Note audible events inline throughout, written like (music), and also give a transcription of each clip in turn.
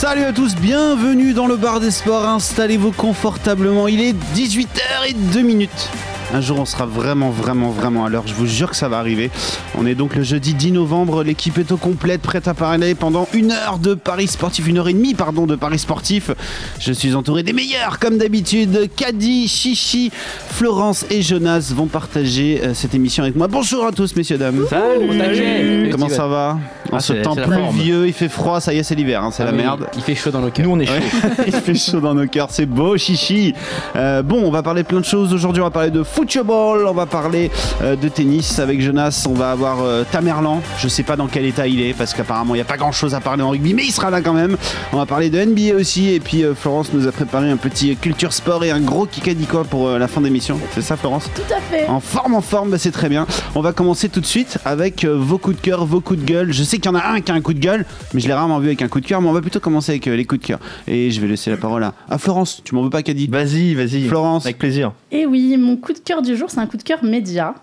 Salut à tous, bienvenue dans le bar des sports, installez-vous confortablement, il est 18h02 minutes. Un jour, on sera vraiment, vraiment, vraiment à l'heure. Je vous jure que ça va arriver. On est donc le jeudi 10 novembre. L'équipe est au complète, prête à parler pendant une heure de Paris sportif, une heure et demie, pardon, de Paris sportif. Je suis entouré des meilleurs, comme d'habitude. Caddy, Chichi, Florence et Jonas vont partager euh, cette émission avec moi. Bonjour à tous, messieurs, dames. Salut Comment ça va En Ah, ce c'est- temps la pluvieux, il fait froid, ça y est, c'est l'hiver, hein, c'est la Ah oui, merde. Il fait chaud dans nos cœurs. Nous on est chaud. Ouais, (laughs) il fait chaud dans nos cœurs, c'est beau, chichi. Euh, bon, on va parler plein de choses. Aujourd'hui, on va parler de football, on va parler euh, de tennis avec Jonas. On va avoir euh, Tamerlan. Je sais pas dans quel état il est parce qu'apparemment, il n'y a pas grand chose à parler en rugby, mais il sera là quand même. On va parler de NBA aussi. Et puis, euh, Florence nous a préparé un petit culture sport et un gros kikadiko pour euh, la fin d'émission. C'est ça, Florence Tout à fait. en forme, en forme, bah, c'est très bien. On va commencer tout de suite avec euh, vos coups de cœur, vos coups de gueule. Je sais qu'il y en a un qui a un coup de gueule, mais je l'ai rarement vu avec un coup de cœur. Mais on va plutôt commencer avec euh, les coups de cœur. Et je vais laisser la parole à, à Florence. Tu m'en veux pas, Caddy? Vas-y, vas-y. Florence. Avec plaisir. Et oui, mon coup de cœur du jour, c'est un coup de cœur média.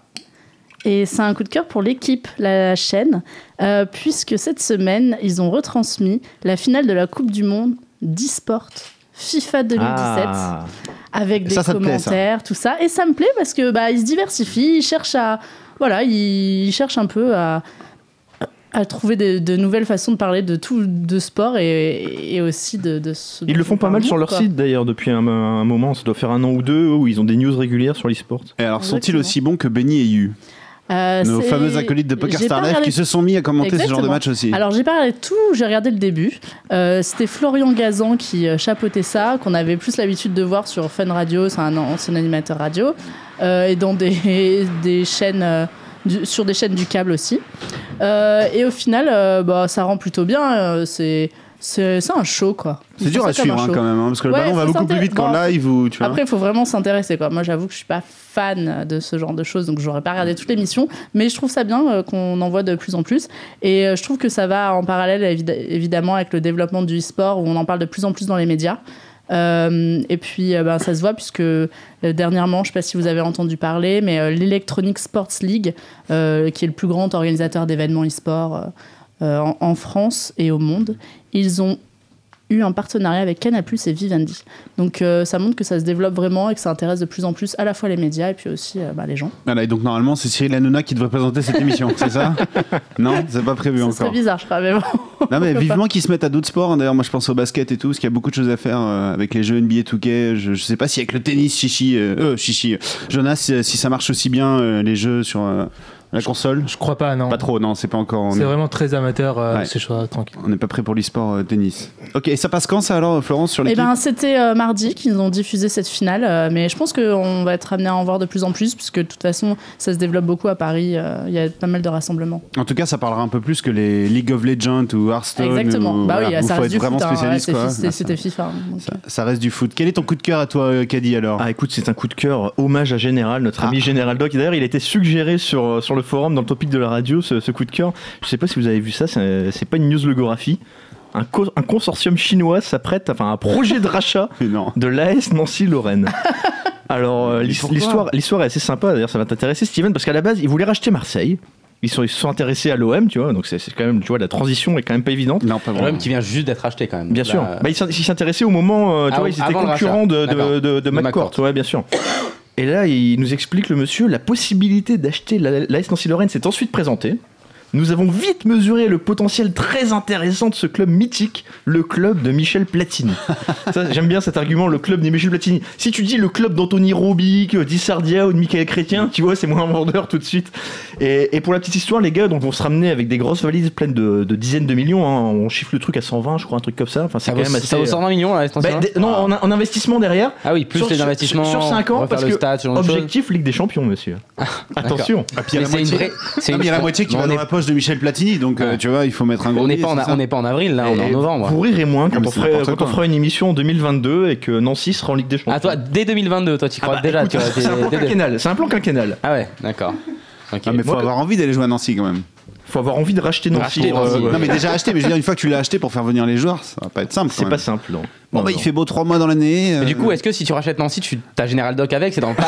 Et c'est un coup de cœur pour l'équipe, la chaîne, euh, puisque cette semaine, ils ont retransmis la finale de la Coupe du Monde d'e-sport FIFA 2017 Ah. avec des Ça, ça te plaît, ça commentaires, tout ça. Et ça me plaît parce que bah, ils se diversifient, ils cherchent à, voilà, ils, ils cherchent un peu à, à trouver de, de nouvelles façons de parler de tout de sport et, et aussi de, de ce Ils dont le font on pas mal sur leur quoi. site d'ailleurs depuis un, un moment, ça doit faire un an ou deux où ils ont des news régulières sur l'e-sport. Et alors, sont-ils aussi bons que Benny et Yu? Euh, Nos fameux acolytes de Poker Star regardé qui se sont mis à commenter ce genre de match aussi. Alors j'ai pas regardé tout, j'ai regardé le début. Euh, C'était Florian Gazan qui euh, chapeautait ça, qu'on avait plus l'habitude de voir sur Fun Radio, c'est un ancien animateur radio, euh, et dans des, (laughs) des chaînes, du- sur des chaînes du câble aussi. Et au final, bah, ça rend plutôt bien. c'est c'est un show quoi. c'est dur à suivre hein, quand même, hein, parce que le ballon va beaucoup plus vite qu'en bon, live. Ou, tu vois. Après, il faut vraiment s'intéresser. Quoi. Moi, j'avoue que je suis pas fan de ce genre de choses, donc j'aurais pas regardé toute l'émission. Mais je trouve ça bien euh, qu'on en voit de plus en plus. Et euh, je trouve que ça va en parallèle, évid- évidemment, avec le développement du e-sport, où on en parle de plus en plus dans les médias. Euh, et puis, euh, ben, ça se voit, puisque euh, dernièrement, je sais pas si vous avez entendu parler, mais l'Electronic Sports League, qui est le plus grand organisateur d'événements e-sport en, en France et au monde, ils ont eu un partenariat avec Canal+ et Vivendi. Donc euh, ça montre que ça se développe vraiment et que ça intéresse de plus en plus à la fois les médias et puis aussi euh, bah, les gens. Voilà, et donc normalement, c'est Cyril Hanouna qui devrait présenter cette émission, c'est ça? (laughs) Non, c'est pas prévu encore. serait bizarre, je crois, mais bon. Non mais vivement qu'ils se mettent à d'autres sports. hein. D'ailleurs, moi je pense au basket et tout, parce qu'il y a beaucoup de choses à faire euh, avec les jeux NBA 2K. Je, je sais pas si avec le tennis, chichi, euh, euh, chichi, euh, Jonas, si, si ça marche aussi bien euh, les jeux sur euh, la console. Je crois pas, non. Pas trop, non, c'est pas encore. C'est est- vraiment très amateur, euh, Ouais. ces choses tranquille. on n'est pas prêt pour l'e-sport euh, tennis. Ok, et ça passe quand ça alors, Florence, sur Eh l'équipe ben, c'était euh, mardi qu'ils ont diffusé cette finale, euh, mais je pense qu'on va être amené à en voir de plus en plus, puisque de toute façon, ça se développe beaucoup à Paris. euh, Il y a pas mal de rassemblements. En tout cas, ça parlera un peu plus que les League of Legends ou Hearthstone. Exactement. ou- bah voilà, oui, ça faut reste être du vraiment foot. hein, spécialiste. ouais, Ah, C'était FIFA. hein, donc, ça, ça reste du foot. Quel est ton coup de cœur à toi, Caddy alors? Ah écoute, c'est un coup de cœur, hommage à Général, notre Ah. ami Général Doc. D'ailleurs, il a été suggéré sur, sur le forum, dans le topic de la radio, ce, ce coup de cœur. Je sais pas si vous avez vu ça, c'est pas une news logographie. Un, co- un consortium chinois s'apprête, enfin un projet de rachat (laughs) de l'AS Nancy-Lorraine. Alors, euh, l'histoire, l'histoire est assez sympa, d'ailleurs, ça va t'intéresser, Steven, parce qu'à la base, ils voulaient racheter Marseille. Ils, sont, ils se sont intéressés à l'OM, tu vois, donc c'est c'est quand même, tu vois, la transition est quand même pas évidente. Non, pas vraiment. L'homme qui vient juste d'être acheté quand même. Bien Là, sûr. euh, Bah, ils s'in- ils s'intéressaient au moment, euh, tu Ah, vois, ils étaient concurrents de, de, de, de De McCourt, McCourt. ouais, bien sûr. Et là, il nous explique, le monsieur, la possibilité d'acheter la- l'AS Nancy-Lorraine s'est ensuite présentée. Nous avons vite mesuré le potentiel très intéressant de ce club mythique, le club de Michel Platini. (laughs) Ça, J'aime bien cet argument, le club de Michel Platini. Si tu dis le club d'Anthony Robic, d'Issardia ou de Michael Chrétien, tu vois, c'est moins (laughs) vendeur tout de suite. Et, et pour la petite histoire, les gars donc, vont se ramener avec des grosses valises pleines de, de dizaines de millions. hein. On chiffre le truc à 120, je crois, un truc comme ça. Enfin, c'est Ça quand vaut, même assez. ça vaut 120 millions là, Bah, des- non, en, en investissement derrière. Ah oui, plus Sur- les investissements. Sur 5 ans, parce le que stade, objectif Ligue des Champions, monsieur. Attention. Ah, puis il y a Mais la c'est une moitié, vraie. Ah, une- la moitié qui on va dans est- la poche de Michel Platini, donc euh, tu vois, il faut mettre un gros On n'est pas, pas en avril là, on est en Et novembre. Vous rirez moins quand, on, ferait- quand fera une émission en 2022 et que Nancy sera en Ligue des Champions. Ah toi, dès 2022, toi tu Ah crois bah, déjà C'est un plan quinquennal. C'est un plan quinquennal. Ah ouais, d'accord. Ah, mais faut Moi, avoir envie d'aller jouer à Nancy quand même. Faut avoir envie de racheter Nancy. Racheter pour, Nancy. euh, Non mais déjà acheté, mais je veux dire une fois que tu l'as acheté pour faire venir les joueurs, ça va pas être simple. C'est pas simple, non. Bon bah il fait beau trois mois dans l'année. Mais du euh, coup, est-ce que si tu rachètes Nancy, tu as Général Doc avec C'est dans le pack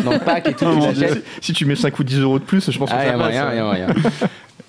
(laughs) Dans le pack et tout, tu Si tu mets 5 ou 10 euros de plus, je pense que Ah, ça y a passe. y a moyen. (laughs)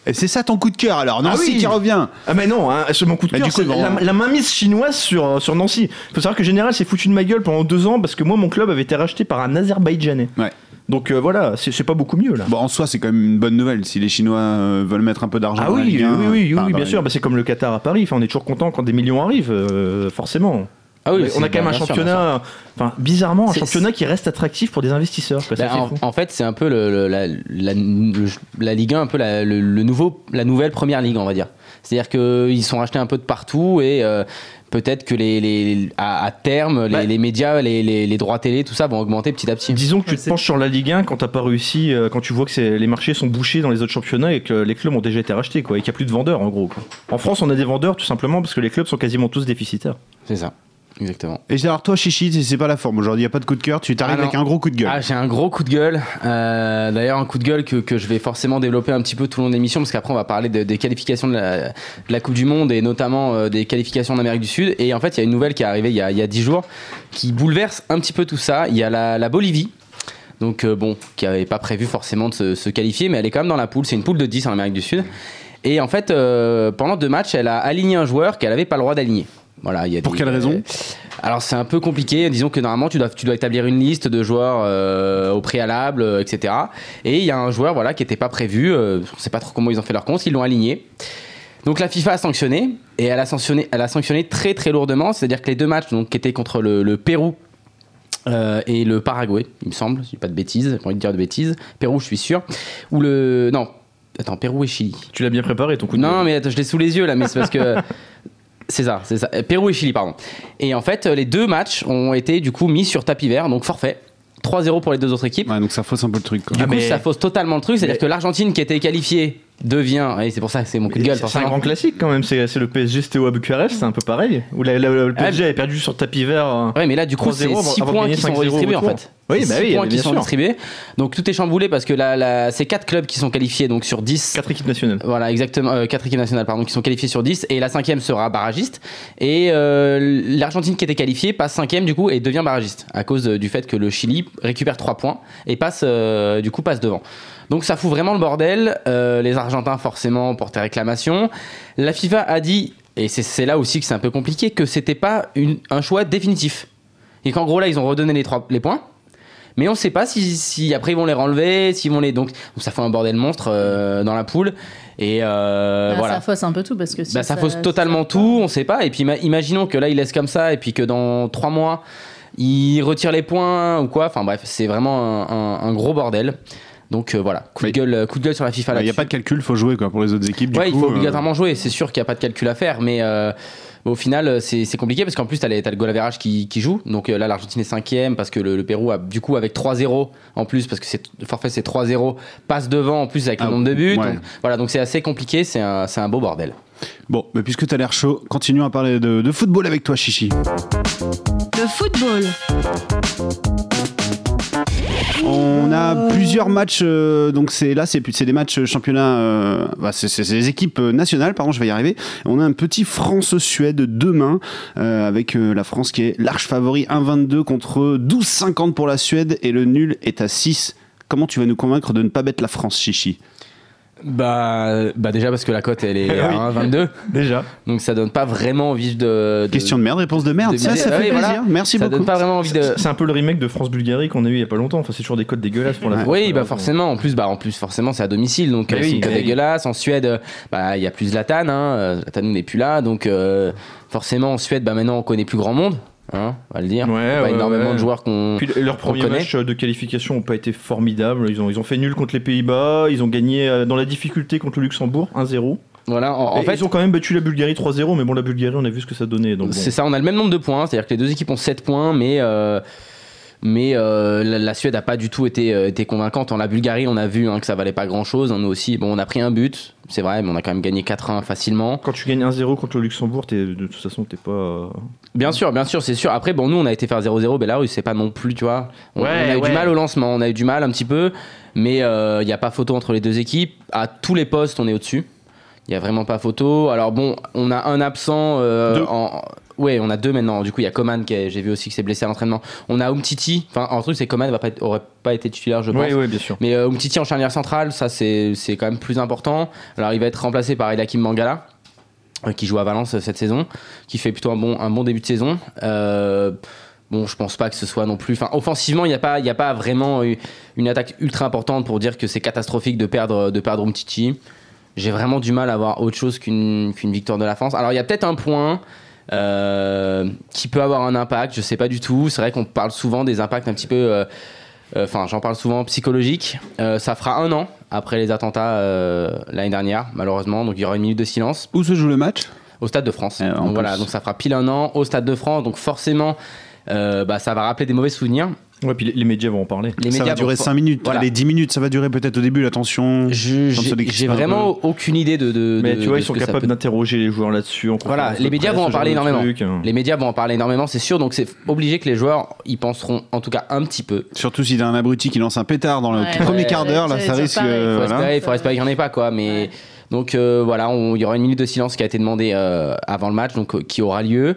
Et c'est ça ton coup de cœur alors Nancy oui. qui revient. Ah mais non, hein, c'est mon coup de cœur, c'est la, la mainmise chinoise sur, sur Nancy. Faut savoir que Général s'est foutu de ma gueule pendant deux ans parce que moi mon club avait été racheté par un Azerbaïdjanais. Ouais. Donc euh, voilà, c'est c'est pas beaucoup mieux là. Bon en soi c'est quand même une bonne nouvelle si les Chinois euh, veulent mettre un peu d'argent. Ah dans oui, Ligue oui, 1, oui, oui, enfin, oui, dans bien sûr, bah, c'est comme le Qatar à Paris, enfin, on est toujours content quand des millions arrivent, euh, forcément. Ah oui, Mais on a quand même un championnat, enfin bizarrement un C'est- championnat qui reste attractif pour des investisseurs. quoi, Bah, en, fait, c'est un peu le, le- la, la, le- la Ligue 1, un peu la, le, le nouveau, la nouvelle première ligue, on va dire. C'est-à-dire qu'ils sont rachetés un peu de partout et euh, peut-être que les, les- à, à terme, les, les médias, les, les- les droits télé, tout ça vont augmenter petit à petit. Disons que tu te penches sur la Ligue 1 quand t'as pas réussi, euh, quand tu vois que c'est- les marchés sont bouchés dans les autres championnats et que les clubs ont déjà été rachetés, quoi, et qu'il n'y a plus de vendeurs en gros. quoi. En France, on a des vendeurs tout simplement parce que les clubs sont quasiment tous déficitaires. C'est ça, exactement. Et alors toi Chichi, c'est- pas la forme aujourd'hui, y a pas de coup de cœur, tu t'arrives Ah avec un gros coup de gueule. Ah, j'ai un gros coup de gueule. Euh, D'ailleurs, un coup de gueule que, que je vais forcément développer un petit peu tout au long de l'émission, parce qu'après, on va parler de- des qualifications de la, de la Coupe du Monde et notamment euh, des qualifications d'Amérique du Sud. Et en fait, il y a une nouvelle qui est arrivée il y a, il y a 10 jours qui bouleverse un petit peu tout ça. Il y a la, la Bolivie. Donc, euh, bon, qui n'avait pas prévu forcément de se, se qualifier, mais elle est quand même dans la poule. C'est une poule de 10 en Amérique du Sud. Et en fait, euh, pendant deux matchs, elle a aligné un joueur qu'elle n'avait pas le droit d'aligner. Voilà, il y a Pour des- quelle raison? Alors c'est un peu compliqué. Disons que normalement tu dois, tu dois établir une liste de joueurs euh, au préalable, euh, etc. Et il y a un joueur voilà qui n'était pas prévu. euh, on ne sait pas trop comment ils ont fait leur compte. Ils l'ont aligné. Donc la FIFA a sanctionné et elle a sanctionné, elle a sanctionné très très lourdement. C'est-à-dire que les deux matchs donc qui étaient contre le, le Pérou. euh, et le Paraguay, il me semble, je dis pas de bêtises, j'ai pas envie de dire de bêtises. Pérou, je suis sûr. Ou le. Non, attends, Pérou et Chili. Tu l'as bien préparé ton coup de Non, mais attends, je l'ai sous les yeux là, mais c'est parce que. (laughs) C'est ça, c'est ça. Euh, Pérou et Chili, pardon. Et en fait, euh, les deux matchs ont été du coup mis sur tapis vert, donc forfait. 3-0 pour les deux autres équipes. Ouais, donc ça fausse un peu le truc. Quoi. Du Ah, coup, mais- ça fausse totalement le truc. C'est-à-dire mais- que l'Argentine qui était qualifiée devient. Et c'est pour ça que c'est mon coup de gueule. C'est un grand classique quand même, c'est le PSG Stéo à Bucarest, c'est un peu pareil. Où la- la- le PSG avait perdu sur tapis vert. euh, Ouais, mais là, du coup, 3-0 c'est avant- 6 avant de points qui sont 5-0 au redistribués en fait. Oui, bah six oui, points qui sont sûr. distribués. Donc tout est chamboulé parce que là, là, c'est 4 clubs qui sont qualifiés donc sur 10. 4 équipes nationales. Voilà, exactement. euh, quatre équipes nationales, pardon, qui sont qualifiées sur 10. Et la cinquième sera barragiste. Et euh, l'Argentine qui était qualifiée passe cinquième, du coup, et devient barragiste. À cause euh, du fait que le Chili récupère 3 points et passe, euh, du coup, passe devant. Donc ça fout vraiment le bordel. Euh, les Argentins, forcément, portent des réclamations. La FIFA a dit, et c'est- là aussi que c'est un peu compliqué, que c'était pas une- un choix définitif. Et qu'en gros, là, ils ont redonné les, trois, les points. Mais on ne sait pas si, si après ils vont les renlever, s'ils vont les. Donc, donc ça fait un bordel monstre euh, dans la poule. Et euh, Bah, voilà. Ça fausse un peu tout parce que si Bah, ça, fausse totalement tout, on sait pas. Et puis ima- imaginons que là, il laisse comme ça, et puis que dans trois mois, il retire les points ou quoi. Enfin bref, c'est vraiment un, un- un gros bordel. Donc euh, voilà, coup de, gueule, coup de gueule sur la FIFA Il n'y a pas de calcul, faut jouer quoi pour les autres équipes. Du ouais, coup, il faut euh, obligatoirement jouer. C'est sûr qu'il n'y a pas de calcul à faire, mais euh, au final, c'est compliqué parce qu'en plus, tu as, le goal average qui, qui joue. Donc euh, là, l'Argentine est cinquième parce que le, le Pérou, a, du coup, avec 3-0 en plus, parce que c'est- le forfait c'est 3-0, passe devant en plus avec Ah, le nombre de buts. ouais. Donc, voilà, donc c'est assez compliqué, c'est un, beau bordel. Bon, mais puisque tu as l'air chaud, continuons à parler de, de football avec toi, Chichi. Le football. On a plusieurs matchs, euh, donc c'est là, c'est c'est des matchs championnat, euh, bah, c'est des équipes nationales, pardon, je vais y arriver. On a un petit France-Suède demain, euh, avec euh, la France qui est large favori 1,22 contre 12,50 pour la Suède et le nul est à 6. Comment tu vas nous convaincre de ne pas mettre la France, Chichi? Bah, bah déjà parce que la cote elle est (laughs) à 1,22, Déjà. donc ça donne pas vraiment envie de. de- Question de merde, réponse de merde. de ça, ça fait Ouais, plaisir. voilà. Merci ça beaucoup. donne pas vraiment envie de. C'est un peu le remake de France-Bulgarie qu'on a eu il y a pas longtemps. Enfin, c'est toujours des codes dégueulasses pour la Ouais. France. Oui, bah forcément. En plus, bah en plus forcément c'est à domicile, donc Bah euh, oui, c'est une bah cote oui. dégueulasse. En Suède, euh, bah il y a plus Zlatan, hein. euh, Zlatan n'est plus là, donc euh, forcément en Suède, bah maintenant on connaît plus grand monde. Hein, on va le dire. Ouais, pas ouais, énormément ouais. de joueurs qu'on. Puis leurs premiers matchs de qualification n'ont pas été formidables. Ils ont, ils ont fait nul contre les Pays-Bas. Ils ont gagné euh, dans la difficulté contre le Luxembourg 1-0. Voilà, en, fait, ils ont quand même battu la Bulgarie 3-0. Mais bon, la Bulgarie, on a vu ce que ça donnait. Bon. c'est ça, on a le même nombre de points, c'est-à-dire que les deux équipes ont 7 points, mais. euh, mais euh, la, la Suède n'a pas du tout été, euh, été convaincante. En la Bulgarie, on a vu hein, que ça valait pas grand-chose. Nous aussi, bon, on a pris un but, c'est vrai, mais on a quand même gagné 4-1 facilement. Quand tu gagnes 1-0 contre le Luxembourg, t'es- de toute façon, t'es pas. euh, Bien sûr, bien sûr, c'est sûr. Après, bon, nous, on a été faire 0-0, Belarus, c'est pas non plus, tu vois. On, Ouais, on a eu ouais. du mal au lancement, on a eu du mal un petit peu, mais il n'y a pas photo entre les deux équipes. À tous les postes, on est au-dessus. Il n'y a vraiment pas photo. Alors, bon, on a un absent euh, en. Ouais, on a deux maintenant. Du coup, il y a Coman qui j'ai vu aussi que s'est blessé à l'entraînement. On a Umtiti. Enfin, un truc, c'est Coman va pas être- aurait pas été titulaire, je pense. Ouais, ouais, bien sûr. Mais euh, Umtiti en charnière centrale, ça c'est quand même plus important. Alors il va être remplacé par Elakim Mangala, euh, qui joue à Valence euh, cette saison, qui fait plutôt un bon, un bon début de saison. Euh, bon, je pense pas que ce soit non plus. Enfin, offensivement, il n'y a, pas- il y a pas vraiment une attaque ultra importante pour dire que c'est catastrophique de perdre, de perdre Umtiti. J'ai vraiment du mal à voir autre chose qu'une qu'une victoire de la France. Alors il y a peut-être un point. Euh, qui peut avoir un impact, je sais pas du tout. C'est vrai qu'on parle souvent des impacts un petit peu euh, euh, enfin j'en parle souvent psychologique. Euh, ça fera un an après les attentats euh, l'année dernière, malheureusement, donc il y aura une minute de silence Où se joue le match? Au Stade de France. En donc voilà, donc ça fera pile un an au Stade de France, donc forcément, bah, ça va rappeler des mauvais souvenirs. Ouais, puis les, les médias vont en parler. Les Ça va durer vont- 5 minutes, Voilà. allez 10 minutes, ça va durer peut-être au début, attention. Je- Comme J'ai vraiment aucune idée de. de Mais de- tu vois, de ils sont capables peut- d'interroger les joueurs là-dessus. Voilà, les médias presse, vont en parler énormément. truc, hein. Les médias vont en parler énormément, c'est sûr, donc c'est obligé que les joueurs y penseront en tout cas un petit peu. Surtout s'il y a un abruti qui lance un pétard dans le Ouais, premier ouais, quart d'heure, là ça risque. pareil, euh, faut espérer, il faut espérer qu'il n'y en ait pas quoi. Mais donc euh, voilà, il y aura une minute de silence qui a été demandée euh, avant le match, donc euh, qui aura lieu.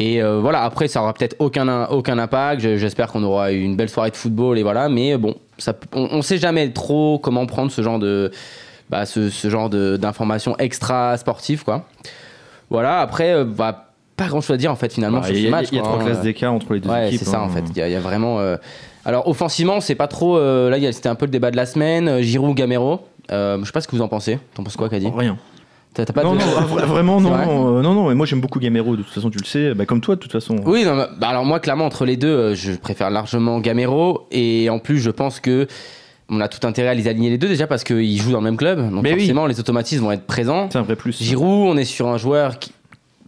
Et euh, voilà, après ça aura peut-être aucun aucun impact. Je- J'espère qu'on aura une belle soirée de football et voilà. Mais bon, ça, on, on sait jamais trop comment prendre ce genre de bah, ce, ce genre d'informations extra sportives quoi. Voilà. Après, euh, bah, pas grand chose à dire en fait finalement sur Il ce y a, match. il y a trois hein. classes d'écart entre les deux Ouais, équipes. c'est ça hein. en fait. Il y, a- il y a vraiment. euh, Alors offensivement, c'est pas trop. euh, Là, c'était un peu le débat de la semaine. Giroud, Gamero. Euh, je sais pas ce que vous en pensez. T'en penses quoi, Kadi? Rien. T'as t'as pas non, de- non, ah, vra- vraiment, non, C'est vrai non, euh, non, non, mais moi j'aime beaucoup Gamero, de toute façon, tu le sais, bah, comme toi, de toute façon. Oui, non, bah, alors moi, clairement, entre les deux, euh, je préfère largement Gamero. Et en plus, je pense que on a tout intérêt à les aligner les deux déjà parce qu'ils jouent dans le même club. Donc Mais oui. forcément, les automatismes vont être présents. C'est un vrai plus. Giroud, on est sur un joueur qui.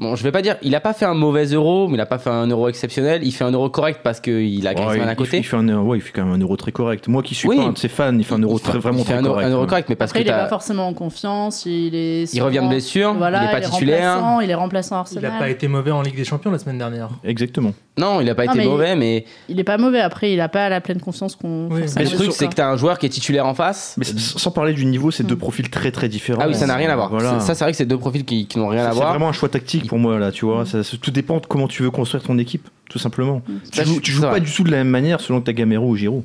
Bon, je vais pas dire, il a pas fait un mauvais euro, mais il a pas fait un euro exceptionnel. Il fait un euro correct parce qu'il a Ouais, Griezmann il, à côté. il fait un, euro- ouais, il fait quand même un euro très correct. Moi qui suis Oui. pas un de ses fans, il fait un euro Il très, fait- vraiment il fait très un euro, correct. un euro correct, mais parce Après, que il est pas forcément en confiance. Il est. Il revient de blessure, Voilà, il est pas il est titulaire. Il est remplaçant à Il Arsenal. n'a pas été mauvais en Ligue des Champions la semaine dernière. Exactement. Non, il a pas Non, été mais il- mauvais, mais Il est pas mauvais. Après, il a pas la pleine confiance qu'on. Oui. Mais le truc, c'est que t'as un joueur qui est titulaire en face. Mais sans parler du niveau, c'est deux profils très très différents. Ah oui, ça n'a rien à voir. Ça, c'est vrai que c'est deux profils qui, n'ont rien à C'est voir. vraiment un choix tactique pour moi là, tu vois. Ça, ça- tout dépend de comment tu veux construire ton équipe, tout simplement. Ça, Tu joues, tu joues pas du tout de la même manière selon que t'as Gamero ou Giroud.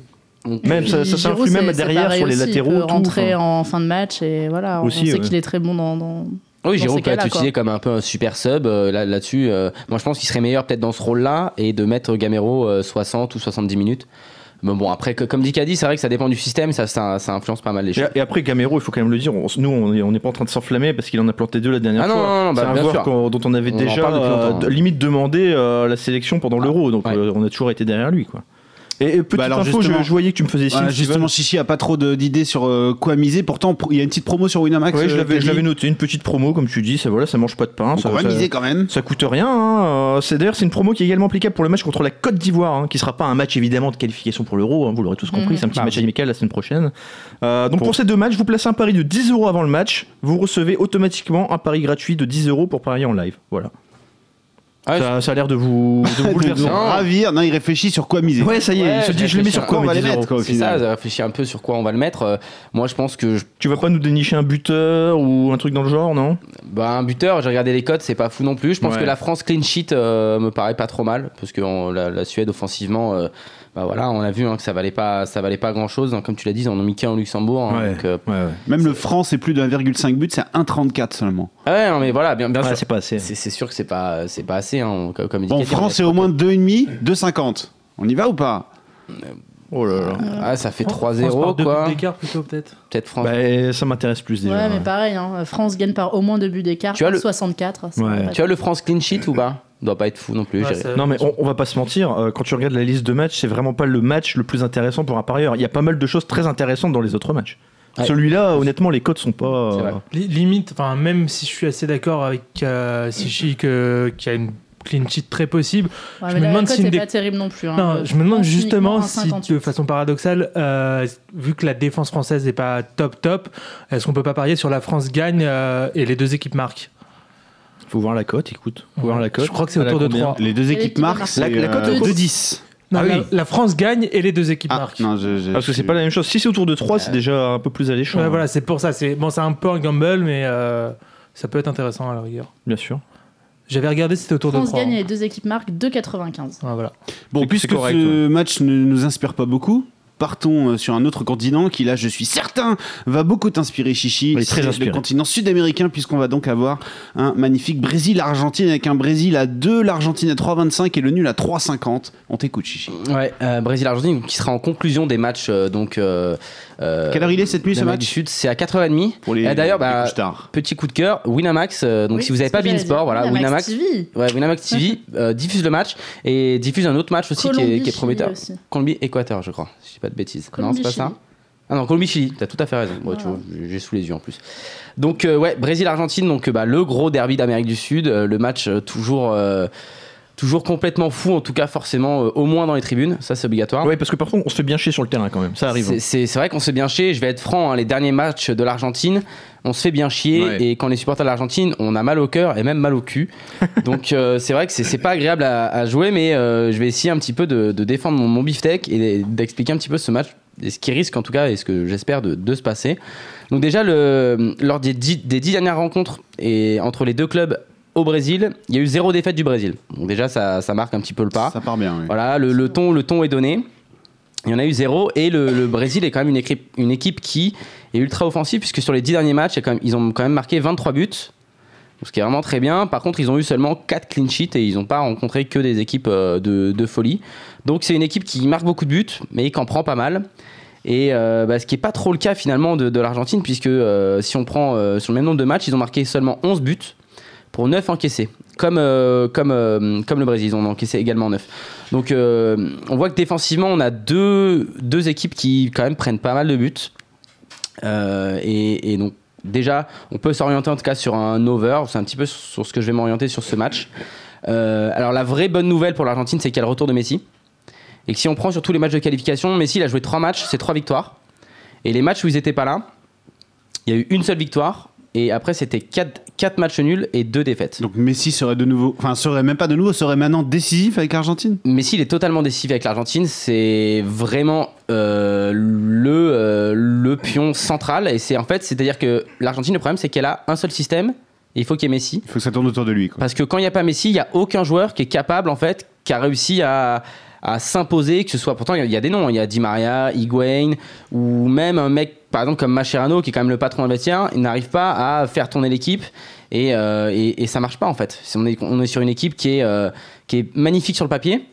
Même ça, ça, ça Giroud, influe même derrière sur les aussi, latéraux. Il peut tout, rentrer enfin. en fin de match et voilà. Aussi, on sait ouais. qu'il est très bon dans. dans- Oui, Giroud peut être utilisé quoi. comme un peu un super sub euh, là- là-dessus. euh, moi, je pense qu'il serait meilleur peut-être dans ce rôle-là et de mettre Gamero euh, 60 ou 70 minutes. Mais bon, après, que- comme dit Caddy, c'est vrai que ça dépend du système, ça, ça, ça influence pas mal les Et, choses. et après Gamero, il faut quand même le dire, on- nous on est- on n'est pas en train de s'enflammer parce qu'il en a planté deux la dernière Ah non, fois. non, non, bah, c'est un joueur sûr. dont on avait On déjà euh, de- limite demandé euh, la sélection pendant l'Euro, donc Ouais. euh, on a toujours été derrière lui quoi. Et, et petite Bah alors, info, je, voyais que tu me faisais signe. Voilà, justement, Chichi a pas trop de- d'idées sur euh, quoi miser. Pourtant, il y a une petite promo sur Winamax. Ouais, je euh, l'avais, je l'avais noté, une petite promo comme tu dis, ça voilà, ça mange pas de pain. Donc ça, on va ça- miser quand même. Ça coûte rien. hein. Euh, C'est d'ailleurs c'est une promo qui est également applicable pour le match contre la Côte d'Ivoire, hein, qui sera pas un match évidemment de qualification pour l'Euro. hein, vous l'aurez tous compris, Mhm. c'est un petit Ah, match oui. amical la semaine prochaine. Euh, donc Bon. pour ces deux matchs, vous placez un pari de 10 euros avant le match, vous recevez automatiquement un pari gratuit de 10 euros pour parier en live. Voilà. Ouais, ça, ça a l'air de vous, de vous De (laughs) bouleverser. nous ravir. Non, il réfléchit sur quoi miser. Ouais, ça y est, Ouais, il se dit je je le mets sur quoi quoi on va les 10 mettre, quoi, au c'est final. ça, réfléchit un peu sur quoi on va le mettre. Euh, moi, je pense que je- Tu vas pas nous dénicher un buteur ou un truc dans le genre, non? Bah, un buteur, j'ai regardé les codes, c'est pas fou non plus. Je pense Ouais. que la France clean sheet euh, me paraît pas trop mal parce que on- la, la Suède offensivement, euh, bah voilà, on a vu hein, que ça valait pas, ça valait pas grand chose. Comme tu l'as dit, en ont mis qu'un au Luxembourg. hein, donc, euh, ouais, ouais. Même le franc, c'est plus de 1,5 but, c'est 1,34 seulement. ah ouais, non, mais voilà, bien, bien Ouais, sûr. c'est pas assez. C'est c'est sûr que c'est pas, c'est pas assez. Hein, comme comme dit Bon, Kadir, franc, mais- c'est au moins 2,5, 2,50. On y va ou pas? Oh là là. Ah, ça fait France 3-0 par deux quoi. buts d'écart plutôt peut-être. Peut-être France. Bah, ça m'intéresse plus déjà. Ouais, mais pareil. hein, France gagne par au moins deux buts d'écart. Tu as le- 64. ça Ouais. va pas tu as le France clean sheet ou pas? Doit pas être fou non plus. Ouais, Non mais on, on va pas se mentir, euh, quand tu regardes la liste de matchs, c'est vraiment pas le match le plus intéressant pour un parieur. Il y a pas mal de choses très intéressantes dans les autres matchs. Ouais. Celui-là, honnêtement, les codes sont pas. Li- Limite, enfin, même si je suis assez d'accord avec euh, Sichi que- qu'il y a une clean sheet très possible, Ouais, Je me demande si des- pas terrible non plus. hein. Non, je me demande justement si, 58. de façon paradoxale, euh, vu que la défense française n'est pas top top, est-ce qu'on peut pas parier sur la France gagne euh, et les deux équipes marquent? Faut voir la cote, écoute. Faut voir la cote. Je crois que c'est autour de combien 3. Les deux équipes marquent, La- la cote euh, de- 2-10. Non, Ah la, oui. la France gagne et les deux équipes Ah, marquent. non, je- je- Parce que c'est pas la même chose. Si c'est autour de 3, c'est déjà un peu plus alléchant. Ouais, hein, voilà, c'est pour ça. C'est bon, c'est un peu un gamble, mais euh, ça peut être intéressant à la rigueur. Bien sûr. J'avais regardé, c'était autour de France 3. gagne et les deux équipes marquent 2,95. Ouais, voilà. Bon, puisque correct, ce match ne nous inspire pas beaucoup, partons euh, sur un autre continent qui, là, je suis certain, va beaucoup t'inspirer, Chichi. Oui, très C'est inspiré. le continent sud-américain, puisqu'on va donc avoir un magnifique Brésil-Argentine avec un Brésil à 2, l'Argentine à 3,25 et le nul à 3,50. On t'écoute, Chichi. Ouais, euh, Brésil-Argentine qui sera en conclusion des matchs euh, donc. Euh, Quelle heure il est cette nuit, ce match du Sud, c'est à 4h30. Pour les, Et d'ailleurs, bah. Petit coup de cœur, Winamax. euh, donc Oui, si vous n'avez pas Beansport, voilà, Winamax Winamax. TV. Ouais, Winamax TV (laughs) euh, diffuse le match et diffuse un autre match aussi qui est, Colombie, qui est prometteur. Chili aussi. Colombie-Équateur, je crois. Si je dis pas de bêtises. non, Colombie, c'est pas ça? Ah non, Colombie-Chili, t'as tout à fait raison. Ouais, tu vois, j'ai sous les yeux en plus. Donc, euh, ouais, Brésil-Argentine, donc euh, bah, le gros derby d'Amérique du Sud. euh, le match euh, toujours, euh, toujours complètement fou, en tout cas, forcément, euh, au moins dans les tribunes. Ça, c'est obligatoire. Ouais, parce que parfois, on se fait bien chier sur le terrain quand même. Ça arrive. C'est- C'est vrai qu'on se fait bien chier. Je vais être franc, hein, les derniers matchs de l'Argentine, on se fait bien chier. Ouais. Et quand les supporters de l'Argentine, on a mal au cœur et même mal au cul. (laughs) Donc euh, c'est vrai que c'est- c'est pas agréable à, à jouer, mais euh, je vais essayer un petit peu de, de défendre mon, mon beefsteak et d'expliquer un petit peu ce match et ce qui risque en tout cas et ce que j'espère de, de se passer. Donc déjà, le, lors des dix, des dix dernières rencontres et entre les deux clubs au Brésil, il y a eu zéro défaite du Brésil. Donc déjà, ça, ça marque un petit peu le pas. Ça part bien, oui. Voilà, le, le ton, le ton est donné. Il y en a eu zéro et le, le Brésil est quand même une équipe, une équipe qui est ultra offensive puisque sur les 10 derniers matchs, quand même- ils ont quand même marqué 23 buts, ce qui est vraiment très bien. Par contre, ils ont eu seulement 4 clean sheets et ils n'ont pas rencontré que des équipes euh, de, de folie. Donc c'est une équipe qui marque beaucoup de buts mais qui en prend pas mal. Et euh, bah, ce qui n'est pas trop le cas finalement de, de l'Argentine puisque euh, si on prend euh, sur le même nombre de matchs, ils ont marqué seulement 11 buts pour 9 encaissés. Comme, euh, comme, euh, comme le Brésil, ils en ont encaissé également 9. Donc euh, on voit que défensivement, on a deux, deux équipes qui quand même prennent pas mal de buts. Et, donc déjà, on peut s'orienter en tout cas sur un over. C'est un petit peu sur ce que je vais m'orienter sur ce match. Alors la vraie bonne nouvelle pour l'Argentine, c'est qu'il y a le retour de Messi. Et que si on prend sur tous les matchs de qualification, Messi a joué 3 matchs, c'est 3 victoires. Et les matchs où ils n'étaient pas là, il y a eu une seule victoire. Et après, c'était 4, matchs nuls et 2 défaites. Donc Messi serait de nouveau, enfin serait même pas de nouveau, serait maintenant décisif avec l'Argentine? Messi, il est totalement décisif avec l'Argentine. C'est vraiment euh, le, euh, le pion central. Et c'est en fait, c'est-à-dire que l'Argentine, le problème, c'est qu'elle a un seul système. Et il faut qu'il y ait Messi. Il faut que ça tourne autour de lui. Quoi. Parce que quand il n'y a pas Messi, il n'y a aucun joueur qui est capable, en fait, qui a réussi à, à s'imposer, que ce soit. Pourtant, il y a- des noms. hein. Il y a Di Maria, Higuain, ou même un mec, par exemple, comme Mascherano, qui est quand même le patron de vestiaire, il n'arrive pas à faire tourner l'équipe. Et, euh, et, ça marche pas, en fait. On est, on est sur une équipe qui est, euh, qui est magnifique sur le papier.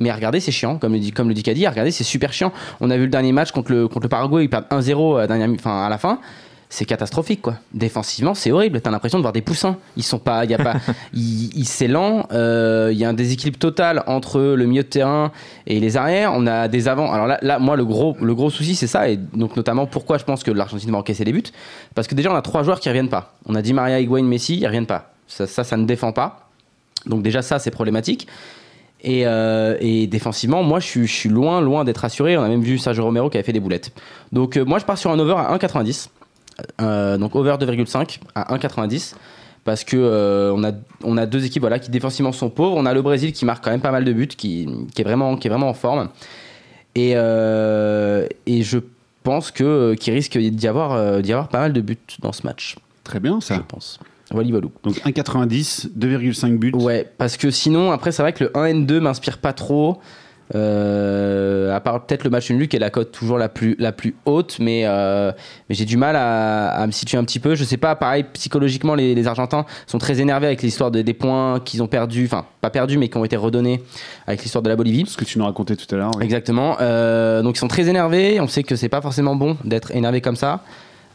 Mais regardez, c'est chiant, comme le dit, comme le dit Kadi, regardez, c'est super chiant. On a vu le dernier match contre le, contre le Paraguay, ils perdent 1-0 à, la dernière mi- enfin, à la fin. C'est catastrophique, quoi. Défensivement, c'est horrible. T'as l'impression de voir des poussins. Ils sont pas, il y a pas, (laughs) ils, c'est lent. euh, Il y a un déséquilibre total entre le milieu de terrain et les arrières. On a des avants. Alors là, là moi, le gros, le gros souci, c'est ça. Et donc, notamment, pourquoi je pense que l'Argentine va encaisser les buts? Parce que déjà, on a trois joueurs qui reviennent pas. On a Di Maria, Higuain, Messi, ils reviennent pas. Ça, ça, ça ne défend pas. Donc, déjà, ça, c'est problématique. Et, euh, et défensivement, moi, je suis, je suis loin, loin d'être assuré. On a même vu Sergio Romero qui avait fait des boulettes. Donc, euh, moi, je pars sur un over à 1,90. Euh, donc, over 2,5 à 1,90. Parce que euh, on, a, on a deux équipes voilà, qui défensivement sont pauvres. On a le Brésil qui marque quand même pas mal de buts, qui, qui est, vraiment, qui est vraiment en forme. Et, euh, et je pense que qu'il risque d'y avoir, d'y avoir pas mal de buts dans ce match. Très bien Je ça. pense. Voilà, Walou. Donc 1,90, 2,5 buts. Ouais, parce que sinon, après, c'est vrai que le 1N2 m'inspire pas trop. Euh, à part peut-être le match nul qui est la cote toujours la plus, la plus haute, mais, euh, mais j'ai du mal à, à me situer un petit peu. Je sais pas, pareil, psychologiquement, les, les Argentins sont très énervés avec l'histoire des, des points qu'ils ont perdus, enfin, pas perdus, mais qui ont été redonnés avec l'histoire de la Bolivie. Ce que tu nous racontais tout à l'heure. oui. Exactement. Euh, donc ils sont très énervés. On sait que c'est pas forcément bon d'être énervé comme ça.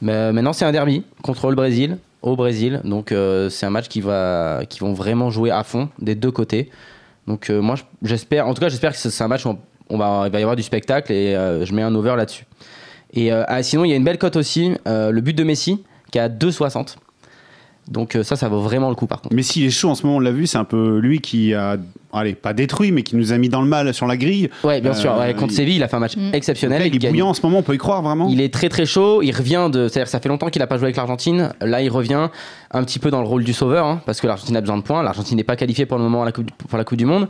Mais maintenant c'est un derby contre le Brésil. au Brésil. Donc c'est un match qui va, qui vont vraiment jouer à fond des deux côtés. Donc euh, moi je- j'espère, en tout cas j'espère que c'est un match où on, va, il va y avoir du spectacle et euh, je mets un over là-dessus. Et euh, ah, sinon il y a une belle cote aussi, le but de Messi qui est à 2,60. Donc euh, ça, ça vaut vraiment le coup par contre. Mais s'il est chaud en ce moment, on l'a vu, c'est un peu lui qui a, allez, pas détruit, mais qui nous a mis dans le mal sur la grille. Ouais, bien sûr. Euh, ouais, contre il- Séville, il a fait un match Mm. exceptionnel. Là, il est gagne. bouillant en ce moment, on peut y croire vraiment. Il est très très chaud, il revient de. C'est-à-dire que ça fait longtemps qu'il n'a pas joué avec l'Argentine. Là, il revient un petit peu dans le rôle du sauveur, hein, parce que l'Argentine a besoin de points. L'Argentine n'est pas qualifiée pour le moment à la coupe du- pour la Coupe du Monde.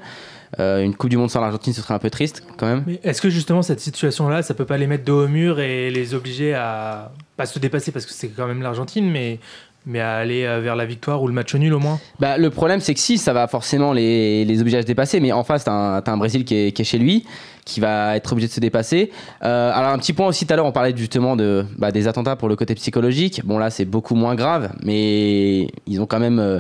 Euh, une Coupe du Monde sans l'Argentine, ce serait un peu triste quand même. Mais est-ce que justement cette situation-là, ça peut pas les mettre dos au mur et les obliger à pas se dépasser parce que c'est quand même l'Argentine, mais mais à aller euh, vers la victoire ou le match nul au moins Bah, le problème, c'est que si, ça va forcément les, les obliger à se dépasser, mais en face, t'as un, t'as un Brésil qui est, qui est chez lui, qui va être obligé de se dépasser. Euh, alors, un petit point aussi, tout à l'heure, on parlait justement de, bah, des attentats pour le côté psychologique. Bon, là, c'est beaucoup moins grave, mais ils ont quand même euh,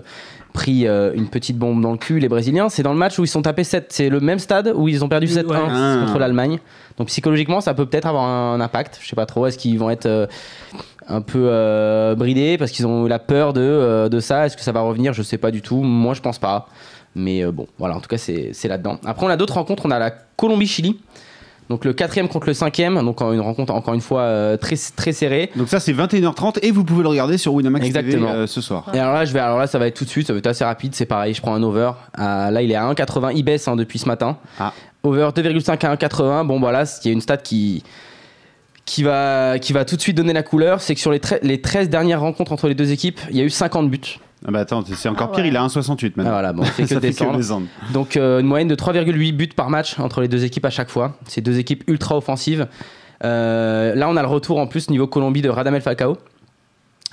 pris euh, une petite bombe dans le cul, les Brésiliens. C'est dans le match où ils sont tapés 7, c'est le même stade où ils ont perdu 7-1 Ouais. Ah. contre l'Allemagne. Donc, psychologiquement, ça peut peut-être avoir un, impact. Je sais pas trop, est-ce qu'ils vont être. euh, un peu euh, bridés parce qu'ils ont eu la peur de, euh, de ça. Est-ce que ça va revenir? Je sais pas du tout. Moi, je pense pas. Mais euh, bon, voilà, en tout cas, c'est là-dedans. Après, on a d'autres rencontres. On a la Colombie-Chili. Donc le quatrième contre le cinquième. Donc une rencontre, encore une fois, euh, très, très serrée. Donc ça, c'est 21h30 et vous pouvez le regarder sur Winamax Exactement. TV euh, ce soir. Et alors là, je vais, alors là, ça va être tout de suite. Ça va être assez rapide. C'est pareil. Je prends un over. Là, il est à 1,80. Il baisse hein, depuis ce matin. Ah. Over 2,5 à 1,80. Bon, voilà, il y a une stat qui qui va, qui va tout de suite donner la couleur, c'est que sur les, les 13 dernières rencontres entre les deux équipes, il y a eu 50 buts. Ah bah attends, c'est encore Ah pire, il a 1,68 Ah, maintenant. voilà, bon, (laughs) on fait que Ça fait descendre. que. Donc euh, une moyenne de 3,8 buts par match entre les deux équipes à chaque fois. C'est deux équipes ultra offensives. Euh, là, on a le retour en plus niveau Colombie de Radamel Falcao.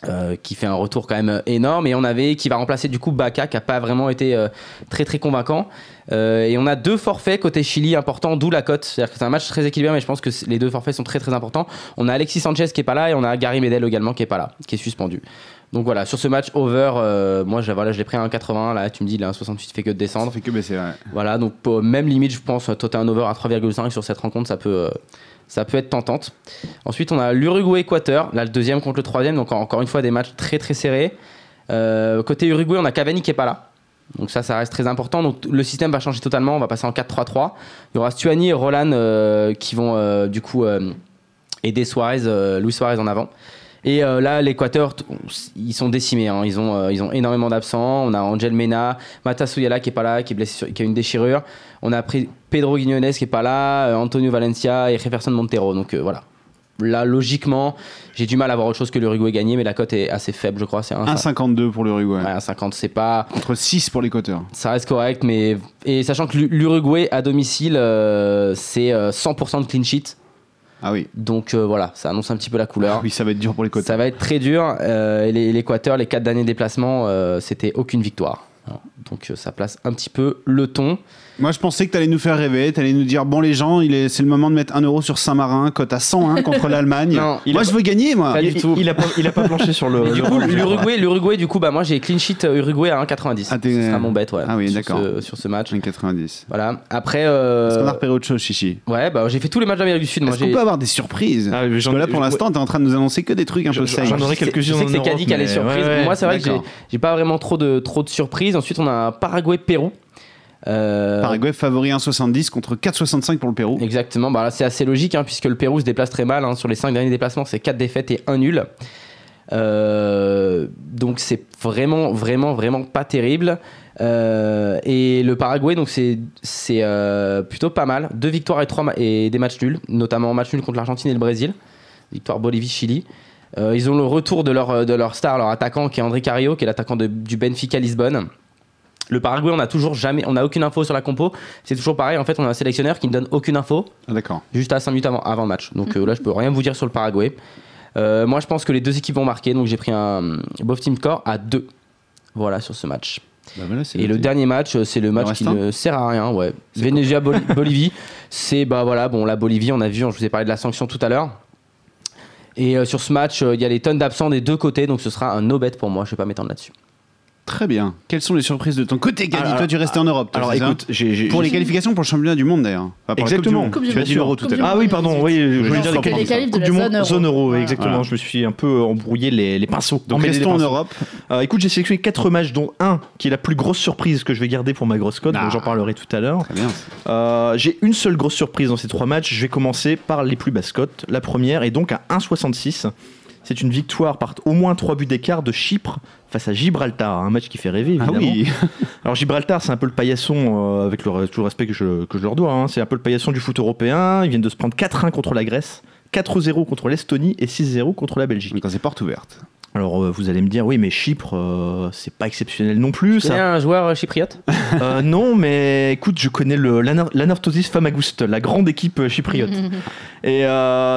Euh, qui fait un retour quand même énorme. Et on avait qui va remplacer du coup Baka qui a pas vraiment été euh, très très convaincant. Euh, et on a deux forfaits côté Chili importants d'où la cote. C'est à dire que c'est un match très équilibré mais je pense que les deux forfaits sont très très importants. On a Alexis Sanchez qui est pas là et on a Gary Medel également qui est pas là qui est suspendu donc voilà sur ce match over euh, moi je, l'ai pris à 1,80 là tu me dis il est à 1,68 il fait que de Ça descendre fait que baisser, ouais. voilà, donc pour- même limite, je pense, un over à 3,5 sur cette rencontre, ça peut, euh, ça peut être tentante. Ensuite, on a l'Uruguay-Équateur, là le deuxième contre le troisième, donc encore une fois des matchs très très serrés. Euh, côté Uruguay, on a Cavani qui est pas là. Donc ça, ça reste très important. Donc le système va changer totalement. On va passer en 4-3-3. Il y aura Stuani et Roland euh, qui vont euh, du coup euh, aider Suarez, Luis Suarez en avant. Et euh, là, l'Équateur, ils sont décimés. hein. Ils, ont, euh, ils ont énormément d'absents. On a Angel Mena, Matasuyala qui est pas là, qui est blessé, sur- qui a une déchirure. On a pris Pedro Guignones qui est pas là, euh, Antonio Valencia et Jefferson Montero. Donc voilà. Là, logiquement, j'ai du mal à voir autre chose que l'Uruguay gagner, mais la cote est assez faible, je crois. C'est 1,50. 1,52 pour l'Uruguay. Ouais, 1,50, c'est pas. Contre 6 pour l'Équateur. Ça reste correct, mais. Et sachant que l'U- l'Uruguay à domicile, c'est euh, 100% de clean sheet. Ah oui. Donc euh, voilà, ça annonce un petit peu la couleur. Ah oui, ça va être dur pour l'Équateur. Ça va être très dur. Euh, et L'Équateur, les quatre derniers déplacements, euh, c'était aucune victoire. Donc ça place un petit peu le ton. Moi, je pensais que tu allais nous faire rêver. Tu allais nous dire bon, les gens, il est, c'est le moment de mettre 1 euro sur Saint-Marin, cote à 101 contre (laughs) l'Allemagne. Moi, a je veux gagner, moi. Pas du il, tout. il a pas, il a pas planché sur le. (laughs) Du coup, l'Uruguay, l'Uruguay, du coup, bah moi j'ai clean sheet euh, Uruguay à 1,90. Ah, t'es- Ce sera mon bet, ouais. Ah oui, sur d'accord. ce- Sur ce match. 1,90. Voilà. Après, euh, Est-ce qu'on a repéré autre chose, Chichi? ouais, bah j'ai fait tous les matchs d'Amérique du Sud. Moi, Est-ce qu'on peut avoir des surprises? Ah, Parce j'en- que là, pour l'instant, t'es en train de nous annoncer que des trucs un peu safe. j'en aurais Je sais- quelques-unes Je sais que c'est Caddy qui a les mais surprises. Moi, c'est vrai que j'ai pas vraiment trop de, trop de surprises. Ensuite, on a un Paraguay-Pérou. Euh, Paraguay favori 1,70 contre 4,65 pour le Pérou. Exactement, bah c'est assez logique hein, puisque le Pérou se déplace très mal. hein. Sur les 5 derniers déplacements, c'est 4 défaites et 1 nul. Euh, donc c'est vraiment, vraiment, vraiment pas terrible. Euh, et le Paraguay, donc c'est c'est, plutôt pas mal. Deux victoires et, trois et des matchs nuls, notamment match nul contre l'Argentine et le Brésil. Victoire Bolivie-Chili. Ils ont le retour de leur, de leur star, leur attaquant qui est André Carrillo, qui est l'attaquant du Benfica Lisbonne. Le Paraguay, on a toujours jamais, on a aucune info sur la compo. C'est toujours pareil. En fait, on a un sélectionneur qui ne donne aucune info Ah, d'accord. juste à 5 minutes avant, avant le match. Donc euh, là, je peux rien vous dire sur le Paraguay. Euh, moi, je pense que les deux équipes vont marquer. Donc j'ai pris un Both Team Score à 2. Voilà sur ce match. Bah voilà, Et le dernier match, euh, c'est le match qui ne sert à rien. Ouais. Venezuela-Bolivie. (laughs) c'est bah voilà, bon la Bolivie, on a vu, je vous ai parlé de la sanction tout à l'heure. Et euh, sur ce match, euh, il y a les tonnes d'absents des deux côtés, donc ce sera un no bet pour moi. Je vais pas m'étendre là-dessus. Très bien. Quelles sont les surprises de ton côté, Gadi Alors, Toi, tu restais en Europe. toi, Alors écoute, pour les qualifications pour le championnat du monde d'ailleurs. Exactement. Tu as dit l'euro tout à l'heure. Ah oui, pardon, oui, je voulais dire les qualifs de Coupe la du zone monde, euro. zone euro, Voilà. exactement. Voilà. Je me suis un peu embrouillé les, les pinceaux. Donc restons en. Europe. Euh, écoute, j'ai sélectionné 4 matchs, dont un qui est la plus grosse surprise que je vais garder pour ma grosse cote. Ah. J'en parlerai tout à l'heure. Très bien. Euh, j'ai une seule grosse surprise dans ces trois matchs. Je vais commencer par les plus basses cotes. La première est donc à 1,66. C'est une victoire par au moins 3 buts d'écart de Chypre face à Gibraltar. Un match qui fait rêver, Ah évidemment. oui. Alors Gibraltar, c'est un peu le paillasson, euh, avec le, tout le respect que je, que je leur dois, hein. c'est un peu le paillasson du foot européen. Ils viennent de se prendre 4-1 contre la Grèce, 4-0 contre l'Estonie et 6-0 contre la Belgique. Quand c'est porte ouverte. Alors euh, vous allez me dire, oui mais Chypre, euh, c'est pas exceptionnel non plus. Ça. un joueur euh, chypriote? Euh, non, mais écoute, je connais le l'Anar- l'Anorthosis Famagouste, la grande équipe chypriote. (laughs) Et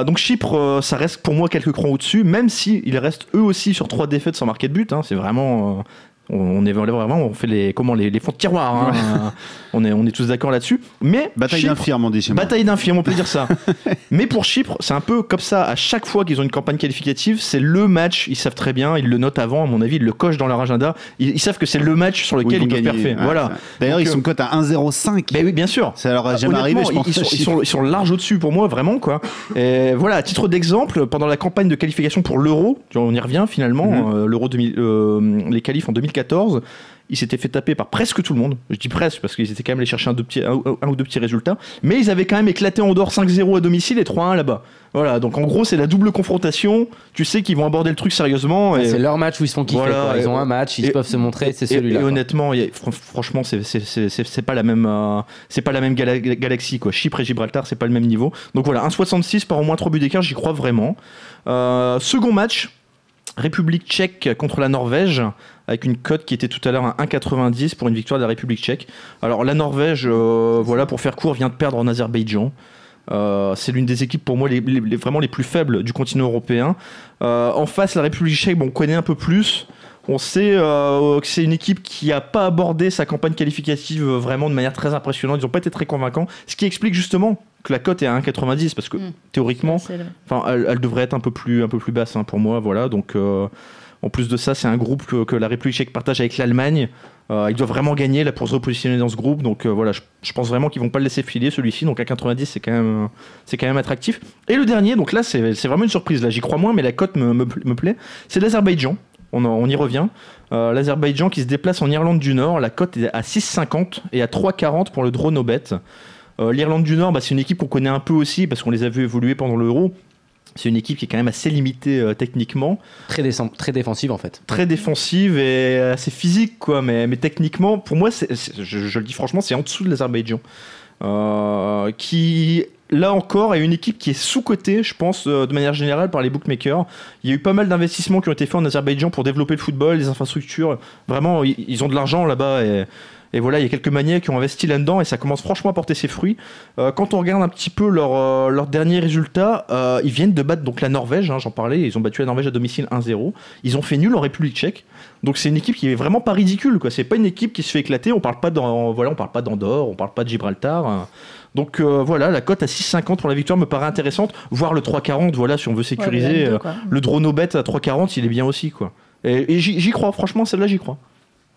donc Chypre, ça reste pour moi quelques crans au-dessus, même si ils restent eux aussi sur trois défaites sans marquer de but. hein. c'est vraiment, on, est vraiment, on fait les comment les, les fonds de tiroir. hein. Euh, (laughs) on est on est tous d'accord là-dessus. Mais Bataille Chypre- d'infirme, on dit. Bataille on peut dire ça. (laughs) Mais pour Chypre, c'est un peu comme ça. À chaque fois qu'ils ont une campagne qualificative, c'est le match. Ils savent très bien. Ils le notent avant. À mon avis, ils le cochent dans leur agenda. Ils, ils savent que c'est le match sur lequel ils, perfer. Ouais, voilà. D'ailleurs, ils euh, sont cote à 1,05. Ben oui, bien sûr. Ça leur a jamais arrivé, je pense. Ils, ils sont, ils, sont, ils sont large au-dessus pour moi, vraiment quoi. Et voilà, à titre d'exemple, pendant la campagne de qualification pour l'Euro, on y revient finalement, Mhm. euh, l'Euro 2000, euh, les qualifs en 2014. Ils s'étaient fait taper par presque tout le monde. Je dis presque parce qu'ils étaient quand même allés chercher un, deux petits- un- un ou deux petits résultats. Mais ils avaient quand même éclaté en dehors 5-0 à domicile et 3-1 là-bas. Voilà, donc en gros, c'est la double confrontation. Tu sais qu'ils vont aborder le truc sérieusement. et- C'est leur match où ils se font kiffer. Voilà, quoi. Ils ont un match, ils et- peuvent se montrer, c'est celui-là. Et, honnêtement, a- fr- franchement, c'est pas la même, euh, c'est pas la même gala- galaxie quoi. Chypre et Gibraltar, c'est pas le même niveau. Donc voilà, 1,66 par au moins 3 buts d'écart, j'y crois vraiment. Euh, second match, République tchèque contre la Norvège, avec une cote qui était tout à l'heure à 1,90 pour une victoire de la République tchèque. Alors la Norvège, euh, voilà, pour faire court, vient de perdre en Azerbaïdjan. Euh, c'est l'une des équipes pour moi vraiment les plus faibles du continent européen. Euh, en face, la République tchèque, on connaît un peu plus. On sait euh, que c'est une équipe qui n'a pas abordé sa campagne qualificative euh, vraiment de manière très impressionnante. Ils n'ont pas été très convaincants. Ce qui explique justement que la cote est à 1,90 parce que Mm. théoriquement, Enfin, elle, elle devrait être un peu plus, un peu plus basse hein, pour moi, voilà. Donc, euh, en plus de ça, c'est un groupe que, que la République tchèque partage avec l'Allemagne. Euh, ils doivent vraiment gagner là pour se repositionner dans ce groupe. Donc euh, voilà, je, je pense vraiment qu'ils vont pas le laisser filer celui-ci. Donc à 90, c'est quand même, c'est quand même attractif. Et le dernier, donc là, c'est c'est vraiment une surprise. Là, j'y crois moins, mais la cote me, me, me plaît. C'est l'Azerbaïdjan. On, y revient. Euh, L'Azerbaïdjan qui se déplace en Irlande du Nord. La cote est à 6,50 et à 3,40 pour le drone au bet. Euh, L'Irlande du Nord, bah, c'est une équipe qu'on connaît un peu aussi parce qu'on les a vus évoluer pendant l'Euro. C'est une équipe qui est quand même assez limitée euh, techniquement, Très, défensive en fait. très défensive et assez physique, quoi. Mais, mais techniquement, pour moi, je, je le dis franchement, c'est en dessous de l'Azerbaïdjan. Euh, qui, là encore, est une équipe qui est sous-cotée, je pense, euh, de manière générale, par les bookmakers. Il y a eu pas mal d'investissements qui ont été faits en Azerbaïdjan pour développer le football, les infrastructures. Vraiment, ils, ont de l'argent là-bas et. Voilà, il y a quelques manières qui ont investi là-dedans et ça commence franchement à porter ses fruits. Euh, quand on regarde un petit peu leurs euh, leurs derniers résultats, euh, ils viennent de battre la Norvège, hein, j'en parlais, ils ont battu la Norvège à domicile 1-0. Ils ont fait nul en République tchèque. Donc c'est une équipe qui est vraiment pas ridicule. C'est pas une équipe qui se fait éclater. On parle pas on parle pas d'Andorre, on parle pas de Gibraltar. hein. Donc euh, voilà, la cote à 6,50 pour la victoire me paraît intéressante. Voir le 3,40, voilà, si on veut sécuriser. le N2, euh, le drone au bet à 3,40, il est bien aussi, quoi. Et, et j'y crois, franchement, celle-là, j'y crois.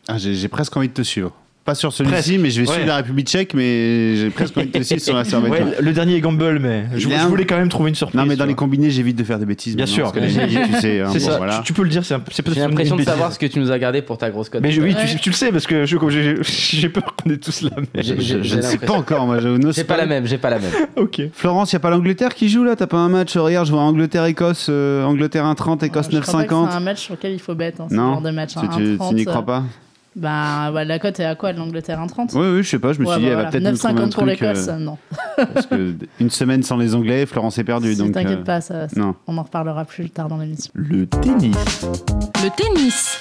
Ah, j'ai j'ai presque envie de te suivre. Pas sur celui-ci, mais je vais Ouais. suivre la République tchèque, mais j'ai presque envie de sur la. Ouais, le dernier est gamble, mais je, voulais quand même trouver une surprise. Non, mais dans les combinés, j'évite de faire des bêtises. Bien sûr. parce que (laughs) tu sais. hein, C'est bon, ça, voilà. tu, tu peux le dire, c'est un- c'est peut-être J'ai l'impression de bêtise. savoir ce que tu nous as gardé pour ta grosse cote. Mais je- oui, Ouais. tu, tu le sais, parce que je- j'ai (laughs) j'ai peur qu'on est tous la même. J'ai- Je, j'ai- je j'ai ne sais pas encore, moi. Je n'ose J'ai pas la même, j'ai pas la même. (laughs) Ok. Florence, il n'y a pas l'Angleterre qui joue là? T'as pas un match Regarde, je vois Angleterre-Écosse, euh, Angleterre 1,30, Écosse Je crois pas que 9,50. C'est un match sur lequel il faut bête, hein, ce Non, genre de match. Tu, hein, tu- tu 1,30, n'y crois pas? Bah, ouais, la cote est à quoi de l'Angleterre 1,30 Oui, oui, je sais pas. Je me suis dit, bah, elle va voilà. peut-être nous trouver un 9,50 pour truc. l'Écosse, euh, non. (laughs) parce que une semaine sans les Anglais, Florence est perdue. Si, donc, T'inquiète euh, pas, ça, ça- non. on en reparlera plus tard dans l'émission. Le tennis. Le tennis.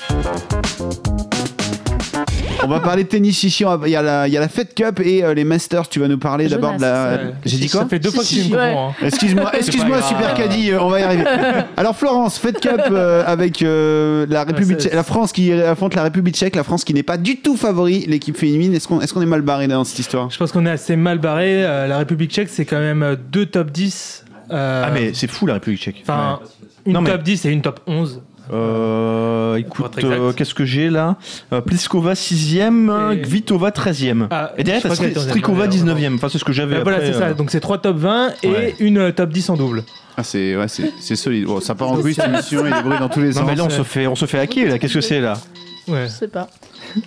On va parler de tennis ici. on va- Il y, a la- il y a la Fed Cup et euh, les Masters. Tu vas nous parler d'abord de la. Ouais. J'ai dit quoi Ça fait deux fois que Si, tu si, me ouais. comprends. hein. Excuse-moi, excuse-moi, pas super caddie, euh, on va y arriver. (laughs) Alors Florence, Fed Cup euh, avec euh, la République, c'est- la France qui affronte la République tchèque, la France qui n'est pas du tout favori, l'équipe féminine. Est-ce qu'on est, qu'on est mal barré dans cette histoire? Je pense qu'on est assez mal barré. Euh, la République tchèque, c'est quand même euh, deux top 10. euh, Ah, mais c'est fou la République tchèque. Enfin, une Non, mais- top 10 et une top 11. Euh, écoute, euh, qu'est-ce que j'ai là? Euh, Pliskova 6ème, Et- Kvitova 13ème. Ah, Et derrière, je t'as crois qu'elle est Stri- dans Strikova la- 19ème. Enfin, c'est ce que j'avais Euh, voilà, après, c'est ça. euh, Donc c'est trois top 20 et Ouais. une euh, top 10 en double. Ah, c'est ouais, c'est c'est solide. Bon, ça part en couille cette (laughs) émission, il est bruit dans tous les Non, sens. mais là, on se fait, on se fait hacker, là. Qu'est-ce que c'est, là? Ouais. Je sais pas.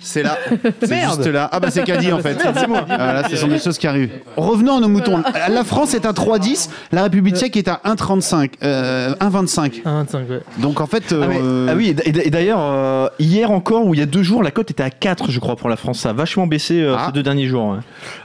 C'est là. C'est juste là. Ah bah c'est Caddy en fait. c'est moi. Ah, là, ce sont des choses qui arrivent. Revenons à nos moutons. La France est à 3,10, la République tchèque est à 1,35. Euh, 1,25. 1,25, ouais. Donc en fait. Ah, mais- euh, ah oui, et d'ailleurs, euh, hier encore, ou il y a deux jours, la cote était à 4, je crois, pour la France. Ça a vachement baissé euh, Ah. ces deux derniers jours. ouais.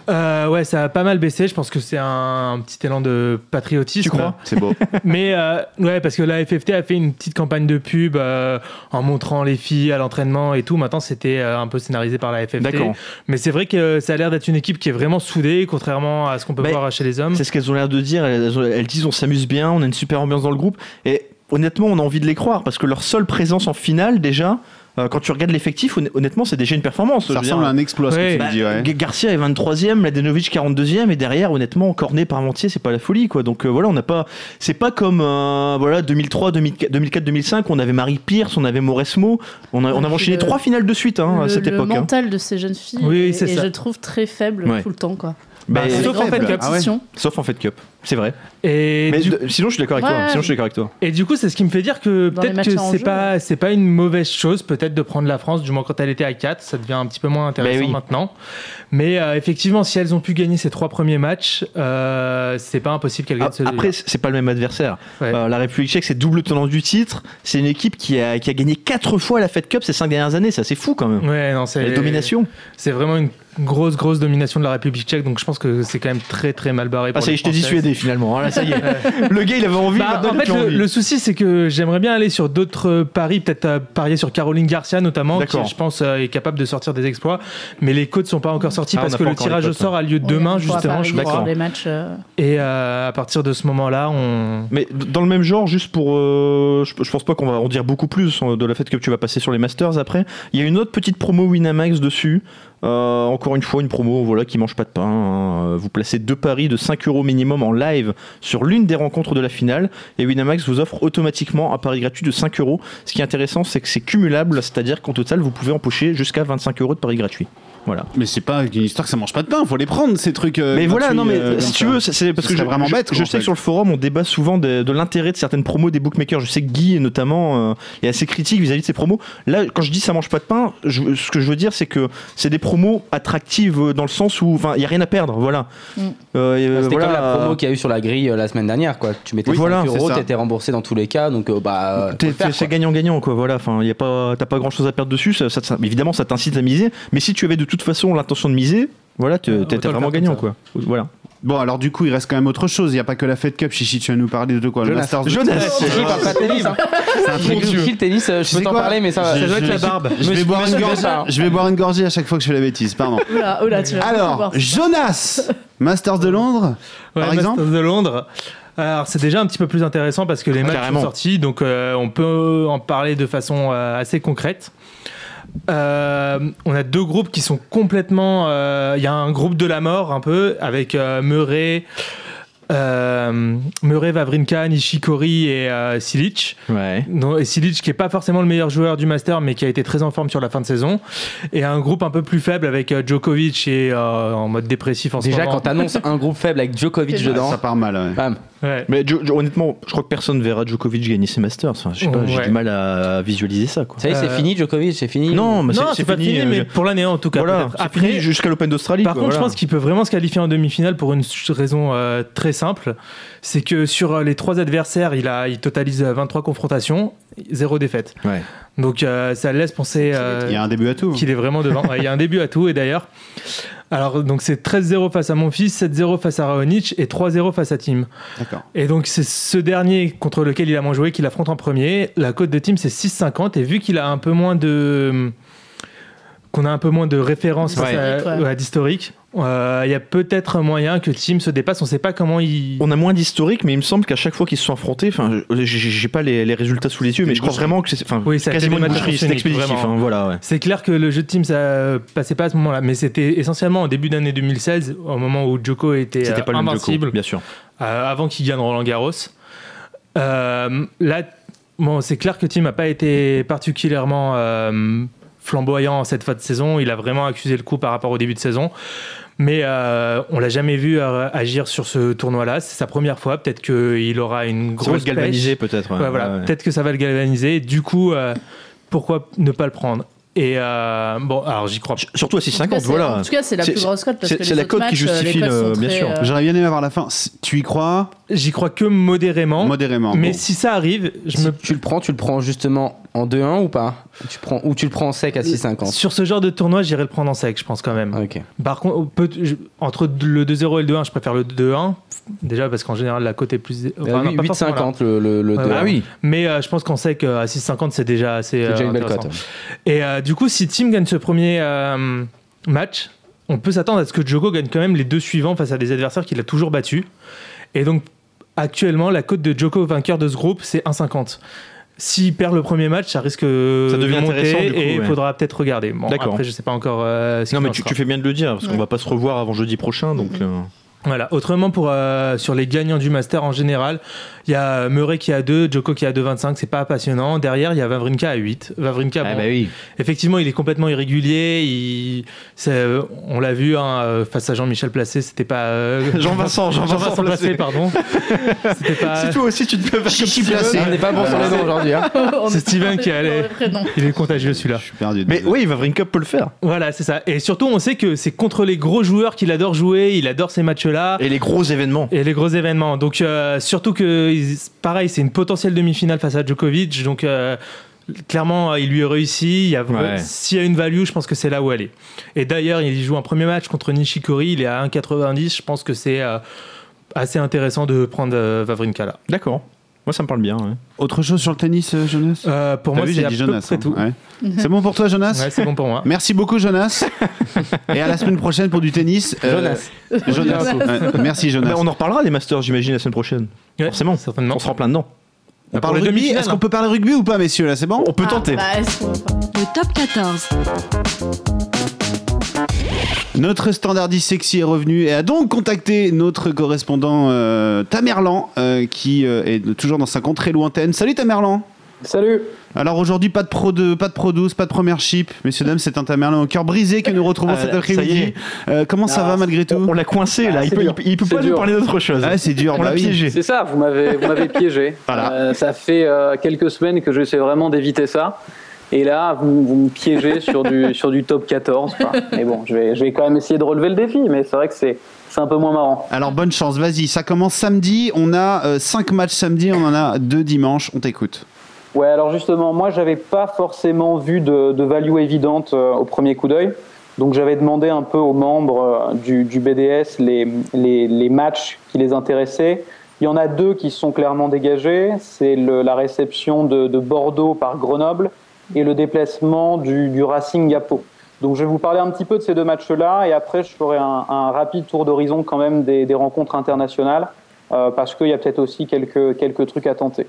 Euh, ouais, ça a pas mal baissé. Je pense que c'est un, un petit élan de patriotisme. Tu crois? C'est beau. (laughs) Mais euh, ouais, parce que la FFT a fait une petite campagne de pub euh, en montrant les filles à l'entraînement et tout. Maintenant, c'était euh, un peu scénarisé par la FFT. D'accord. Mais c'est vrai que ça a l'air d'être une équipe qui est vraiment soudée, contrairement à ce qu'on peut Bah, voir chez les hommes. C'est ce qu'elles ont l'air de dire. Elles, elles disent on s'amuse bien, on a une super ambiance dans le groupe. Et honnêtement, on a envie de les croire parce que leur seule présence en finale, déjà, euh, quand tu regardes l'effectif, honn- honnêtement, c'est déjà une performance. Ça dire, ressemble à un exploit ce que tu Bah, me dis. ouais. Garcia est 23e, Ladenovic 42e et derrière honnêtement Cornet Parmentier c'est pas la folie quoi. Donc euh, voilà, on n'a pas c'est pas comme euh, voilà 2003 2004 2004 2005, on avait Marie Pierce, on avait Mauresmo, on a, on a puis enchaîné le- trois finales de suite hein, à le, cette le époque. hein. mental de ces jeunes filles Oui, est, ça. je trouve très faible Ouais. tout le temps quoi. Bah, Bah, Les sauf en grandes Fed Cup. compétitions. Sauf en Fed Cup, c'est vrai. Et Mais du, de- sinon je suis d'accord avec toi. Ouais. Sinon je suis d'accord avec toi. et du coup, c'est ce qui me fait dire que peut-être que c'est pas c'est pas une mauvaise chose peut-être de prendre la France, du moins quand elle était à 4, ça devient un petit peu moins intéressant oui. maintenant. Mais euh, effectivement, si elles ont pu gagner ces trois premiers matchs, euh, c'est pas impossible qu'elles gagnent Ah, celui-là. Après c'est pas le même adversaire. Ouais. Euh, la République Tchèque c'est double tenant du titre. C'est une équipe qui a, qui a gagné quatre fois la Fed Cup ces cinq dernières années. C'est assez fou quand même. Ouais, non, c'est La domination. C'est vraiment une grosse, grosse domination de la République tchèque, donc je pense que c'est quand même très, très mal barré. Ah pour ça y est, les je t'ai dissuadé finalement. Ah, là, ça y est. le gars il avait envie. Bah, en fait, le, envie. le souci, c'est que j'aimerais bien aller sur d'autres paris, peut-être euh, parier sur Caroline Garcia notamment, qui, je pense, euh, est capable de sortir des exploits. Mais les codes sont pas encore sortis Ah, on parce que le tirage au cotes, sort a lieu demain, justement, je crois. les matchs. euh, Et euh, à partir de ce moment-là, on. Mais dans le même genre, juste pour, euh, je, je pense pas qu'on va en dire beaucoup plus euh, de la fait que tu vas passer sur les Masters après. Il y a une autre petite promo Winamax dessus. Euh, encore une fois, une promo voilà, qui mange pas de pain. hein. Euh, Vous placez deux paris de 5 euros minimum en live sur l'une des rencontres de la finale et Winamax vous offre automatiquement un pari gratuit de 5 euros. Ce qui est intéressant, c'est que c'est cumulable, c'est-à-dire qu'en total, vous pouvez empocher jusqu'à 25 euros de pari gratuit. Voilà. Mais c'est pas une histoire que ça mange pas de pain, faut les prendre ces trucs. euh, mais voilà, non, mais euh, si tu veux, c'est- parce Ce que je, vraiment bête, je quoi, sais que sur le forum, on débat souvent de, de l'intérêt de certaines promos des bookmakers. Je sais que Guy, notamment, euh, est assez critique vis-à-vis de ces promos. Là, quand je dis ça mange pas de pain, je- ce que je veux dire, c'est que c'est des promos attractives dans le sens où, enfin, il y a rien à perdre, voilà. Mm. Euh, euh, C'était voilà, comme la promo euh, qu'il y a eu sur la grille euh, la semaine dernière, quoi. Tu mettais Oui, 5 voilà, euros, t'étais remboursé dans tous les cas, donc euh, bah. c'est gagnant-gagnant, quoi. Voilà. Enfin, y a pas, t'as pas grand-chose à perdre dessus. Ça, ça- ça- évidemment, ça t'incite à miser. Mais si tu avais de toute façon l'intention de miser, voilà, tu- Euh, t'es le vraiment gagnant, quoi. Voilà. Bon, alors du coup, il reste quand même autre chose. Il n'y a pas que la Fed Cup. Chichi, tu vas nous parler de quoi? Le Jonas. Masters de Jonas. Chichi, parle pas de tennis, hein. Le tennis, euh, je Tu peux sais t'en parler, mais ça va. Je- Ça doit être je- la barbe. Je vais, boire une gorgée, hein. je vais boire une gorgée à chaque fois que je fais la bêtise, pardon. Oula, oula, tu vas Alors, voir. Jonas, Masters de Londres, Ouais, par Masters exemple de Londres. Alors c'est déjà un petit peu plus intéressant parce que les matchs Carrément. sont sortis, donc euh, on peut en parler de façon euh, assez concrète. Euh, on a deux groupes qui sont complètement. euh, Il y a un groupe de la mort un peu avec euh, Murray, euh, Murray, Vavrinka, Nishikori et euh, Silic. Ouais. Non, et Silic qui est pas forcément le meilleur joueur du Master mais qui a été très en forme sur la fin de saison et un groupe un peu plus faible avec euh, Djokovic et euh, en mode dépressif en ce Déjà, moment. quand t'annonces un groupe faible avec Djokovic dedans, Ça part mal, ouais. bam. Ouais. Mais Jo- Jo- honnêtement, je crois que personne verra Djokovic gagner ses Masters. Enfin, j'ai Ouais. du mal à visualiser ça. Quoi. Ça y est, c'est Euh, fini, Djokovic, c'est fini. Non, mais c'est- pas fini, mais je- pour l'année en tout cas. voilà, Après, jusqu'à l'Open d'Australie. par quoi, contre, je pense qu'il peut vraiment se qualifier en demi-finale pour une raison euh, très simple. C'est que sur euh, les trois adversaires, il, a, il totalise euh, 23 confrontations, zéro défaite. Ouais. Donc euh, ça laisse penser euh, Il y a un début à tout. qu'il est vraiment devant. (laughs) Ouais, il y a un début à tout, et d'ailleurs. Alors, donc c'est 13-0 face à mon fils, 7-0 face à Raonic et 3-0 face à Tim. D'accord. Et donc c'est ce dernier contre lequel il a moins joué qu'il affronte en premier. La cote de Tim c'est 6,50 et vu qu'il a un peu moins de qu'on a un peu moins de références face à- ouais. ouais, d'historique, euh, il y a peut-être moyen que Tim se dépasse. On sait pas comment il. On a moins d'historique, mais il me semble qu'à chaque fois qu'ils se sont affrontés, enfin, je- j'ai pas les, les résultats sous les yeux, mais je crois vraiment que c'est, enfin, Oui, quasiment une boucherie, c'est expéditif, hein, voilà, ouais. C'est clair que le jeu de Team ça passait pas à ce moment-là, mais c'était essentiellement au début d'année 2016, au moment où Djoko était C'était euh, pas invincible. Djoko, bien sûr. euh, avant qu'il gagne Roland Garros. Euh, là, Bon, c'est clair que Tim n'a pas été particulièrement euh, flamboyant cette fin de saison. Il a vraiment accusé le coup par rapport au début de saison. Mais euh, on l'a jamais vu euh, agir sur ce tournoi-là. C'est sa première fois. Peut-être qu'il aura une Ça va grosse le galvaniser peut-être. ouais. Ouais, voilà. Ouais, ouais. Peut-être que ça va le galvaniser. Du coup, euh, pourquoi ne pas le prendre? Et euh, bon, alors j'y crois. Surtout à En tout cas, 6,50, c'est- voilà. En tout cas, c'est la plus grosse cote parce c'est- que c'est les la cote qui euh, justifie le- bien sûr. euh, J'aurais bien aimé avoir la fin. Tu y crois J'y crois que modérément. Modérément. Mais Bon. si ça arrive, je Si me tu le prends, tu le prends justement en 2-1 ou pas? Tu prends, Ou tu le prends en sec à 6,50 sur ce genre de tournoi, j'irai le prendre en sec, je pense quand même. Ok. Par contre, on peut- je- entre le 2-0 et le 2-1, je préfère le 2-1. Déjà parce qu'en général, la cote est plus. enfin, Euh, là. 8,50 le, le, le Ouais, 2-1. Ah oui. Mais euh, je pense qu'en sec, euh, à 6,50, c'est déjà assez. C'est déjà euh, une belle cote. Et euh, du coup, si Team gagne ce premier euh, match, on peut s'attendre à ce que Joko gagne quand même les deux suivants face à des adversaires qu'il a toujours battus. Et donc, actuellement, la cote de Joko vainqueur de ce groupe, c'est 1,50. S'il perd le premier match, ça risque Ça devient de monter intéressant, du coup, et il ouais. faudra peut-être regarder. Bon, D'accord. après, je sais pas encore euh, ce Non, mais tu, fais bien de le dire, parce qu'on Ouais. va pas se revoir avant jeudi prochain, donc. euh, Voilà. Autrement, pour, euh, sur les gagnants du Master en général, il y a Murray qui a 2, Joko qui a 2,25, c'est pas passionnant. Derrière, il y a Vavrinka à 8. Vavrinka, Ah bon, bah oui. effectivement, il est complètement irrégulier. Il, on l'a vu hein, euh, face à Jean-Michel Placé, c'était pas. euh, (laughs) Jean-Vincent, Jean-Vincent Placé, Placé. pardon. c'était pas. Si toi aussi tu te peux faire Chichi placé. On n'est pas bon sur les noms aujourd'hui. hein. (laughs) C'est est Steven pas qui allait-. Il est contagieux celui-là. Je suis perdu. Mais oui, Vavrinka peut le faire. Voilà, c'est ça. Et surtout, on sait que c'est contre les gros joueurs qu'il adore jouer. Il adore ces matchs-là. Et les gros événements. Et les gros événements. Donc, euh, surtout que, pareil, c'est une potentielle demi-finale face à Djokovic. Donc, euh, clairement, euh, il lui a réussi. Ouais. S'il y a une value, je pense que c'est là où elle est. Et d'ailleurs, il joue un premier match contre Nishikori. Il est à 1,90. Je pense que c'est euh, assez intéressant de prendre euh, Vavrinka là. D'accord. Moi, ça me parle bien. ouais. Autre chose sur le tennis, euh, Jonas Euh, pour moi, c'est Jonas. hein. tout. Ouais. C'est bon pour toi, Jonas Ouais, c'est bon pour moi. Merci beaucoup, Jonas. (laughs) Et à la semaine prochaine pour du tennis. Euh, Jonas. Jonas. Jonas. Ouais, Merci, Jonas. Bah, on en reparlera des Masters, j'imagine, la semaine prochaine. Ouais, Forcément. certainement. On sera plein dedans. On parle rugby. Est-ce qu'on peut parler rugby ou pas, messieurs Là, c'est bon On peut Ah, tenter. bah, Le top 14. Notre standardiste sexy est revenu et a donc contacté notre correspondant euh, Tamerlan, euh, qui euh, est toujours dans sa contrée lointaine. Salut Tamerlan Salut Alors aujourd'hui, pas de Pro 2, pas de Pro 12, pas de première chip. Messieurs, dames, c'est un Tamerlan au cœur brisé que nous retrouvons Ah, cet après-midi. Euh, comment ça va malgré tout On l'a coincé là, Ah, il c'est peut, il il peut pas nous dur. parler d'autre chose. Ah, c'est dur, On bah l'a oui. piégé. C'est ça, vous m'avez vous m'avez piégé. Voilà. Euh, ça fait euh, quelques semaines que j'essaie vraiment d'éviter ça. Et là, vous, vous me piégez sur du, (laughs) sur du top 14. quoi. Mais bon, je vais, je vais quand même essayer de relever le défi, mais c'est vrai que c'est c'est un peu moins marrant. Alors bonne chance, vas-y, ça commence samedi. On a 5 matchs samedi, on en a 2 dimanche. On t'écoute. Ouais, alors justement, moi, j'avais pas forcément vu de, de value évidente euh, au premier coup d'œil. Donc j'avais demandé un peu aux membres euh, du, du BDS les, les, les matchs qui les intéressaient. Il y en a deux qui sont clairement dégagés. C'est la réception de, de Bordeaux par Grenoble et le déplacement du, Racing Gapo. Donc je vais vous parler un petit peu de ces deux matchs-là et après je ferai un, rapide tour d'horizon quand même des, rencontres internationales euh, parce qu'il y a peut-être aussi quelques, quelques trucs à tenter.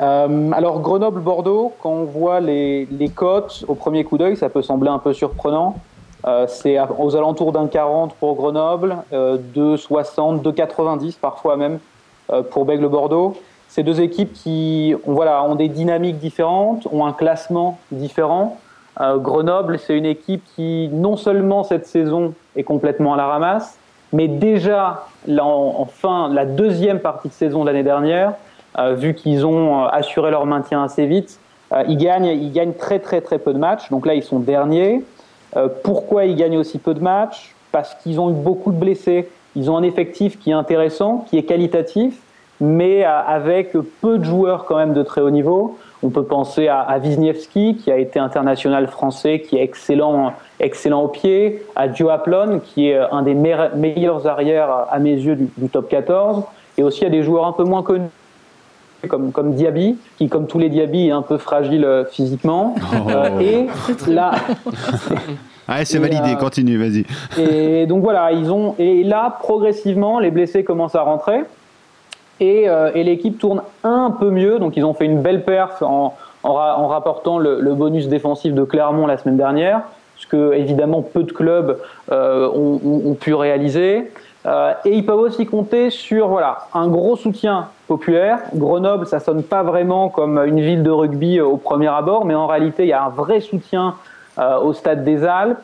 Euh, alors Grenoble-Bordeaux, quand on voit les, les cotes au premier coup d'œil, ça peut sembler un peu surprenant. Euh, c'est à- aux alentours d'un 40 pour Grenoble, euh, 2,60, 2,90 parfois même pour Bègle-Bordeaux. Ces deux équipes qui ont, voilà, ont des dynamiques différentes, ont un classement différent. Euh, Grenoble, c'est une équipe qui non seulement cette saison est complètement à la ramasse, mais déjà en, fin, la deuxième partie de saison de l'année dernière, euh, vu qu'ils ont euh, assuré leur maintien assez vite, ils, gagnent, ils gagnent très très très peu de matchs. Donc là, ils sont derniers. Pourquoi ils gagnent aussi peu de matchs? Parce qu'ils ont eu beaucoup de blessés. Ils ont un effectif qui est intéressant, qui est qualitatif, mais euh, avec peu de joueurs quand même de très haut niveau. On peut penser à, à Wisniewski, qui a été international français, qui est excellent, excellent au pied, à Duaplon, qui est un des meilleurs- meilleurs arrières à mes yeux du, du top 14, et aussi à des joueurs un peu moins connus comme, comme Diaby, qui, comme tous les Diaby, est un peu fragile euh, physiquement. Euh, et là, (laughs) Ouais, c'est validé, euh, continue, vas-y. et donc voilà, ils ont et là progressivement les blessés commencent à rentrer et, euh, et l'équipe tourne un peu mieux. Donc ils ont fait une belle perf en, en, ra- en rapportant le, bonus défensif de Clermont la semaine dernière, ce que évidemment peu de clubs euh, ont, pu réaliser. Euh, et ils peuvent aussi compter sur voilà, un gros soutien populaire. Grenoble, ça sonne pas vraiment comme une ville de rugby au premier abord, mais en réalité, il y a un vrai soutien au stade des Alpes.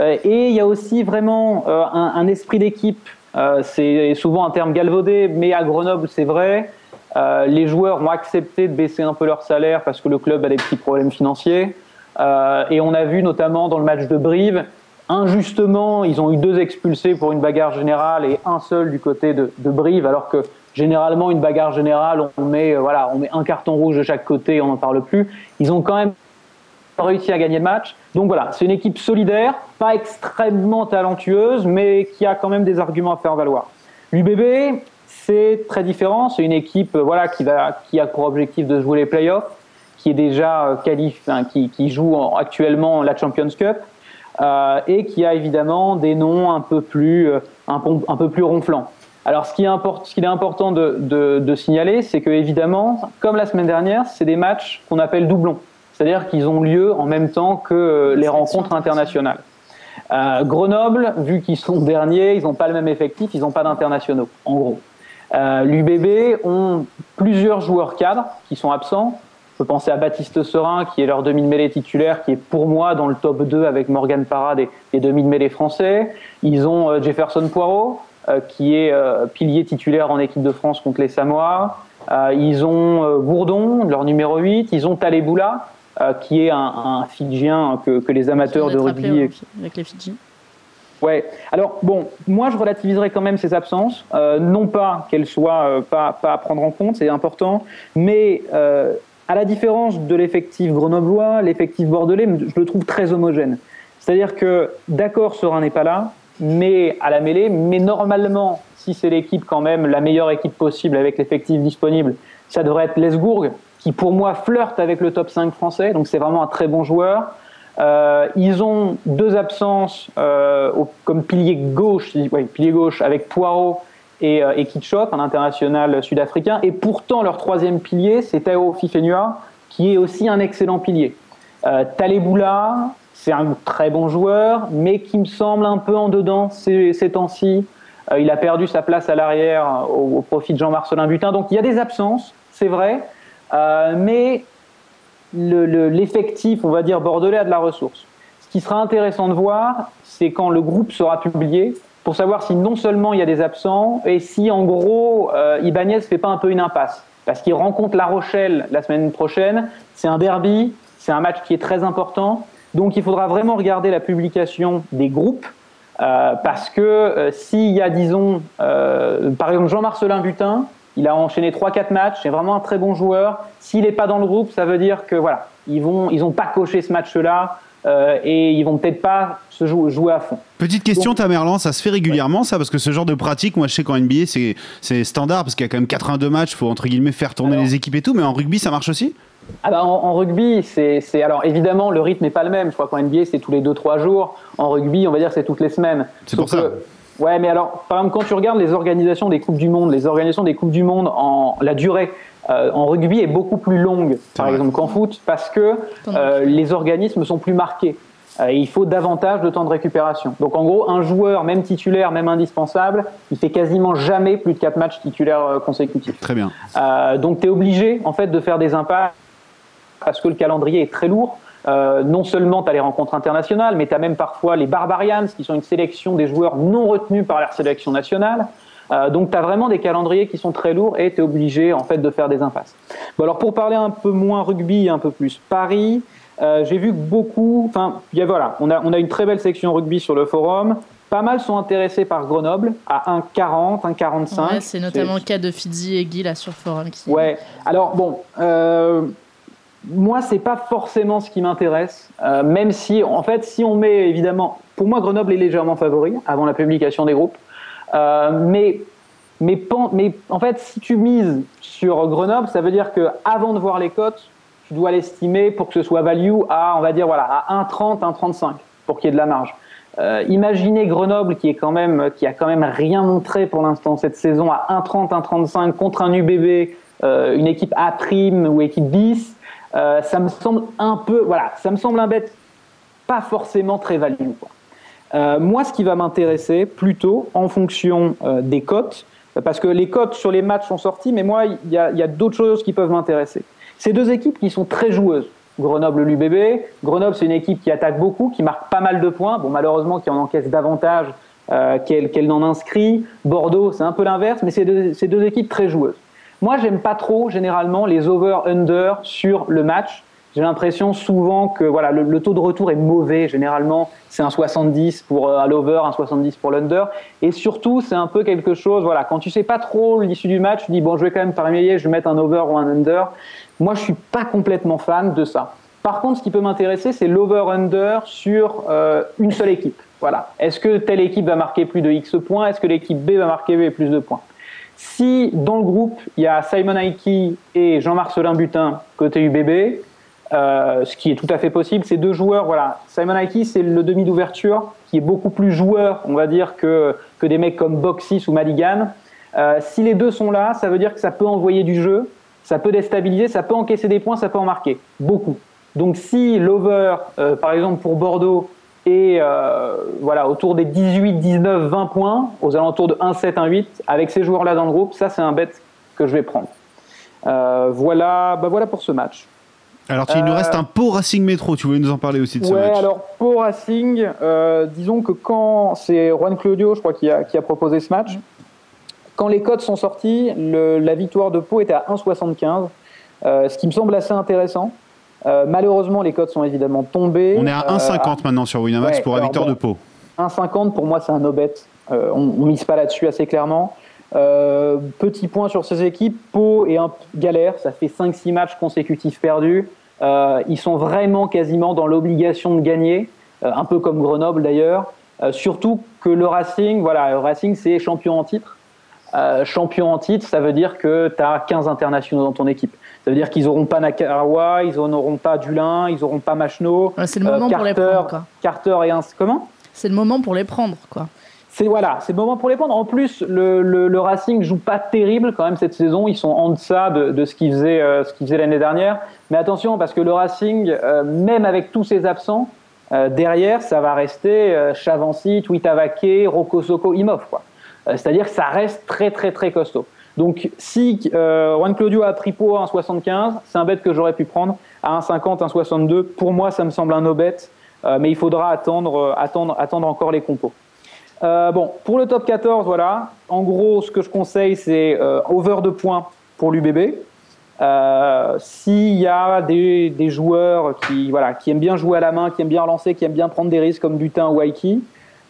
Et il y a aussi vraiment un, un esprit d'équipe. Euh, c'est souvent un terme galvaudé, mais à Grenoble, c'est vrai. Euh, les joueurs ont accepté de baisser un peu leur salaire parce que le club a des petits problèmes financiers. Euh, et on a vu notamment dans le match de Brive, injustement, ils ont eu deux expulsés pour une bagarre générale et un seul du côté de, Brive, alors que généralement une bagarre générale, on met, voilà, on met un carton rouge de chaque côté et on n'en parle plus. Ils ont quand même réussi à gagner le match. Donc voilà, c'est une équipe solidaire, pas extrêmement talentueuse, mais qui a quand même des arguments à faire valoir. L'UBB, c'est très différent. C'est une équipe euh, voilà, qui, a pour objectif de jouer les playoffs, qui est déjà euh, qualif, hein, qui, joue en- actuellement la Champions Cup, euh, et qui a évidemment des noms un peu plus, un, peu plus ronflants. Alors, ce qui est, import- qu'il est important de, de- de signaler, c'est que évidemment, comme la semaine dernière, c'est des matchs qu'on appelle doublons. C'est-à-dire qu'ils ont lieu en même temps que euh, les rencontres internationales. Euh, Grenoble, vu qu'ils sont derniers, ils n'ont pas le même effectif, ils n'ont pas d'internationaux, en gros. Euh, L'UBB ont plusieurs joueurs cadres qui sont absents. Je peux penser à Baptiste Serin, qui est leur demi-mêlée titulaire, qui est pour moi dans le top 2 avec Morgan Parra des, des demi-mêlées français. Ils ont euh, Jefferson Poirot, qui est pilier titulaire en équipe de France contre les Samoa. Ils ont Gourdon, leur numéro 8. Ils ont Taleboula, qui est un, un Fidjien que, que les amateurs de rugby ouais, avec les Fidji. Ouais. Alors bon, moi je relativiserai quand même ces absences, euh, non pas qu'elles soient euh, pas, pas à prendre en compte, c'est important, mais euh, à la différence de l'effectif grenoblois, l'effectif bordelais, je le trouve très homogène. C'est-à-dire que d'accord, Serein n'est pas là, mais à la mêlée, mais normalement, si c'est l'équipe quand même la meilleure équipe possible avec l'effectif disponible, ça devrait être Lesbourg, qui pour moi flirte avec le top 5 français, donc c'est vraiment un très bon joueur. Euh, ils ont deux absences euh, comme pilier gauche, pilier gauche avec Poirot et, euh, Kitschop, un international sud-africain. Et pourtant, leur troisième pilier, c'est Tao Fifenua, qui est aussi un excellent pilier. Euh, Taleboula, c'est un très bon joueur, mais qui me semble un peu en dedans ces, temps-ci. Il a perdu sa place à l'arrière au, au profit de Jean-Marcelin Butin. Donc il y a des absences, c'est vrai, euh, mais le- le- l'effectif, on va dire, bordelais a de la ressource. Ce qui sera intéressant de voir, c'est quand le groupe sera publié, pour savoir si non seulement il y a des absents, et si en gros, euh, Ibanez fait pas un peu une impasse. Parce qu'il rencontre La Rochelle la semaine prochaine, c'est un derby, c'est un match qui est très important, donc il faudra vraiment regarder la publication des groupes, euh, parce que euh, s'il y a, disons, par exemple Jean-Marcelin Butin, il a enchaîné 3-4 matchs, c'est vraiment un très bon joueur. S'il n'est pas dans le groupe, ça veut dire que voilà, ils vont, ils ont pas coché ce match-là euh, et ils vont peut-être pas se jou- jouer à fond. Petite question, Tamerlan, ça se fait régulièrement ça Parce que ce genre de pratique, moi je sais qu'en NBA c'est standard parce qu'il y a quand même 82 matchs, faut entre guillemets faire tourner Alors- les équipes et tout, mais en rugby ça marche aussi? Ah bah, en, en rugby, c'est alors évidemment le rythme n'est pas le même. Je crois qu'en NBA c'est tous les 2-3 jours. En rugby, on va dire que c'est toutes les semaines. C'est pour ça. Ouais, mais alors, par exemple, quand tu regardes les organisations des Coupes du Monde, les organisations des Coupes du Monde en la durée euh, en rugby est beaucoup plus longue, par exemple, qu'en foot, parce que euh, les organismes sont plus marqués. Euh, et il faut davantage de temps de récupération. Donc en gros, un joueur, même titulaire, même indispensable, il fait quasiment jamais plus de 4 matchs titulaires euh, consécutifs. Très bien. Euh, donc tu es obligé en fait de faire des impacts parce que le calendrier est très lourd. Euh, non seulement tu as les rencontres internationales, mais tu as même parfois les Barbarians, qui sont une sélection des joueurs non retenus par leur sélection nationale. Euh, donc tu as vraiment des calendriers qui sont très lourds et tu es obligé en fait de faire des impasses. Bon, alors pour parler un peu moins rugby, un peu plus Paris, euh, j'ai vu que beaucoup, enfin il y a- voilà, on a, on a une très belle section rugby sur le forum. Pas mal sont intéressés par Grenoble à 1,40, 1,45. Ouais, c'est notamment le cas de Fidji et Guy là sur le forum. Qui... Ouais. Alors bon, euh, moi c'est pas forcément ce qui m'intéresse, euh, même si en fait si on met évidemment, pour moi Grenoble est légèrement favori avant la publication des groupes, Euh, mais mais, en fait si tu mises sur Grenoble, ça veut dire que avant de voir les cotes, tu dois l'estimer pour que ce soit value à on va dire voilà à 1,30, 1,35 pour qu'il y ait de la marge. Euh, imaginez Grenoble qui est quand même qui a quand même rien montré pour l'instant cette saison à 1,30 1,35 contre un UBB une équipe A prime ou équipe bis euh, ça me semble un peu voilà ça me semble un bet pas forcément très value quoi. Euh, moi, ce qui va m'intéresser plutôt en fonction euh, des cotes, parce que les cotes sur les matchs sont sorties, mais moi, il y a, d'autres choses qui peuvent m'intéresser. Ces deux équipes qui sont très joueuses. Grenoble-l'UBB. Grenoble, c'est une équipe qui attaque beaucoup, qui marque pas mal de points. Bon, malheureusement, qui en encaisse davantage euh, qu'elle n'en inscrit. Bordeaux, c'est un peu l'inverse, mais c'est deux équipes très joueuses. Moi, j'aime pas trop généralement les over/under sur le match. J'ai l'impression souvent que voilà, le, taux de retour est mauvais. Généralement, c'est un 70 pour euh, l'over, un 70 pour l'under. Et surtout, c'est un peu quelque chose. Voilà, quand tu sais pas trop l'issue du match, tu dis bon, je vais quand même parier, je vais mettre un over ou un under. Moi, je suis pas complètement fan de ça. Par contre, ce qui peut m'intéresser, c'est l'over/under sur euh, une seule équipe. Voilà. Est-ce que telle équipe va marquer plus de X points? Est-ce que l'équipe B va marquer plus de points? Si dans le groupe, il y a Simon Aiki et Jean-Marcelin Butin côté UBB, euh, ce qui est tout à fait possible, ces deux joueurs, voilà. Simon Aiki, c'est le demi d'ouverture qui est beaucoup plus joueur, on va dire, que, que des mecs comme Boxis ou Madigan. Euh, si les deux sont là, ça veut dire que ça peut envoyer du jeu, ça peut déstabiliser, ça peut encaisser des points, ça peut en marquer. Beaucoup. Donc si l'over, euh, par exemple pour Bordeaux, est euh, voilà, autour des 18, 19, 20 points, aux alentours de 1,7, 1,8, avec ces joueurs-là dans le groupe, ça c'est un bet que je vais prendre. Euh, voilà, bah voilà pour ce match. Alors, il nous Euh, reste un Pau Racing Métro. Tu voulais nous en parler aussi de ce Ouais, match alors pour Racing, disons que quand c'est Juan Claudio, je crois, qui a, qui a proposé ce match, quand les codes sont sortis, le- la victoire de Pau était à 1,75, euh, ce qui me semble assez intéressant. Euh, malheureusement, les codes sont évidemment tombés. On est à Euh, 1,50 maintenant sur Winamax ouais, pour victoire bon. de Pau. 1,50 pour moi c'est un no-bet. Euh, on, on mise pas là-dessus assez clairement. Euh, petit point sur ces équipes, Pau est un galère, ça fait 5-6 matchs consécutifs perdus. Euh, ils sont vraiment quasiment dans l'obligation de gagner, euh, un peu comme Grenoble d'ailleurs. Euh, surtout que le Racing, voilà, le Racing c'est champion en titre. Euh, champion en titre, ça veut dire que tu as 15 internationaux dans ton équipe. Ça veut dire qu'ils n'auront pas Nakarawa, ils n'auront pas Dulin, ils n'auront pas Machno. Ouais, c'est le moment pour les Carter, prendre, quoi. Carter et un... Comment? C'est le moment pour les prendre, quoi. c'est voilà, c'est le moment pour les prendre. En plus, le, le, le Racing joue pas terrible quand même cette saison. Ils sont en deçà de, de ce qu'ils faisaient, euh, ce qu'ils faisaient l'année dernière. Mais attention, parce que le Racing, euh, même avec tous ses absents, euh, derrière, ça va rester euh, Chavancy, Tuitavake, Rocco quoi. Euh, C'est-à-dire que ça reste très très très costaud. Donc si euh, Juan Claudio a pris Pau à 1,75, c'est un bet que j'aurais pu prendre à 1,50, 1,62. Pour moi, ça me semble un no bet, euh, mais il faudra attendre, euh, attendre, attendre encore les compos. Euh, bon, pour le top 14, voilà. En gros, ce que je conseille, c'est euh, over de points pour l'UBB. S'il y a des, joueurs qui, voilà, qui aiment bien jouer à la main, qui aiment bien relancer, qui aiment bien prendre des risques comme Dutin ou Aiki.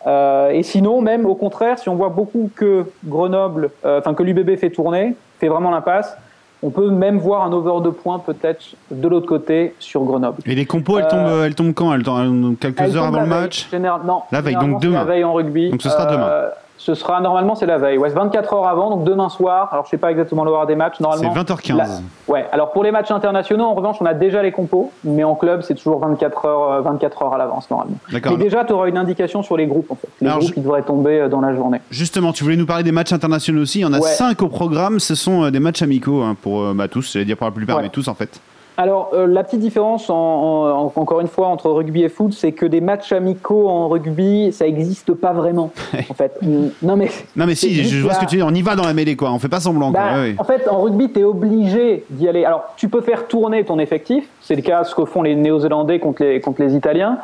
Euh, et sinon, même au contraire, si on voit beaucoup que Grenoble, euh, enfin que l'UBB fait tourner, fait vraiment l'impasse, on peut même voir un over de points peut-être de l'autre côté sur Grenoble. Et les compos, elles, Euh, tombent, elles tombent quand? Elles tombent quelques heures avant le veille, match? général- non, La veille, donc demain. La veille en rugby. Donc ce sera demain. Ce sera normalement c'est la veille. Ouais, c'est 24 heures avant, donc demain soir. Alors je sais pas exactement l'heure des matchs. C'est Normalement. 20h15. la- Ouais. Alors pour les matchs internationaux, en revanche, on a déjà les compos, mais en club, c'est toujours 24 heures, euh, 24 heures à l'avance normalement. D'accord. Mais déjà, tu auras une indication sur les groupes en fait. Les Alors, groupes je- qui devraient tomber euh, dans la journée. Justement, tu voulais nous parler des matchs internationaux aussi. Il y en a Ouais. 5 au programme. Ce sont euh, des matchs amicaux hein, pour euh, bah, tous. J'allais dire pour la plupart, Ouais. mais tous en fait. Alors, euh, la petite différence, en, en- encore une fois, entre rugby et foot, c'est que des matchs amicaux en rugby, ça n'existe pas vraiment, (laughs) en fait. Non, mais. Non, mais si, je, vois ce que tu dis. On y va dans la mêlée, quoi. On fait pas semblant, quoi. Bah, ouais. En fait, en rugby, tu es obligé d'y aller. Alors, tu peux faire tourner ton effectif. C'est le cas ce que font les Néo-Zélandais contre les, contre les Italiens.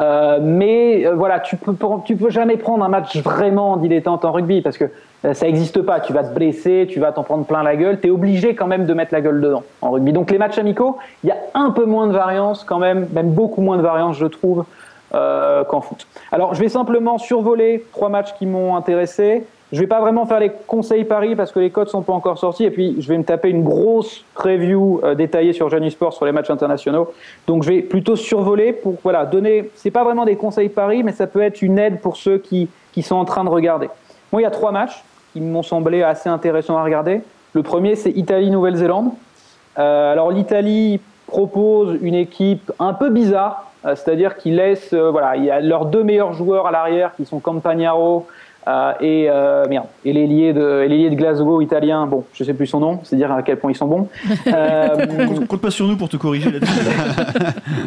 Euh, mais euh, voilà, tu peux, tu peux jamais prendre un match vraiment dilettante en rugby parce que ça n'existe pas. Tu vas te blesser, tu vas t'en prendre plein la gueule. Tu es obligé quand même de mettre la gueule dedans en rugby. Donc, les matchs amicaux, il y a un peu moins de variance quand même, même beaucoup moins de variance, je trouve, euh, qu'en foot. Alors, je vais simplement survoler trois matchs qui m'ont intéressé. Je vais pas vraiment faire les conseils paris parce que les codes sont pas encore sortis et puis je vais me taper une grosse preview euh, détaillée sur Janus Sport sur les matchs internationaux. Donc je vais plutôt survoler pour voilà donner. C'est pas vraiment des conseils paris, mais ça peut être une aide pour ceux qui qui sont en train de regarder. Moi, il y a trois matchs qui m'ont semblé assez intéressants à regarder. Le premier, c'est Italie-Nouvelle-Zélande. Euh, alors l'Italie propose une équipe un peu bizarre, euh, c'est-à-dire qu'ils laissent, euh, voilà, il y a leurs deux meilleurs joueurs à l'arrière qui sont Campagnaro et merde, et l'ailier de, et de Glasgow italien, bon, je sais plus son nom, c'est dire à quel point ils sont bons. Compte- (laughs) Compte pas sur nous pour te corriger là-dessus.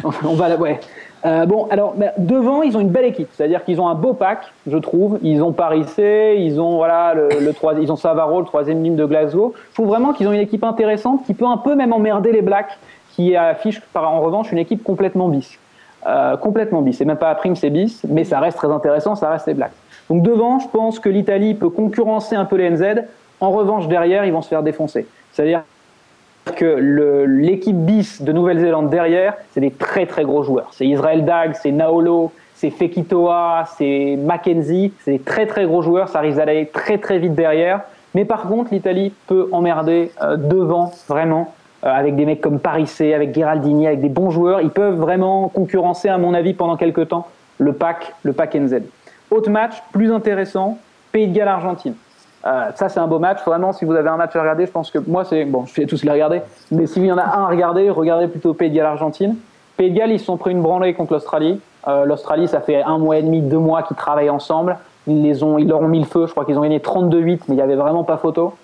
(laughs) on va ouais. Euh, bon, alors bah, devant, ils ont une belle équipe, c'est-à-dire qu'ils ont un beau pack, je trouve. Ils ont Paris C, ils ont voilà le, le ils ont Savaro, le troisième ligne de Glasgow. Je trouve vraiment qu'ils ont une équipe intéressante qui peut un peu même emmerder les Blacks, qui affichent par en revanche une équipe complètement bis, Euh, complètement bis. C'est même pas à prime, c'est bis, mais ça reste très intéressant, ça reste les Blacks. Donc devant, je pense que l'Italie peut concurrencer un peu les NZ. En revanche, derrière, ils vont se faire défoncer. C'est-à-dire que l'équipe bis de Nouvelle-Zélande derrière, c'est des très très gros joueurs. C'est Israel Dag, c'est Naolo, c'est Fekitoa, c'est Mackenzie, c'est des très très gros joueurs, ça risque d'aller très très vite derrière. Mais par contre, l'Italie peut emmerder euh, devant, vraiment, euh, avec des mecs comme Parissé, avec Gheraldini, avec des bons joueurs. Ils peuvent vraiment concurrencer, à mon avis, pendant quelques temps, le pack, le pack NZ. Autre match, plus intéressant, Pays de Galles-Argentine. Euh, ça, c'est un beau match. Vraiment, si vous avez un match à regarder, je pense que moi, c'est bon, je vais tous les regarder. Mais s'il y en a un à regarder, regardez plutôt Pays de Galles Argentine. Pays de Galles, ils se sont pris une branlée contre l'Australie. Euh, L'Australie, ça fait un mois et demi, deux mois qu'ils travaillent ensemble. Ils les ont, ils leur ont mis le feu. Je crois qu'ils ont gagné 32-8, mais il y avait vraiment pas photo.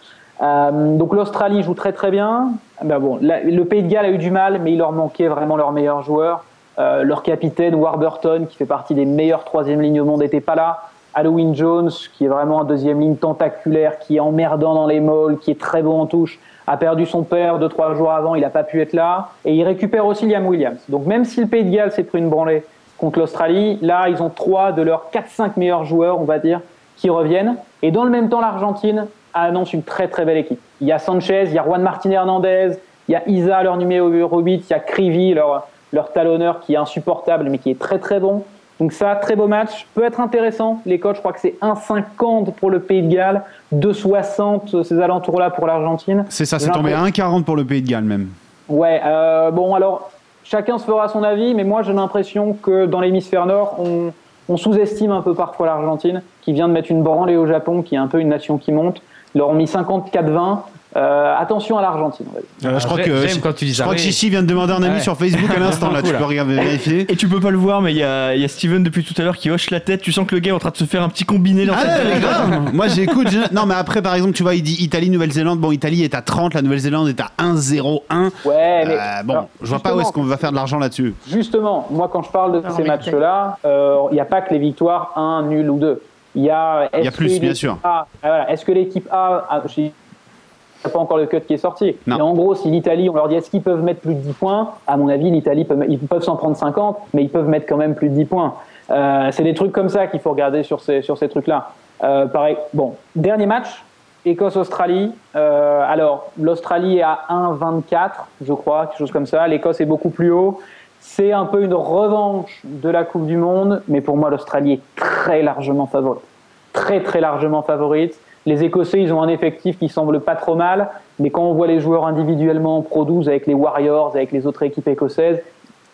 Euh, donc l'Australie joue très très bien. Ben bon, le Pays de Galles a eu du mal, mais il leur manquait vraiment leurs meilleurs joueurs. Euh, leur capitaine Warburton, qui fait partie des meilleures troisième lignes au monde, n'était pas là. Halloween Jones, qui est vraiment un deuxième ligne tentaculaire, qui est emmerdant dans les molles, qui est très bon en touche, a perdu son père deux trois jours avant, il n'a pas pu être là, et il récupère aussi Liam Williams. Donc même si le Pays de Galles s'est pris une branlée contre l'Australie, là ils ont trois de leurs 4-5 meilleurs joueurs, on va dire, qui reviennent. Et dans le même temps, l'Argentine annonce une très très belle équipe. Il y a Sanchez, il y a Juan Martin Hernandez, il y a Isa, leur numéro 8, il y a Crivi, leur talonneur qui est insupportable mais qui est très très bon. Donc ça, très beau match, peut être intéressant. Les codes, je crois que c'est 1,50 pour le Pays de Galles, 2,60 ces alentours-là pour l'Argentine. C'est ça, c'est tombé à l'impression- 1,40 pour le Pays de Galles même. Ouais, euh, bon alors, chacun se fera son avis, mais moi j'ai l'impression que dans l'hémisphère nord, on, on sous-estime un peu parfois l'Argentine, qui vient de mettre une branlée au Japon, qui est un peu une nation qui monte. Ils leur ont mis 54-20. Euh, attention à l'Argentine. Euh, je crois que, j'aime quand tu dis je ça, crois que oui. Chichi vient de demander un ami Ouais. sur Facebook à l'instant. Là, tu peux regarder, vérifier. Et tu peux pas le voir, mais il y a, il y a Steven depuis tout à l'heure qui hoche la tête. Tu sens que le gars est en train de se faire un petit combiné dans Ah ouais, mais grave. Moi j'écoute. je- Non mais après par exemple tu vois il dit Italie Nouvelle-Zélande. Bon Italie est à 30, la Nouvelle-Zélande est à 1-0-1. Ouais, mais Euh, bon, alors, je vois pas où est-ce qu'on va faire de l'argent là-dessus. Justement, moi quand je parle de ces matchs-là, euh, il n'y a pas que les victoires 1, nul ou 2. Il y a, Il y a plus, bien sûr. Ah, voilà, Est-ce que l'équipe A, a- j'ai- il n'y a pas encore le cut qui est sorti. Non. Mais en gros, si l'Italie, on leur dit est-ce qu'ils peuvent mettre plus de 10 points? À mon avis, l'Italie, peut, ils peuvent s'en prendre 50, mais ils peuvent mettre quand même plus de 10 points. Euh, c'est des trucs comme ça qu'il faut regarder sur ces, sur ces trucs-là. Euh, pareil, bon, dernier match, Écosse-Australie. Euh, alors, l'Australie est à 1,24, je crois, quelque chose comme ça. L'Écosse est beaucoup plus haut. C'est un peu une revanche de la Coupe du Monde, mais pour moi, l'Australie est très largement favorite. Très, très largement favorite. Les Écossais, ils ont un effectif qui semble pas trop mal, mais quand on voit les joueurs individuellement en Pro 12 avec les Warriors, avec les autres équipes écossaises,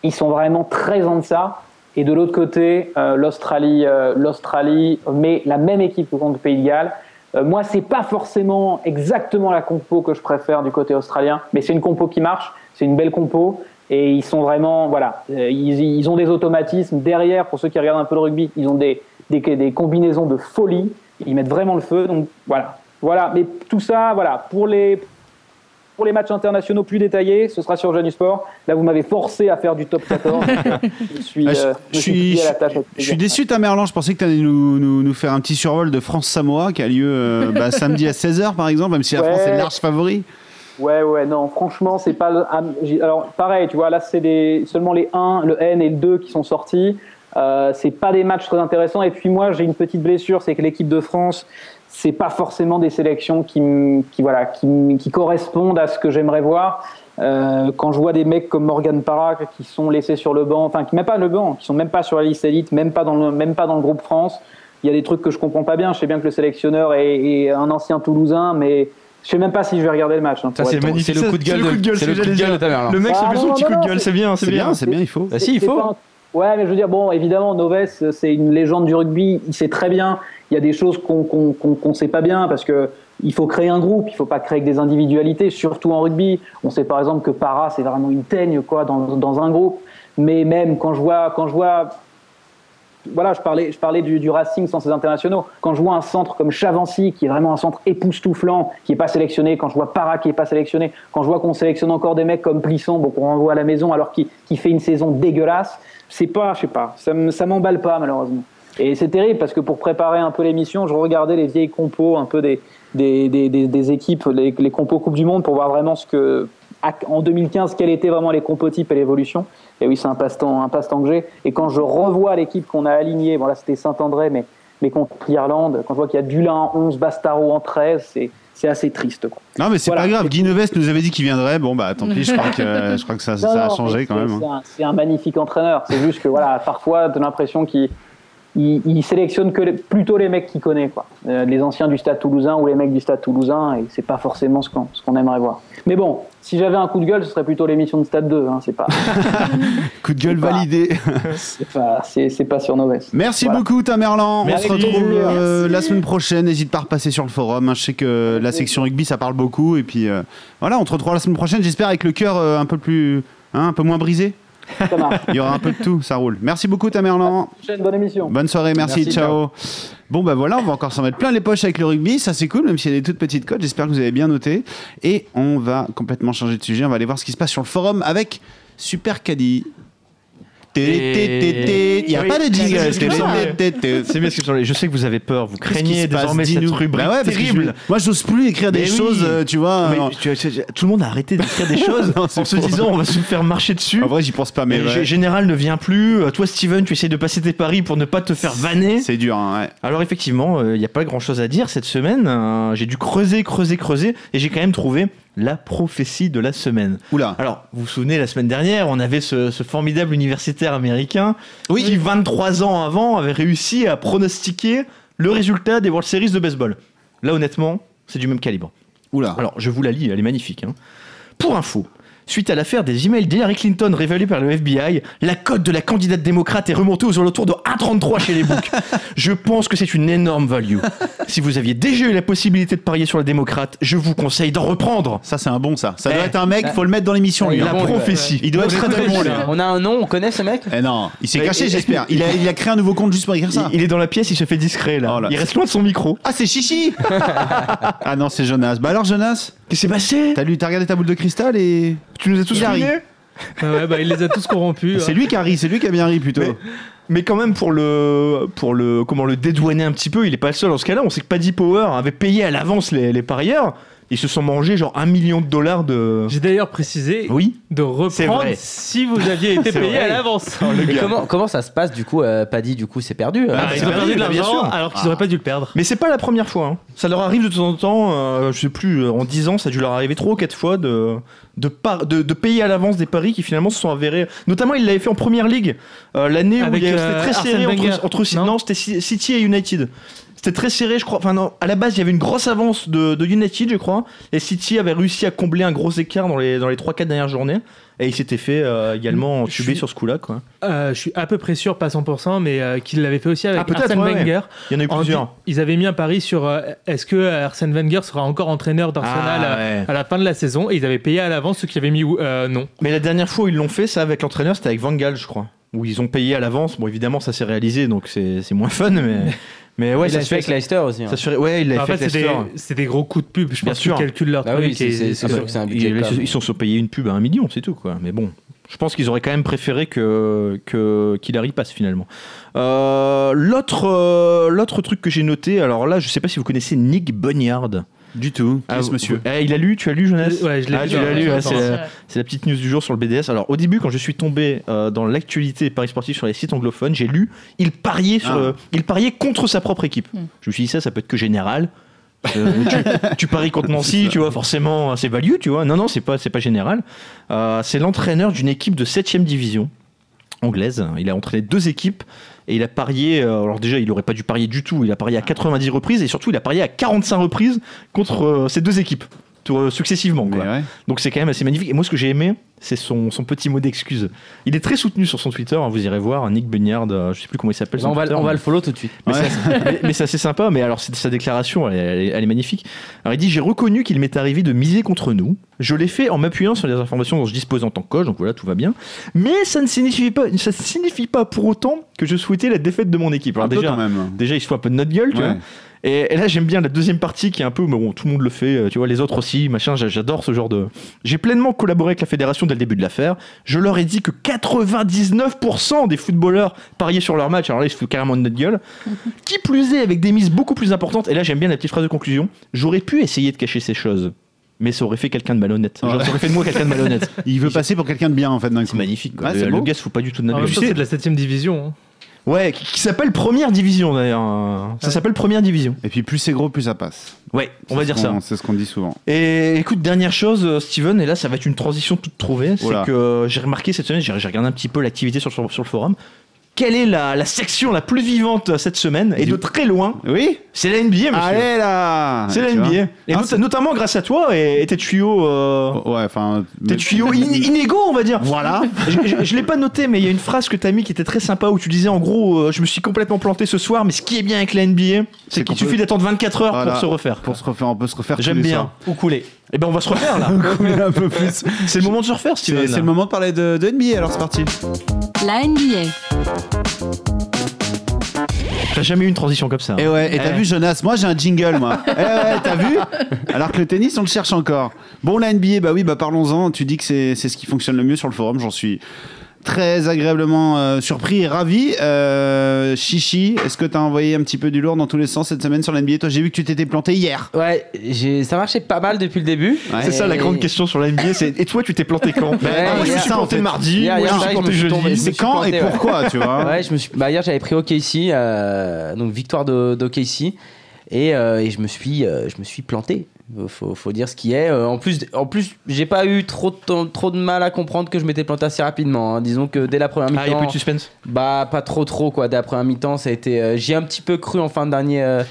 ils sont vraiment très en deçà. Et de l'autre côté, euh, l'Australie, euh, l'Australie met la même équipe que contre Pays de Galles. Euh, moi, c'est pas forcément exactement la compo que je préfère du côté australien, mais c'est une compo qui marche, c'est une belle compo. Et ils sont vraiment, voilà, euh, ils, ils ont des automatismes derrière. Pour ceux qui regardent un peu le rugby, ils ont des, des, des combinaisons de folie. Ils mettent vraiment le feu. Donc voilà, voilà. Mais tout ça, voilà, pour les pour les matchs internationaux plus détaillés, ce sera sur Jeune Sport. Là, vous m'avez forcé à faire du top 14. (laughs) je suis, Ah, je- euh, je me suis suis- plié à la tâche avec Je suis plaisir. déçu Tamerlan, je pensais que tu allais nous, nous, nous faire un petit survol de France-Samoa qui a lieu euh, bah, (laughs) samedi à 16h par exemple, même si la Ouais. France est large favori. Ouais, ouais, non, franchement, c'est pas. le- ah, Alors, pareil, tu vois, là, c'est des... seulement les 1, le N et le 2 qui sont sortis. Euh, c'est pas des matchs très intéressants. Et puis, moi, j'ai une petite blessure, c'est que l'équipe de France, c'est pas forcément des sélections qui, voilà, qui, correspondent à ce que j'aimerais voir. Euh, quand je vois des mecs comme Morgan Parra qui sont laissés sur le banc, enfin, qui même pas le banc, qui sont même pas sur la liste élite, même pas dans le, même pas dans le groupe France, il y a des trucs que je comprends pas bien. Je sais bien que le sélectionneur est, est un ancien Toulousain, mais je sais même pas si je vais regarder le match. hein, c'est le coup de Ça, gueule c'est le coup de de- gueule, c'est c'est le coup de gueule de. Le mec se Ah, fait son petit non, coup de gueule, c'est bien, c'est C'est bien. bien, c'est bien, il faut. Bah si, il faut. Ouais, mais je veux dire, bon, évidemment, Noves, c'est une légende du rugby. Il sait très bien. Il y a des choses qu'on qu'on sait pas bien parce que il faut créer un groupe. Il faut pas créer des individualités, surtout en rugby. On sait par exemple que Para, c'est vraiment une teigne quoi dans, dans un groupe. Mais même quand je vois quand je vois voilà, je parlais, je parlais du, du Racing sans ses internationaux. Quand je vois un centre comme Chavancy, qui est vraiment un centre époustouflant, qui est pas sélectionné, quand je vois Para qui est pas sélectionné, quand je vois qu'on sélectionne encore des mecs comme Plisson, bon, qu'on renvoie à la maison alors qu'il fait une saison dégueulasse, c'est pas, je sais pas, ça, me- ça m'emballe pas malheureusement. Et c'est terrible parce que pour préparer un peu l'émission, je regardais les vieilles compos un peu des, des, des, des, des équipes, les, les compos Coupe du Monde pour voir vraiment ce que, en 2015, quels étaient vraiment les compos types et l'évolution. Et oui, c'est un passe-temps, un passe-temps que j'ai. Et quand je revois l'équipe qu'on a alignée, bon là c'était Saint-André, mais, mais contre l'Irlande, quand je vois qu'il y a Dulin en 11, Bastaro en 13, c'est, c'est assez triste. Quoi. Non, mais c'est Voilà. pas grave. Guy Neves nous avait dit qu'il viendrait. Bon, bah tant pis, je crois que, je crois que ça, (laughs) Non, ça a changé quand même. C'est hein. un, c'est un magnifique entraîneur. C'est juste que voilà, parfois, tu as l'impression qu'il il, il sélectionne que les- plutôt les mecs qu'il connaît, quoi. Euh, les anciens du Stade Toulousain ou les mecs du Stade Toulousain, et c'est pas forcément ce qu'on ce qu'on aimerait voir. Mais bon, si j'avais un coup de gueule, ce serait plutôt l'émission de Stade 2. Hein, c'est pas, (laughs) Coup de gueule validé. c'est pas, c'est, c'est pas sur nos vestes. Merci Voilà. beaucoup, Tamerlan. Merci. On se retrouve euh, la semaine prochaine. N'hésite pas à repasser sur le forum. hein. Je sais que la section rugby, ça parle beaucoup. Et puis euh, voilà, on te retrouve la semaine prochaine. J'espère avec le cœur euh, un peu plus, hein, un peu moins brisé. Ça marche. Il y aura un peu de tout, ça roule. Merci beaucoup, Tamerlan. Bonne émission. Bonne soirée, merci, Merci, ciao. Bon bah voilà, on va encore s'en mettre plein les poches avec le rugby, ça c'est cool, même s'il y a des toutes petites codes, j'espère que vous avez bien noté. Et on va complètement changer de sujet, on va aller voir ce qui se passe sur le forum avec Super Caddy. Il n'y a pas de jingle. c'est bien ce que Je sais que vous avez peur, vous craignez désormais cette rubrique Bah terrible. je- moi, j'ose plus écrire des choses, euh, tu vois. Tout le monde a arrêté d'écrire des (laughs) choses en se disant on va se faire marcher dessus. En vrai, j'y pense pas, mais Général ne vient plus. Euh, Toi, Steven, tu essayes de passer tes paris pour ne pas te faire vanner. c'est dur. hein, ouais. Alors effectivement, il n'y a pas grand-chose à dire cette semaine. Euh, j'ai dû creuser, creuser, creuser, et j'ai quand même trouvé la prophétie de la semaine. Oula. Alors, vous vous souvenez, la semaine dernière, on avait ce, ce formidable universitaire américain qui, 23 ans avant, avait réussi à pronostiquer le résultat des World Series de baseball. Là, honnêtement, c'est du même calibre. Oula. Alors, je vous la lis, elle est magnifique. hein. Pour info, suite à l'affaire des emails d'Hillary Clinton révélés par le FBI, la cote de la candidate démocrate est remontée aux alentours de 1,33 chez les books. (laughs) je pense que c'est une énorme value. Si vous aviez déjà eu la possibilité de parier sur la démocrate, je vous conseille d'en reprendre. Ça, c'est un bon, ça. Ça doit Eh. être un mec, faut le mettre dans l'émission, lui. Il est hein. La bon, prophétie. Il doit être très très bon, lui. On a un nom, on connaît ce mec? Eh non, il s'est Mais- caché, j'espère. Il a, il a créé un nouveau compte juste pour écrire ça. Il, il est dans la pièce, il se fait discret là. Oh là. Il reste loin de son micro. Ah, c'est Chichi (laughs) Ah non, c'est Jonas. Bah alors, Jonas, Qu'est-ce qui s'est passé? T'as lu, t'as regardé ta boule de cristal et. Tu nous as tous ri. Ouais, bah, il les a tous corrompus. C'est hein. lui qui a ri, c'est lui qui a bien ri plutôt. Mais- Mais quand même pour le pour le comment le dédouaner un petit peu, il est pas le seul dans ce cas-là. On sait que Paddy Power avait payé à l'avance les, les parieurs. Ils se sont mangés genre un million de dollars de. J'ai d'ailleurs précisé Oui. de reprendre si vous aviez été (laughs) payé vrai. à l'avance. (laughs) Et comment, comment ça se passe du coup euh, Paddy du coup c'est perdu euh, Ah, c'est ils ont perdu, perdu de bah, bien l'argent sûr. alors qu'ils auraient pas dû le perdre. Mais c'est pas la première fois. hein. Ça leur arrive de temps en temps. euh, je sais plus. euh, En 10 ans, ça a dû leur arriver trois ou quatre fois de de, par- de, de payer à l'avance des paris qui finalement se sont avérés. Notamment, il l'avait fait en première ligue euh, l'année où Avec, il y avait- euh, c'était très Arsène serré Wenger, entre, entre non non, c'était City et United. C'était très serré, je crois. Enfin, non, à la base, il y avait une grosse avance de, de United, je crois. Et City avait réussi à combler un gros écart dans les, dans les 3-4 dernières journées. Et il s'était fait euh, également tuber sur ce coup-là, quoi. Euh, je suis à peu près sûr, pas 100%, mais euh, qu'il l'avait fait aussi avec Ah, Arsène ouais, ouais. Wenger. Il y en a eu plusieurs. Ils avaient mis un pari sur est-ce que Arsène Wenger sera encore entraîneur d'Arsenal Ah, ouais. à la fin de la saison? Et ils avaient payé à l'avance ceux qui avaient mis non. Mais la dernière fois où ils l'ont fait, ça avec l'entraîneur, c'était avec Van Gaal, je crois. Où ils ont payé à l'avance. Bon, évidemment, ça s'est réalisé, donc c'est c'est moins fun, mais, (laughs) mais ouais, il ça l'a se fait avec Leicester aussi. hein. Ça se fait, ouais, il l'a en fait fait, avec c'est des, Leicester. c'est des gros coups de pub. Je Bien pense qu'ils sûr. calculent leur truc. oui, c'est- et- c'est- et- c'est sûr que c'est un budget. Ils, ils sont payer une pub à un million, c'est tout, quoi. Mais bon, je pense qu'ils auraient quand même préféré que que qu'Hilary passe finalement. Euh, l'autre euh, l'autre truc que j'ai noté, alors là, je sais pas si vous connaissez Nick Bunyard. Du tout. Ah, ce monsieur Eh, il a lu, tu as lu, Jonas Ouais, je l'ai Ah, lu tu l'as lu, ouais, c'est la, c'est la petite news du jour sur le BDS. Alors, au début, quand je suis tombé euh, dans l'actualité paris sportifs sur les sites anglophones, j'ai lu il pariait, sur, Ah. euh, il pariait contre sa propre équipe. Mm. Je me suis dit, ça, ça peut être que général. Euh, (laughs) tu, tu paries contre Nancy, tu vois, forcément, c'est value, tu vois. Non, non, c'est pas, c'est pas général. Euh, c'est l'entraîneur d'une équipe de 7 division anglaise. Il a entraîné deux équipes et il a parié. euh, alors, déjà, il aurait pas dû parier du tout. Il a parié à 90 reprises et surtout, il a parié à 45 reprises contre euh, ces deux équipes. Tout, euh, successivement. Mais quoi. ouais. Donc c'est quand même assez magnifique. Et moi, ce que j'ai aimé, c'est son, son petit mot d'excuse. Il est très soutenu sur son Twitter. hein, vous irez voir, Nick Bunyard, euh, je sais plus comment il s'appelle. on va, Twitter, on va le follow tout de suite. mais Ouais. c'est assez- sympa. Mais alors, sa déclaration, elle, elle est- elle est magnifique. Alors, il dit J'ai reconnu qu'il m'est arrivé de miser contre nous. Je l'ai fait en m'appuyant sur les informations dont je dispose en tant que coach. Donc voilà, tout va bien. Mais ça ne signifie pas, ça signifie pas pour autant que je souhaitais la défaite de mon équipe. Alors, déjà, il se fout un peu de notre gueule, tu Ouais. vois. Et, et là, j'aime bien la deuxième partie qui est un peu, mais bon, tout le monde le fait, euh, tu vois, les autres aussi, machin, j'a- j'adore ce genre de. J'ai pleinement collaboré avec la fédération dès le début de l'affaire. Je leur ai dit que 99% des footballeurs pariaient sur leur match, alors là, ils se foutent carrément de notre gueule. (laughs) qui plus est, avec des mises beaucoup plus importantes, et là, j'aime bien la petite phrase de conclusion, j'aurais pu essayer de cacher ces choses. Mais ça aurait fait quelqu'un de malhonnête. Genre, ça aurait fait de moi (laughs) quelqu'un de malhonnête. Il veut passer pour quelqu'un de bien en fait. C'est magnifique. Quoi. Ouais, le, c'est le gars se fout pas du tout de notre temps, c'est de la 7ème division. hein. Ouais, qui, qui s'appelle Première Division d'ailleurs. Ça s'appelle Première Division. Et puis plus c'est gros, plus ça passe. Ouais, on va dire ça. C'est ce qu'on dit souvent. Et écoute, dernière chose, euh, Steven, et là ça va être une transition toute trouvée, c'est Oula. que euh, j'ai remarqué cette semaine, j'ai j'ai regardé un petit peu l'activité sur, sur, sur le forum. Quelle est la, la section la plus vivante cette semaine Et Du- de très loin, Oui c'est la NBA, monsieur. Allez là c'est la Tu NBA. Et Ah, not- notamment grâce à toi et, et tes tuyaux, euh, Ouais, enfin. tes tuyaux in- (laughs) inégaux, on va dire. Voilà. (laughs) je je l'ai pas noté, mais il y a une phrase que t'as mis qui était très sympa où tu disais en gros, euh, je me suis complètement planté ce soir, mais ce qui est bien avec la NBA, C'est qu'il suffit peut- d'attendre 24 heures Voilà. pour se refaire. Pour se refaire, on peut se refaire. J'aime bien. Ou couler. Et ben on va se refaire là. (laughs) un peu plus. c'est le moment de se refaire, Steven. C'est c'est le moment de parler de, de NBA, alors c'est parti. La NBA. T'as jamais eu une transition comme ça. Et ouais, et t'as Eh. vu Jonas, moi j'ai un jingle moi. eh ouais, t'as vu Alors que le tennis, on le cherche encore. Bon, la NBA, bah oui, bah parlons-en. Tu dis que c'est c'est ce qui fonctionne le mieux sur le forum, j'en suis très agréablement euh, surpris et ravi. Euh, Chichi, est-ce que t'as envoyé un petit peu du lourd dans tous les sens cette semaine sur la NBA Toi, j'ai vu que tu t'étais planté hier. Ouais, j'ai- ça marchait pas mal depuis le début. Ouais. C'est ça la grande question sur la NBA, c'est et toi tu t'es planté quand? Bah, Ouais, Moi je me suis ça, en planté fait. mardi, Hier, moi hier, je me pareil, suis planté je me suis tombé- jeudi. me C'est suis quand planté, et ouais. pourquoi, tu vois? Ouais, je me suis. Bah hier j'avais pris OKC, euh, donc victoire de d'OKC, et, euh, et je me suis, euh, je me suis planté. Faut, faut dire ce qui est. Euh, en plus, en plus, j'ai pas eu trop de temps- trop de mal à comprendre que je m'étais planté assez rapidement. hein. Disons que dès la première Ah, il y a mi-temps, plus de suspense. bah pas trop trop quoi. Dès la première mi-temps, ça a été. euh, J'y ai un petit peu cru en fin de dernier, euh,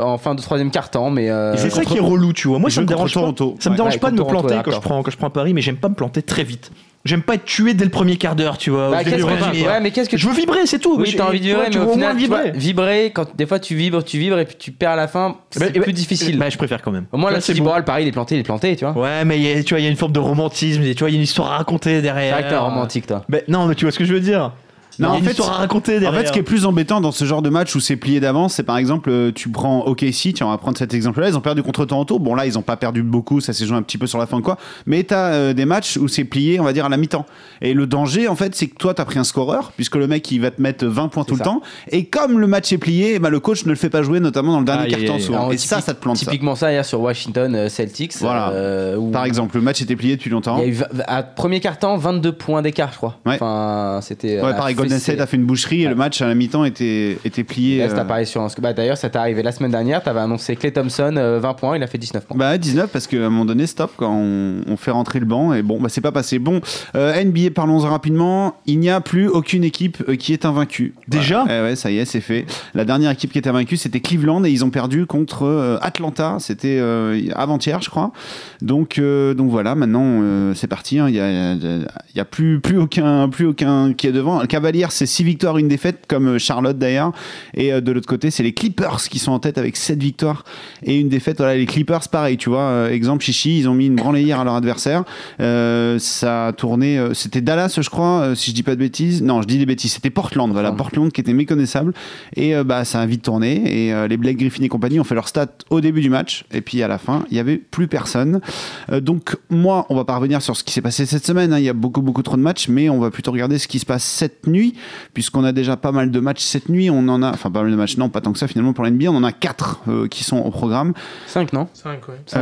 en fin de troisième quart-temps, mais. euh, c'est ça contre- qui est relou, tu vois. Moi, ça me dérange pas. Toronto. Ça me Ouais. dérange Ouais, pas de me Toronto, planter quand je prends quand je prends Paris, mais j'aime pas me planter très vite. J'aime pas être tué dès le premier quart d'heure, tu vois. bah, résumé. ouais, mais qu'est-ce que Je veux vibrer, c'est tout. Oui, t'as envie de vibrer, mais au final, vibrer. vibrer, quand des fois tu vibres, tu vibres et puis tu perds à la fin, c'est Bah, bah, plus difficile. Bah, je préfère quand même. Au moins là, c'est bon. le pari, il est planté, il est planté, tu vois. Ouais, mais il y a- tu vois, il y a une forme de romantisme, et tu vois, il y a une histoire à raconter C'est derrière. vrai que t'es romantique, toi. Mais non, mais tu vois ce que je veux dire. Non, en fait, à raconter En fait, ce qui est plus embêtant dans ce genre de match où c'est plié d'avance, c'est par exemple, euh, tu prends OKC, tiens, on va prendre cet exemple-là, ils ont perdu contre Toronto. Bon, là, ils ont pas perdu beaucoup, ça s'est joué un petit peu sur la fin, quoi. Mais t'as euh, des matchs où c'est plié, on va dire, à la mi-temps. Et le danger, en fait, c'est que toi, t'as pris un scoreur, puisque le mec, il va te mettre 20 points tout ça. le temps. Et comme le match est plié, ben, le coach ne le fait pas jouer, notamment dans le dernier quart-temps aïe. souvent. Et ça, ça te plante. Typiquement ça, hier sur Washington euh, Celtics. Voilà. euh, où Par exemple, le match était plié depuis longtemps. Il y a eu v- à premier quart-temps 22 points d'écart, je crois. Ouais. Enfin, c'était. Ouais, pareil, State a fait une boucherie et Ouais. le match à la mi-temps était, était plié. Là, euh, c'est appareil sur un- bah, D'ailleurs, ça t'est arrivé la semaine dernière. T'avais annoncé Clay Thompson, euh, 20 points, il a fait 19 points. Bah 19 parce qu'à un moment donné stop quand on, on fait rentrer le banc et bon bah c'est pas passé. Bon euh, NBA parlons-en rapidement. Il n'y a plus aucune équipe euh, qui est invaincue. Déjà? Voilà. Eh ouais ça y est c'est fait. La dernière équipe qui était invaincue c'était Cleveland et ils ont perdu contre euh, Atlanta. C'était euh, avant-hier je crois. Donc euh, donc voilà maintenant euh, c'est parti. hein. Il y a, y a plus plus aucun plus aucun qui est devant. Le C'est 6 victoires une défaite comme euh, Charlotte d'ailleurs et euh, de l'autre côté c'est les Clippers qui sont en tête avec 7 victoires et une défaite. Voilà, les Clippers, pareil, tu vois, euh, exemple Chichi, ils ont mis une branlée hier à leur adversaire. Euh, ça a tourné, c'était Dallas, je crois, si je dis pas de bêtises. Non, je dis des bêtises, c'était Portland, voilà, Portland qui était méconnaissable. Et euh, bah, ça a vite tourné. Et euh, les Blake Griffin et compagnie ont fait leur stat au début du match. Et puis à la fin, il y avait plus personne. Donc, moi, on va pas revenir sur ce qui s'est passé cette semaine. hein. Il y a beaucoup, beaucoup trop de matchs, mais on va plutôt regarder ce qui se passe cette nuit, puisqu'on a déjà pas mal de matchs cette nuit. On en a, enfin, pas mal de matchs, non, pas tant que ça finalement pour l'NBA. On en a quatre euh, qui sont au programme. 5, non? 5, ouais. Euh, Cinq.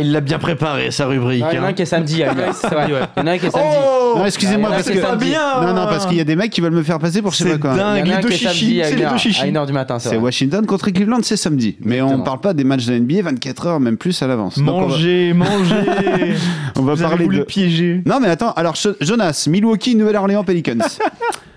Ah, il l'a bien préparé, sa rubrique. Il y en a un hein. qui est samedi. hein, c'est vrai. Il y en a un qui est samedi. Oh Non, excusez-moi Il y en a parce que est samedi. bien. non non parce qu'il y a des mecs qui veulent me faire passer pour je sais C'est pas quoi. dingue. Il y en a les un deux qui est chichis, samedi à c'est les 1h, deux chichis. à 1h du matin. C'est. Washington contre Cleveland, c'est samedi. Mais on parle pas des matchs de la NBA 24 heures, même plus à l'avance. Mangez, mangez. (laughs) On va, parler de. le piéger. Non mais attends, alors Jo- Jonas, Milwaukee, Nouvelle-Orléans, Pelicans. (laughs)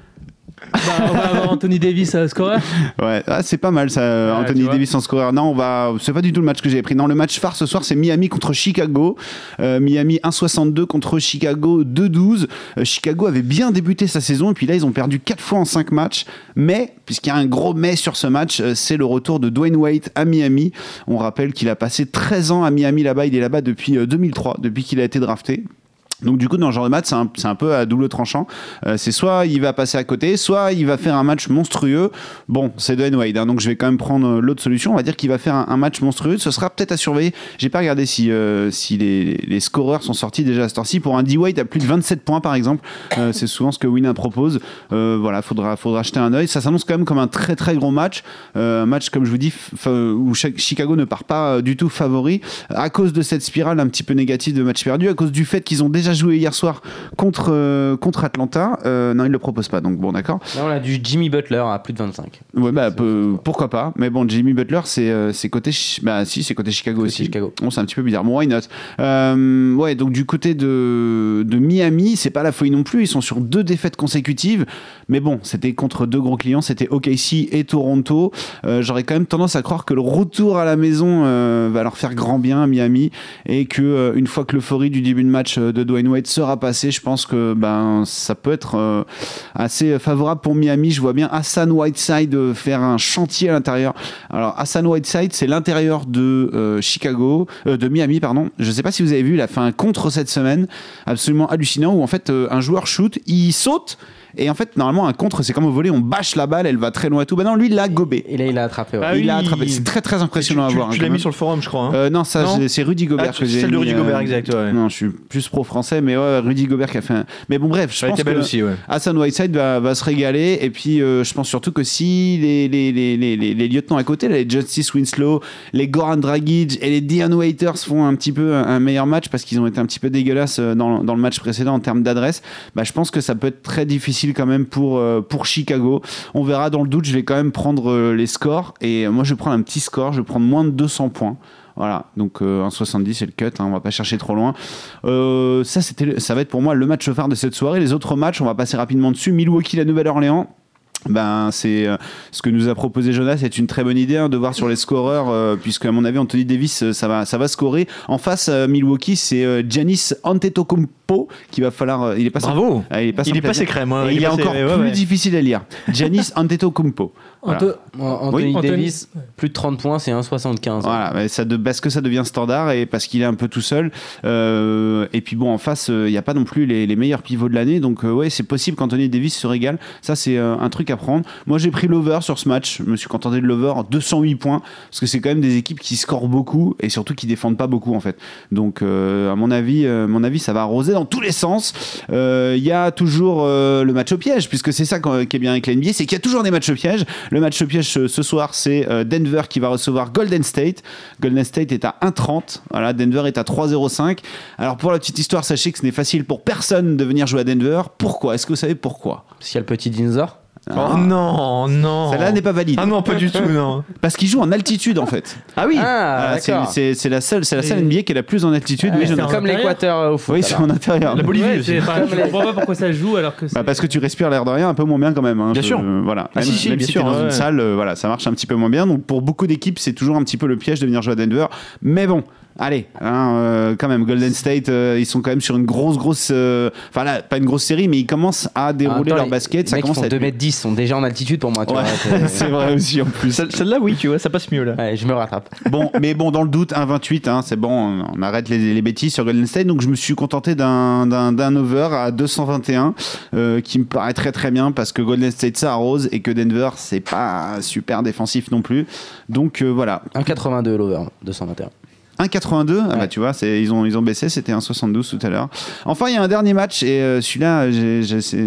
Bah, on va avoir Anthony Davis à scorer. Ouais, ah, c'est pas mal ça, Anthony. Davis en scoreur. Non, on va. C'est pas du tout le match que j'avais pris. Non, le match phare ce soir, c'est Miami contre Chicago. Euh, Miami 1,62 contre Chicago 2,12. Euh, Chicago avait bien débuté sa saison et puis là, ils ont perdu 4 fois en 5 matchs. Mais, puisqu'il y a un gros mais sur ce match, euh, c'est le retour de Dwayne Wade à Miami. On rappelle qu'il a passé 13 ans à Miami là-bas. Il est là-bas depuis euh, 2003, depuis qu'il a été drafté. Donc du coup dans ce genre de match c'est un, peu à double tranchant. Euh, c'est soit il va passer à côté, soit il va faire un match monstrueux. Bon c'est Dwayne Wade, hein, donc je vais quand même prendre euh, l'autre solution. On va dire qu'il va faire un, un match monstrueux. Ce sera peut-être à surveiller. J'ai pas regardé si, euh, si les, les scoreurs sont sortis déjà à cette heure-ci. Pour un D-Wade à plus de 27 points par exemple, euh, (laughs) c'est souvent ce que Wina propose. Voilà, faudra, faudra jeter un œil. Ça s'annonce quand même comme un très très gros match. Un match comme je vous dis où Chi- Chicago ne part pas du tout favori à cause de cette spirale un petit peu négative de matchs perdus, à cause du fait qu'ils ont déjà joué hier soir contre, euh, contre Atlanta. Euh, non, ils le proposent pas, donc bon, d'accord. Là, on a du Jimmy Butler à plus de 25. Ouais, bah, peu- pourquoi pas. Mais bon, Jimmy Butler, c'est euh, c'est côté, bah si, c'est côté Chicago Côté aussi. Chicago. Bon, c'est un petit peu bizarre. Bon, why not? Euh, Ouais, donc du côté de, de Miami, c'est pas la folie non plus. Ils sont sur deux défaites consécutives. Mais bon, c'était contre deux gros clients. C'était OKC et Toronto. Euh, J'aurais quand même tendance à croire que le retour à la maison euh, va leur faire grand bien à Miami et que euh, une fois que l'euphorie du début de match euh, de Dwayne Wade sera passée, je pense que ben ça peut être euh, assez favorable pour Miami. Je vois bien Hassan Whiteside euh, faire un chantier à l'intérieur. Alors Hassan Whiteside, c'est l'intérieur de euh, Chicago, de Miami, pardon. Je sais pas si vous avez vu, il a fait un contre cette semaine, absolument hallucinant, où en fait un joueur shoot, il saute. Et en fait, normalement, un contre, c'est comme au volet, on bâche la balle, elle va très loin et tout. Ben non, lui, il l'a gobé. Et là, il a attrapé. ouais. Ah il l'a attrapé. C'est très très impressionnant tu, à voir. Tu, hein, tu l'as mis même. sur le forum, je crois. hein. Euh, non, ça, Non j'ai- c'est Rudy Gobert Ah, que j'ai celle de mis, Rudy euh, Gobert, exact. Ouais. Non, je suis plus pro-français, mais ouais, Rudy Gobert qui a fait un... Mais bon, bref, je Elle pense était belle que aussi, ouais. Hassan Whiteside va, va se régaler. Et puis, euh, je pense surtout que si les, les, les, les, les- les lieutenants à côté, là, les Justice Winslow, les Goran Dragic et les Dion Waiters font un petit peu un, un meilleur match parce qu'ils ont été un petit peu dégueulasses euh, dans, dans le match précédent en termes d'adresse, bah, je pense que ça peut être très difficile quand même pour, euh, pour Chicago. On verra dans le doute, je vais quand même prendre euh, les scores. Et moi, je prendre un petit score, je vais prendre moins de 200 points. Voilà, donc euh, 1,70 c'est le cut, hein, on va pas chercher trop loin. Euh, ça, ça va être pour moi le match phare de cette soirée. Les autres matchs, on va passer rapidement dessus. Milwaukee, la Nouvelle-Orléans. Ben, c'est euh, ce que nous a proposé Jonas, c'est une très bonne idée hein, de voir sur les scoreurs, euh, puisque à mon avis Anthony Davis euh, ça va, ça va scorer. En face, euh, Milwaukee, c'est euh, Giannis Antetokounmpo qui va falloir. euh, il est pas Bravo Ah, il est pas Il est crème. il, est encore ouais, plus ouais. difficile à lire. (laughs) Giannis Antetokounmpo. Voilà. Anto- Anthony Oui. Davis, plus de 30 points, c'est 1,75. Voilà, mais ça de, parce que ça devient standard et parce qu'il est un peu tout seul. Euh, et puis bon, en face, il n'y a pas non plus les, les meilleurs pivots de l'année. Donc, euh, ouais, c'est possible qu'Anthony Davis se régale. Ça, c'est euh, un truc à prendre. Moi, j'ai pris l'over sur ce match. Je me suis contenté de l'over, 208 points. Parce que c'est quand même des équipes qui scorent beaucoup et surtout qui défendent pas beaucoup, en fait. Donc, euh, à mon avis, euh, mon avis, ça va arroser dans tous les sens. Euh, Il y a toujours euh, le match au piège, puisque c'est ça qui est bien avec la NBA, c'est qu'il y a toujours des matchs au piège. Le match au piège euh, ce soir, c'est euh, Denver qui va recevoir Golden State. Golden State est à 1,30. Voilà, Denver est à 3,05. Alors pour la petite histoire, sachez que ce n'est facile pour personne de venir jouer à Denver. Pourquoi? Est-ce que vous savez pourquoi? Parce qu'il y a le petit Dinzor. Oh non, non. Celle-là n'est pas valide. Ah non, pas du tout, non. Parce qu'il joue en altitude en fait. Ah oui Ah, Voilà, c'est- d'accord. c'est c'est la seule, c'est la seule Et- NBA qui est la plus en altitude. Ah, oui, c'est Comme l'équateur euh, au foot. Oui, c'est en intérieur. La Bolivie Ouais, aussi. je comprends pas pourquoi ça joue alors que. Bah parce que tu respires l'air de rien un peu moins bien quand même. hein. Bien Je- sûr. euh, voilà. Ah, même si, si, même bien si sûr, t'es dans ouais. une salle, euh, voilà, ça marche un petit peu moins bien. Donc pour beaucoup d'équipes, c'est toujours un petit peu le piège de venir jouer à Denver. Mais bon. Allez, hein, euh, quand même, Golden State, euh, ils sont quand même sur une grosse, grosse. euh, Enfin là, pas une grosse série, mais ils commencent à dérouler temps, leur les- basket. Les Ça mecs qui commence font à être. 2 m 10 sont déjà en altitude pour moi. Ouais, (laughs) c'est vrai aussi en plus. Celle- Celle-là, oui, tu vois, ça passe mieux là. Ouais, je me rattrape. Bon, mais bon, dans le doute, 1,28, hein, c'est bon, on arrête les, les bêtises sur Golden State. Donc je me suis contenté d'un over à 221 euh, qui me paraît très très bien parce que Golden State ça arrose et que Denver c'est pas super défensif non plus. Donc euh, voilà. 1,82 l'over, 221. 1,82 ah bah tu vois ils ont ils ont baissé c'était 1,72 tout à l'heure. Enfin il y a un dernier match et euh, celui-là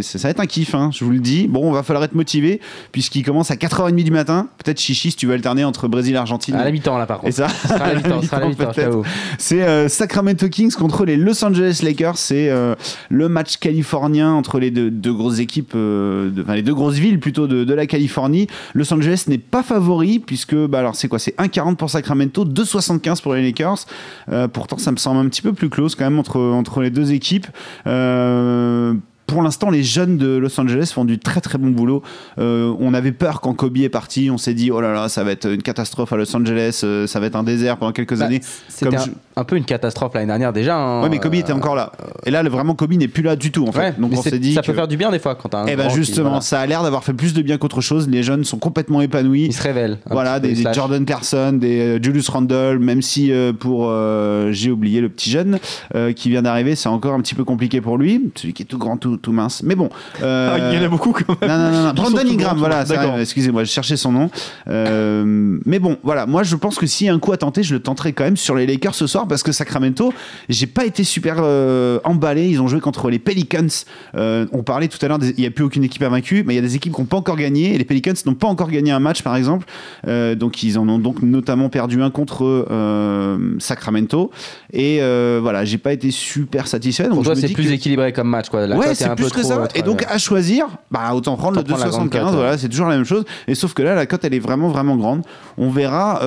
ça va être un kiff hein, je vous le dis. Bon on va falloir être motivé puisqu'il commence à 4h30 du matin. Peut-être chichi si tu veux alterner entre Brésil et Argentine. À la mi-temps là par et contre. ça. (laughs) Ce sera à la mi-temps, (laughs) c'est euh, Sacramento Kings contre les Los Angeles Lakers. C'est euh, le match californien entre les deux, deux grosses équipes, euh, de- enfin les deux grosses villes plutôt de, de la Californie. Los Angeles n'est pas favori puisque, bah alors c'est quoi? C'est 1,40 pour Sacramento, 2,75 pour les Lakers. Euh, pourtant, ça me semble un petit peu plus close quand même entre, entre les deux équipes. Euh, pour l'instant, les jeunes de Los Angeles font du très très bon boulot. Euh, on avait peur quand Kobe est parti, on s'est dit oh là là, ça va être une catastrophe à Los Angeles, euh, ça va être un désert pendant quelques Bah, années. C'était Comme un, je- un peu une catastrophe l'année dernière déjà. hein. Ouais, mais Kobe était encore là. Et là, le- vraiment, Kobe n'est plus là du tout en fait. Ouais, Donc on s'est dit ça que- peut faire du bien des fois quand t'as un. Eh ben qui- justement, voilà. ça a l'air d'avoir fait plus de bien qu'autre chose. Les jeunes sont complètement épanouis. il se révèle. un Voilà, des. Jordan Clarkson, des euh, Julius Randle, même si euh, pour euh, j'ai oublié le petit jeune euh, qui vient d'arriver, c'est encore un petit peu compliqué pour lui, celui qui est tout grand, tout, tout mince. Mais bon, euh, Ah, il y en a beaucoup quand même. non, non, non, non. Brandon Ingram, voilà, excusez-moi, je cherchais son nom. Euh, mais bon, voilà, moi je pense que s'il y a un coup à tenter, je le tenterai quand même sur les Lakers ce soir parce que Sacramento, j'ai pas été super euh, emballé. Ils ont joué contre les Pelicans. Euh, on parlait tout à l'heure, il n'y a plus aucune équipe invaincue, mais il y a des équipes qui n'ont pas encore gagné. Et les Pelicans n'ont pas encore gagné un match, par exemple. Euh, donc ils en ont donc notamment perdu un contre Sacramento. Et voilà, j'ai pas été super satisfait. Donc Pour toi, c'est plus que- équilibré comme match quoi. La ouais, c'est un plus peu que ça. Et donc, à choisir, bah, autant prendre Autant le prendre la grande 2,75. cote, Voilà, c'est toujours la même chose. Et sauf que là, la cote, elle est vraiment, vraiment grande. On verra.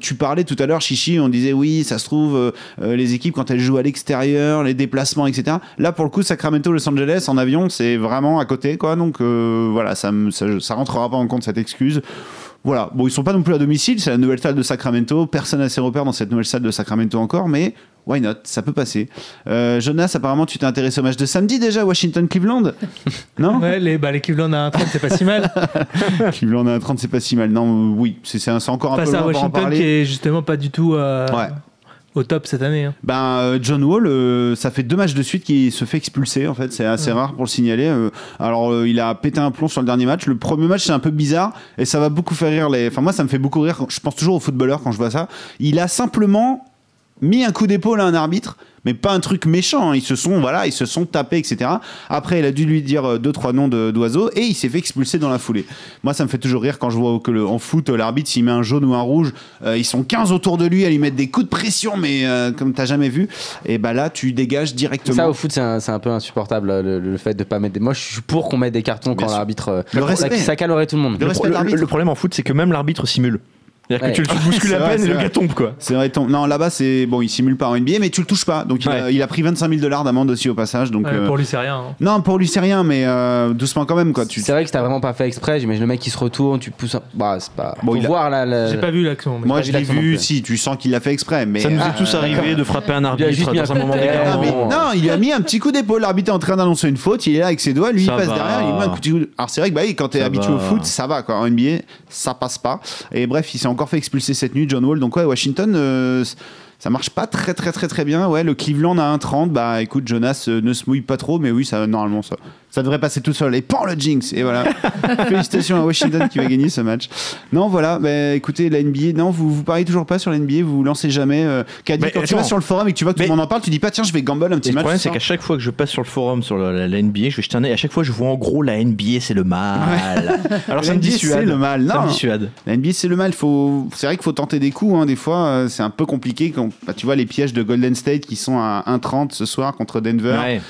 tu parlais tout à l'heure, Chichi, on disait oui, ça se trouve, euh, euh, les équipes, quand elles jouent à l'extérieur, les déplacements, etc. Là, pour le coup, Sacramento, Los Angeles, en avion, c'est vraiment à côté, quoi. Donc, euh, voilà, ça, ça, ça rentrera pas en compte cette excuse. Voilà, bon, ils sont pas non plus à domicile, c'est la nouvelle salle de Sacramento. Personne n'a ses repères dans cette nouvelle salle de Sacramento encore, mais why not? Ça peut passer. Euh, Jonas, apparemment, tu t'es intéressé au match de samedi déjà, Washington-Cleveland? Non? Ouais, les, bah, les Cleveland à 1,30, c'est pas si mal. (laughs) Cleveland à 30, c'est pas si mal. Non, oui, c'est encore un Face peu à loin pour en Washington parler. qui est justement pas du tout euh, Ouais. Au top cette année. hein. Ben, euh, John Wall, euh, ça fait deux matchs de suite qu'il se fait expulser. En fait, c'est assez rare pour le signaler. Euh, alors, euh, il a pété un plomb sur le dernier match. Le premier match, c'est un peu bizarre et ça va beaucoup faire rire les. Enfin, moi, ça me fait beaucoup rire. Je pense toujours aux footballeurs quand je vois ça. Il a simplement mis un coup d'épaule à un arbitre, mais pas un truc méchant. hein. Ils se sont, voilà, ils se sont tapés, etc. Après, il a dû lui dire euh, deux, trois noms d'oiseaux et il s'est fait expulser dans la foulée. Moi, ça me fait toujours rire quand je vois que le, en foot, euh, l'arbitre, s'il met un jaune ou un rouge, euh, ils sont 15 autour de lui à lui mettre des coups de pression, mais euh, comme t'as jamais vu. Et bah là, tu dégages directement. Ça au foot c'est un, peu insupportable le, le fait de pas mettre des. Moi je suis pour qu'on mette des cartons Bien quand l'arbitre. euh, Le ça- respect. Ça calorait tout le monde. Le problème en foot, c'est que même l'arbitre simule. C'est-à-dire Ouais. que tu, le bouscules (laughs) C'est à vrai, peine et le vrai. gars tombe, quoi. C'est vrai, ton- non, là-bas, c'est bon, il simule pas en NBA, mais tu le touches pas. Donc, il, a, il a pris 25 000 dollars d'amende aussi au passage. Donc, Ouais, euh, Pour lui, c'est rien. hein. non, pour lui, c'est rien, mais euh, doucement quand même, quoi. Tu, C'est vrai que c'était vraiment pas fait exprès. J'imagine le mec qui se retourne, tu pousses. Un... Bah c'est pas. Bon, Faut il a- voir là. la- J'ai pas vu l'action. Moi, je vu l'ai vu, si, tu sens qu'il l'a fait exprès. Mais, Ça nous euh, est tous arrivé de frapper un a arbitre juste mis un dans un moment Non. il a mis un petit coup d'épaule. L'arbitre est en train d'annoncer une faute. Il est là avec ses doigts. Lui, il passe derrière. Il lui met un coup de. Alors, c'est vrai que bah, quand t'es habitué au foot, ça va. Quoi. En NBA, ça passe pas. Et bref, il s'est encore fait expulser cette nuit, John Wall. Donc, ouais, Washington. euh, ça marche pas très très très très bien. Ouais, le Cleveland à 1,30. Bah écoute, Jonas euh, ne se mouille pas trop, mais oui, ça normalement ça, ça devrait passer tout seul. Et pan le jinx. Et voilà. (laughs) Félicitations à Washington qui va gagner ce match. Non, voilà. Bah, écoutez, la NBA. Non, vous vous pariez toujours pas sur la NBA. Vous vous lancez jamais. Euh, Mais quand tu vas sur le forum et que tu vois que tout le monde en parle, tu dis pas tiens, je vais gamble un petit Et le match. problème, ce c'est qu'à chaque fois que je passe sur le forum sur la, la- la NBA, je vais jeter un. À chaque fois, je vois en gros la NBA, c'est le mal. (laughs) Alors ça me NBA, dissuade. c'est le mal. Ça Non. me dissuade. La NBA, c'est le mal. Faut... C'est vrai qu'il faut tenter des coups. hein. Des fois, euh, c'est un peu compliqué. Quand... bah, tu vois les pièges de Golden State qui sont à 1,30 ce soir contre Denver. Ouais.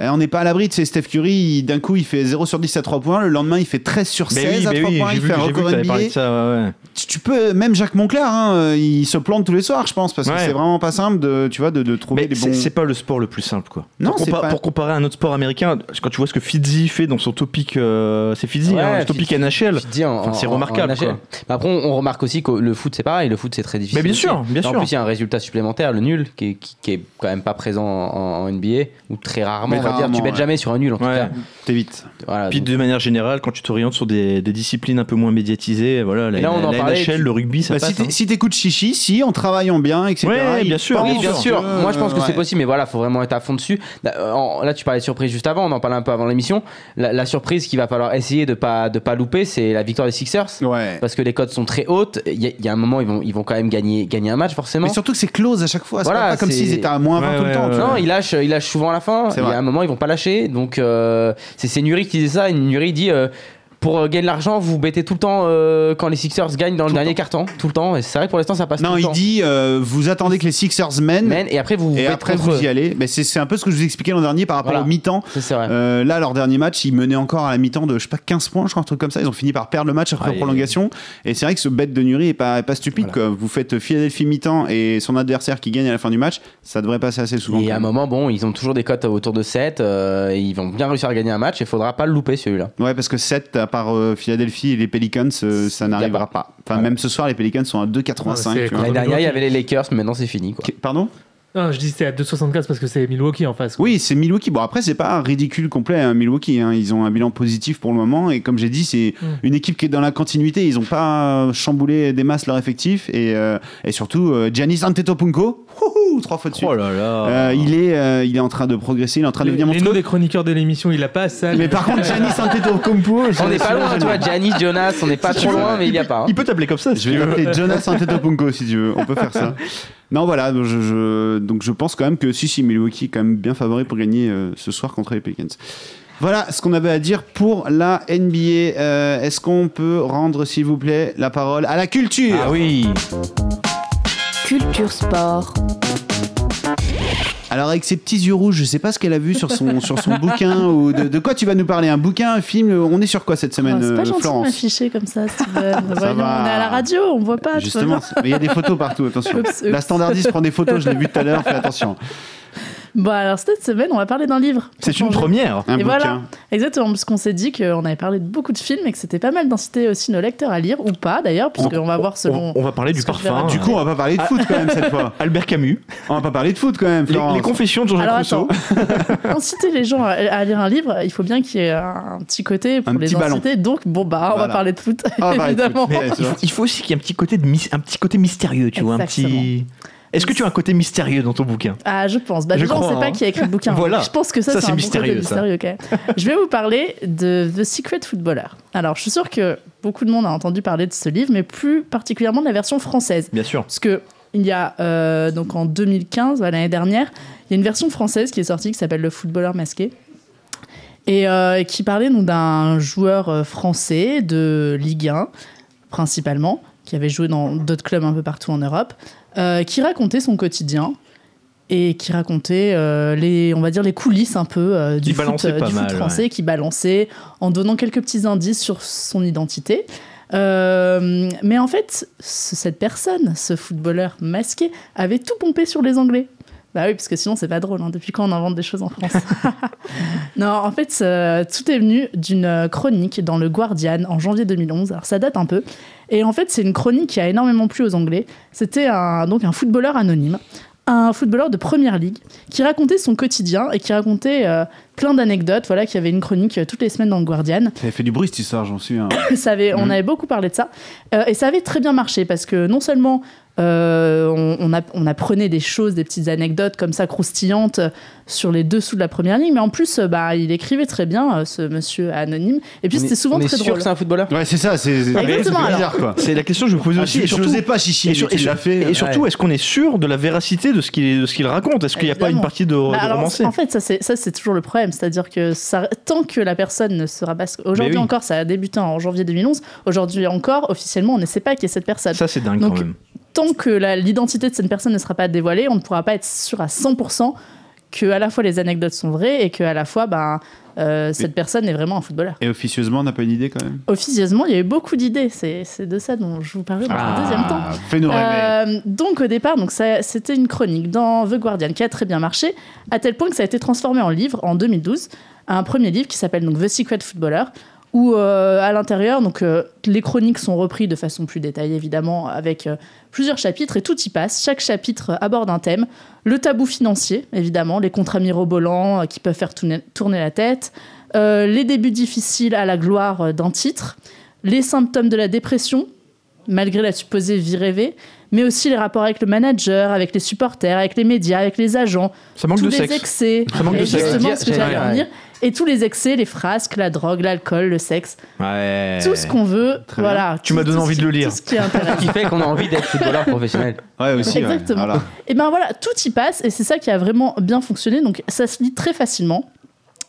Eh, on n'est pas à l'abri. Tu sais, Steph Curry, d'un coup, il fait 0 sur 10 à 3 points. Le lendemain, il fait 13 sur 16 Mais oui, à mais 3 oui, points. Il vu, fait un que record NBA. de ça. ouais, ouais. Tu tu peux, même Jacques Moncler, hein, euh, il se plante tous les soirs, je pense, parce que Ouais. c'est vraiment pas simple de, tu vois, de, de trouver Mais c'est bons. c'est pas le sport le plus simple, quoi. Non, pour, compa- pas- pour comparer à un autre sport américain, quand tu vois ce que Fitzy fait dans son topic, euh, c'est Fitzy, Ouais, hein, le topic NHL. En- Enfin, c'est en- en remarquable, NHL. quoi. Mais Après, on, remarque aussi que le foot, c'est pareil. Le foot, c'est très difficile. Mais bien sûr, bien Et En sûr. plus, il y a un résultat supplémentaire, le nul, qui est, qui, qui est quand même pas présent en, en NBA, ou très rarement, va dire. Tu bêtes jamais sur un nul, en tout cas. T'évites. Voilà, Puis donc- de manière générale, quand tu t'orientes sur des, des disciplines un peu moins médiatisées, voilà, la, là, on la- en la parlait, NHL, tu- le rugby, ça Bah, si passe. t'é- hein. si t'écoutes Chichi, si, en travaillant bien, etc. Ouais, bien sûr, Oui, bien que, sûr. Moi, je pense que c'est possible, mais voilà, faut vraiment être à fond dessus. Là, euh, en- Là, tu parlais de surprise juste avant, on en parlait un peu avant l'émission. La, la surprise qu'il va falloir essayer de pas de pas louper, c'est la victoire des Sixers. Ouais. Parce que les codes sont très hautes. Il y, a- il y a un moment, ils vont, ils vont quand même gagner, gagner un match, forcément. Mais surtout que c'est close à chaque fois. C'est Voilà, pas comme s'ils étaient à moins 20 Ouais, tout le temps. Non, ils lâchent, ils lâchent souvent à la fin. C'est Il y vrai. a un ils vont pas lâcher. Donc, euh, c'est c'est Nuri qui disait ça. Et Nuri dit euh, pour euh, gagner de l'argent, vous mettez tout le temps euh, quand les Sixers gagnent dans le dernier carton, tout le temps. Et c'est vrai que pour l'instant, ça passe Non, tout le il temps. dit euh, vous attendez que les Sixers mènent. Et après vous vous Et après vous y allez. Mais c'est un peu ce que je vous expliquais l'an dernier par rapport Voilà. au mi-temps. Euh, là, leur dernier match, ils menaient encore à la mi-temps de je sais pas 15 points, je crois un truc comme ça. Ils ont fini par perdre le match après prolongation. Et c'est vrai que ce bête de Nuri est pas, est pas stupide. Quoi. Vous faites Philadelphie mi-temps et son adversaire qui gagne à la fin du match, ça devrait passer assez souvent. Et à un moment, bon, ils ont toujours des cotes autour de 7. euh, et ils vont bien réussir à gagner un match. Il faudra pas le louper celui-là. Ouais, parce que 7, à part euh, Philadelphie et les Pelicans, euh, ça n'arrivera pas. Enfin, même ce soir, les Pelicans sont à 2,85. Ouais, c'est- tu vois. L'année dernière, il y avait les Lakers, mais maintenant c'est fini. Quoi. Qu- Pardon? Non, je dis c'était à 2,75 parce que c'est Milwaukee en face. quoi. Oui, c'est Milwaukee. Bon, après, c'est pas ridicule complet, hein, Milwaukee. hein. Ils ont un bilan positif pour le moment. Et comme j'ai dit, c'est Mm. une équipe qui est dans la continuité. Ils ont pas chamboulé des masses leur effectif. Et, euh, et surtout, euh, Giannis Antetokounmpo, wouhou, trois fois de suite. Oh là là. Euh, il, est, euh, il est en train de progresser, il est en train de devenir les noms des chroniqueurs de l'émission, il a pas ça. Mais par contre, Giannis Antetokounmpo, je- On n'est pas loin, tu vois. Giannis, Jonas, on n'est pas trop loin, mais il y a pas. hein. Il peut t'appeler comme ça. Je vais l'appeler Jonas (laughs) Antetokounmpo si tu veux. On peut faire ça. Non, voilà. donc Je, je- donc je pense quand même que si, si, Milwaukee est quand même bien favori pour gagner euh, ce soir contre les Pelicans. Voilà ce qu'on avait à dire pour la NBA. Euh, Est-ce qu'on peut rendre, s'il vous plaît, la parole à la culture? Ah oui. Culture Sport. Alors avec ses petits yeux rouges, je sais pas ce qu'elle a vu sur son, (laughs) sur son bouquin ou de, de quoi tu vas nous parler. Un bouquin, un film On est sur quoi cette semaine, Oh, c'est pas euh, gentil de Florence m'afficher comme ça, Steven. (laughs) Voyons, va. on est à la radio, on voit pas. Justement, il y a des photos partout, attention. Oups, oups. La standardiste prend des photos, je l'ai vu tout à l'heure, fais (laughs) attention. Bon, alors cette semaine, on va parler d'un livre. C'est une première. Un Et bouquin. voilà, exactement, parce qu'on s'est dit qu'on avait parlé de beaucoup de films et que c'était pas mal d'inciter aussi nos lecteurs à lire, ou pas d'ailleurs, puisqu'on va voir selon. On, on va parler du parfum. Du coup, on va pas parler de foot quand même cette fois. (laughs) Albert Camus. On va pas parler de foot quand même, Les, confessions de Jean-Jacques Rousseau. (laughs) inciter les gens à, à lire un livre, il faut bien qu'il y ait un petit côté pour Un les petit ballon. inciter. Donc bon bah, on Voilà. va parler de foot, (laughs) de foot. évidemment. Mais, Il faut, il faut aussi qu'il y ait un petit côté, de mys- un petit côté mystérieux, tu vois. Un petit... Est-ce que tu as un côté mystérieux dans ton bouquin? Ah, je pense. Bah, Je déjà, on crois, sait pas hein. qui a écrit le bouquin. Voilà. Je pense que ça, Ça, c'est un mystérieux, côté ça. mystérieux, quand (laughs) même. je vais vous parler de The Secret Footballer. Alors, je suis sûre que beaucoup de monde a entendu parler de ce livre, mais plus particulièrement de la version française. Bien sûr. Parce que il y a euh, donc en 2015, voilà, l'année dernière, il y a une version française qui est sortie qui s'appelle Le Footballeur masqué. Et euh, qui parlait donc d'un joueur euh, français de Ligue 1, principalement, qui avait joué dans d'autres clubs un peu partout en Europe, euh, qui racontait son quotidien et qui racontait euh, les, on va dire les coulisses un peu euh, du, foot, balançait pas du foot mal, français, qui balançait en donnant quelques petits indices sur son identité. Euh, mais en fait, ce- cette personne, ce footballeur masqué, avait tout pompé sur les Anglais. Bah oui, parce que sinon c'est pas drôle. hein. Depuis quand on invente des choses en France (laughs) Non, en fait, euh, tout est venu d'une euh, chronique dans le Guardian en janvier 2011. Alors ça date un peu. Et en fait, c'est une chronique qui a énormément plu aux Anglais. C'était un, donc un footballeur anonyme, un footballeur de première ligue, qui racontait son quotidien et qui racontait euh, plein d'anecdotes. Voilà, qui avait une chronique euh, toutes les semaines dans le Guardian. Ça avait fait du bruit cette histoire, j'en suis. un. Ça avait- On avait beaucoup parlé de ça. Euh, et ça avait très bien marché parce que non seulement euh, on, on, a- on apprenait des choses, des petites anecdotes comme ça croustillantes sur les dessous de la première ligne, mais en plus, euh, bah, il écrivait très bien, euh, ce monsieur anonyme. Et puis On c'était souvent on est très sûr drôle. que c'est un footballeur? Ouais, c'est ça, c'est bizarre quoi. C'est la question que je me posais Ah, aussi. je et surtout, n'osais pas chichi, et, sur- mais tu et l'as sur- fait. et surtout, est-ce qu'on est sûr de la véracité de ce qu'il qu'il raconte? Est-ce qu'il n'y a pas une partie de, Bah, de alors, romancé en fait, ça c'est ça c'est toujours le problème, c'est-à-dire que ça, tant que la personne ne sera pas aujourd'hui oui. encore, ça a débuté en janvier 2011. Aujourd'hui encore, officiellement, on ne sait pas qui est cette personne. Ça, c'est dingue Donc, quand même. tant que l'identité de cette personne ne sera pas dévoilée, on ne pourra pas être sûr à 100% que à la fois les anecdotes sont vraies et que à la fois ben, euh, cette personne est vraiment un footballeur. Et officieusement, on n'a pas une idée quand même. Officieusement, il y a eu beaucoup d'idées. C'est c'est de ça dont je vous parlais dans un deuxième temps. Ah, Fais-nous. Euh, donc au départ, donc c'était une chronique dans The Guardian qui a très bien marché, à tel point que ça a été transformé en livre en 2012, un premier livre qui s'appelle donc The Secret Footballer, où euh, à l'intérieur, donc euh, les chroniques sont reprises de façon plus détaillée évidemment, avec euh, plusieurs chapitres et tout y passe. Chaque chapitre aborde un thème, le tabou financier évidemment, les contrats mirobolants euh, qui peuvent faire tourner, tourner la tête, euh, les débuts difficiles à la gloire euh, d'un titre, les symptômes de la dépression, malgré la supposée vie rêvée, mais aussi les rapports avec le manager, avec les supporters, avec les médias, avec les agents, Ça manque tous de les sexe. excès, Ça manque et de sexe. justement ce que J'allais en venir, et tous les excès, les frasques, la drogue, l'alcool, le sexe, Ouais. tout ce qu'on veut, Très bien. voilà. Tu m'as donné envie de le lire. Tout ce qui est intéressant. Qui fait qu'on a envie d'être footballeur professionnel. Ouais, aussi. ouais. Exactement. Voilà. Et ben voilà, tout y passe et c'est ça qui a vraiment bien fonctionné. Donc ça se lit très facilement.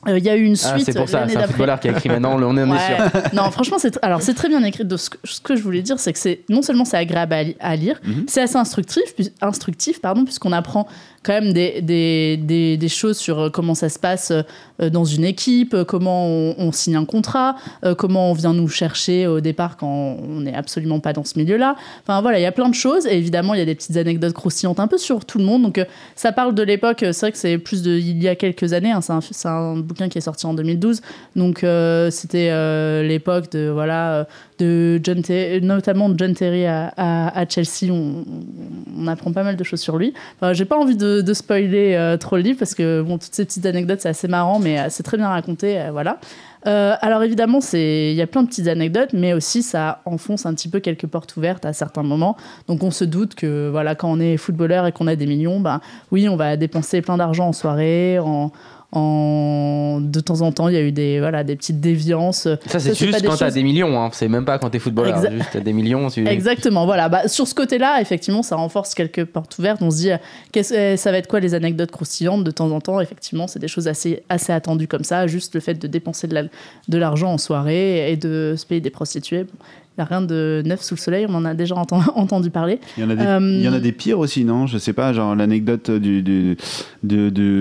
Euh, Il y a eu une Ah, suite c'est pour ça, c'est un footballeur qui a écrit maintenant, on en est Ouais. sûr. non, franchement, c'est tr- alors c'est très bien écrit. De ce, que, ce que je voulais dire, c'est que c'est non seulement c'est agréable à, li- à lire, Mhm. c'est assez instructif, puis- instructif, pardon, puisqu'on apprend quand même des, des, des, choses sur euh, comment ça se passe euh, dans une équipe, euh, comment on, signe un contrat, euh, comment on vient nous chercher au départ quand on n'est absolument pas dans ce milieu-là. Enfin voilà, il y a plein de choses. Et évidemment, il y a des petites anecdotes croustillantes un peu sur tout le monde. Donc euh, ça parle de l'époque. euh, C'est vrai que c'est plus de il y a quelques années. hein, c'est un, un bouquin qui est sorti en 2012. Donc euh, c'était euh, l'époque de voilà euh, de John Terry, notamment de John Terry à, Chelsea. On, apprend pas mal de choses sur lui. J'ai pas envie de, spoiler euh, trop le livre parce que bon, toutes ces petites anecdotes c'est assez marrant, mais euh, c'est très bien raconté. euh, voilà. Euh, alors évidemment, il y a plein de petites anecdotes, mais aussi ça enfonce un petit peu quelques portes ouvertes à certains moments. Donc on se doute que voilà, quand on est footballeur et qu'on a des millions, ben oui, on va dépenser plein d'argent en soirée, en, en de temps en temps, il y a eu des voilà des petites déviances. Ça, c'est juste quand t'as choses- des millions, hein. c'est même pas quand t'es footballeur, Exa- juste t'as des millions. Tu... Exactement, voilà. Bah, sur ce côté-là, effectivement, ça renforce quelques portes ouvertes. On se dit, euh, qu'est-ce- euh, ça va être quoi les anecdotes croustillantes de temps en temps? Effectivement, c'est des choses assez, assez attendues comme ça. Juste le fait de dépenser de la- de l'argent en soirée et de se payer des prostituées. Bon, Il n'y a rien de neuf sous le soleil, on en a déjà enten- (laughs) entendu parler. Il y, en a des, Euh, il y en a des pires aussi, non? Je sais pas, genre l'anecdote du, du-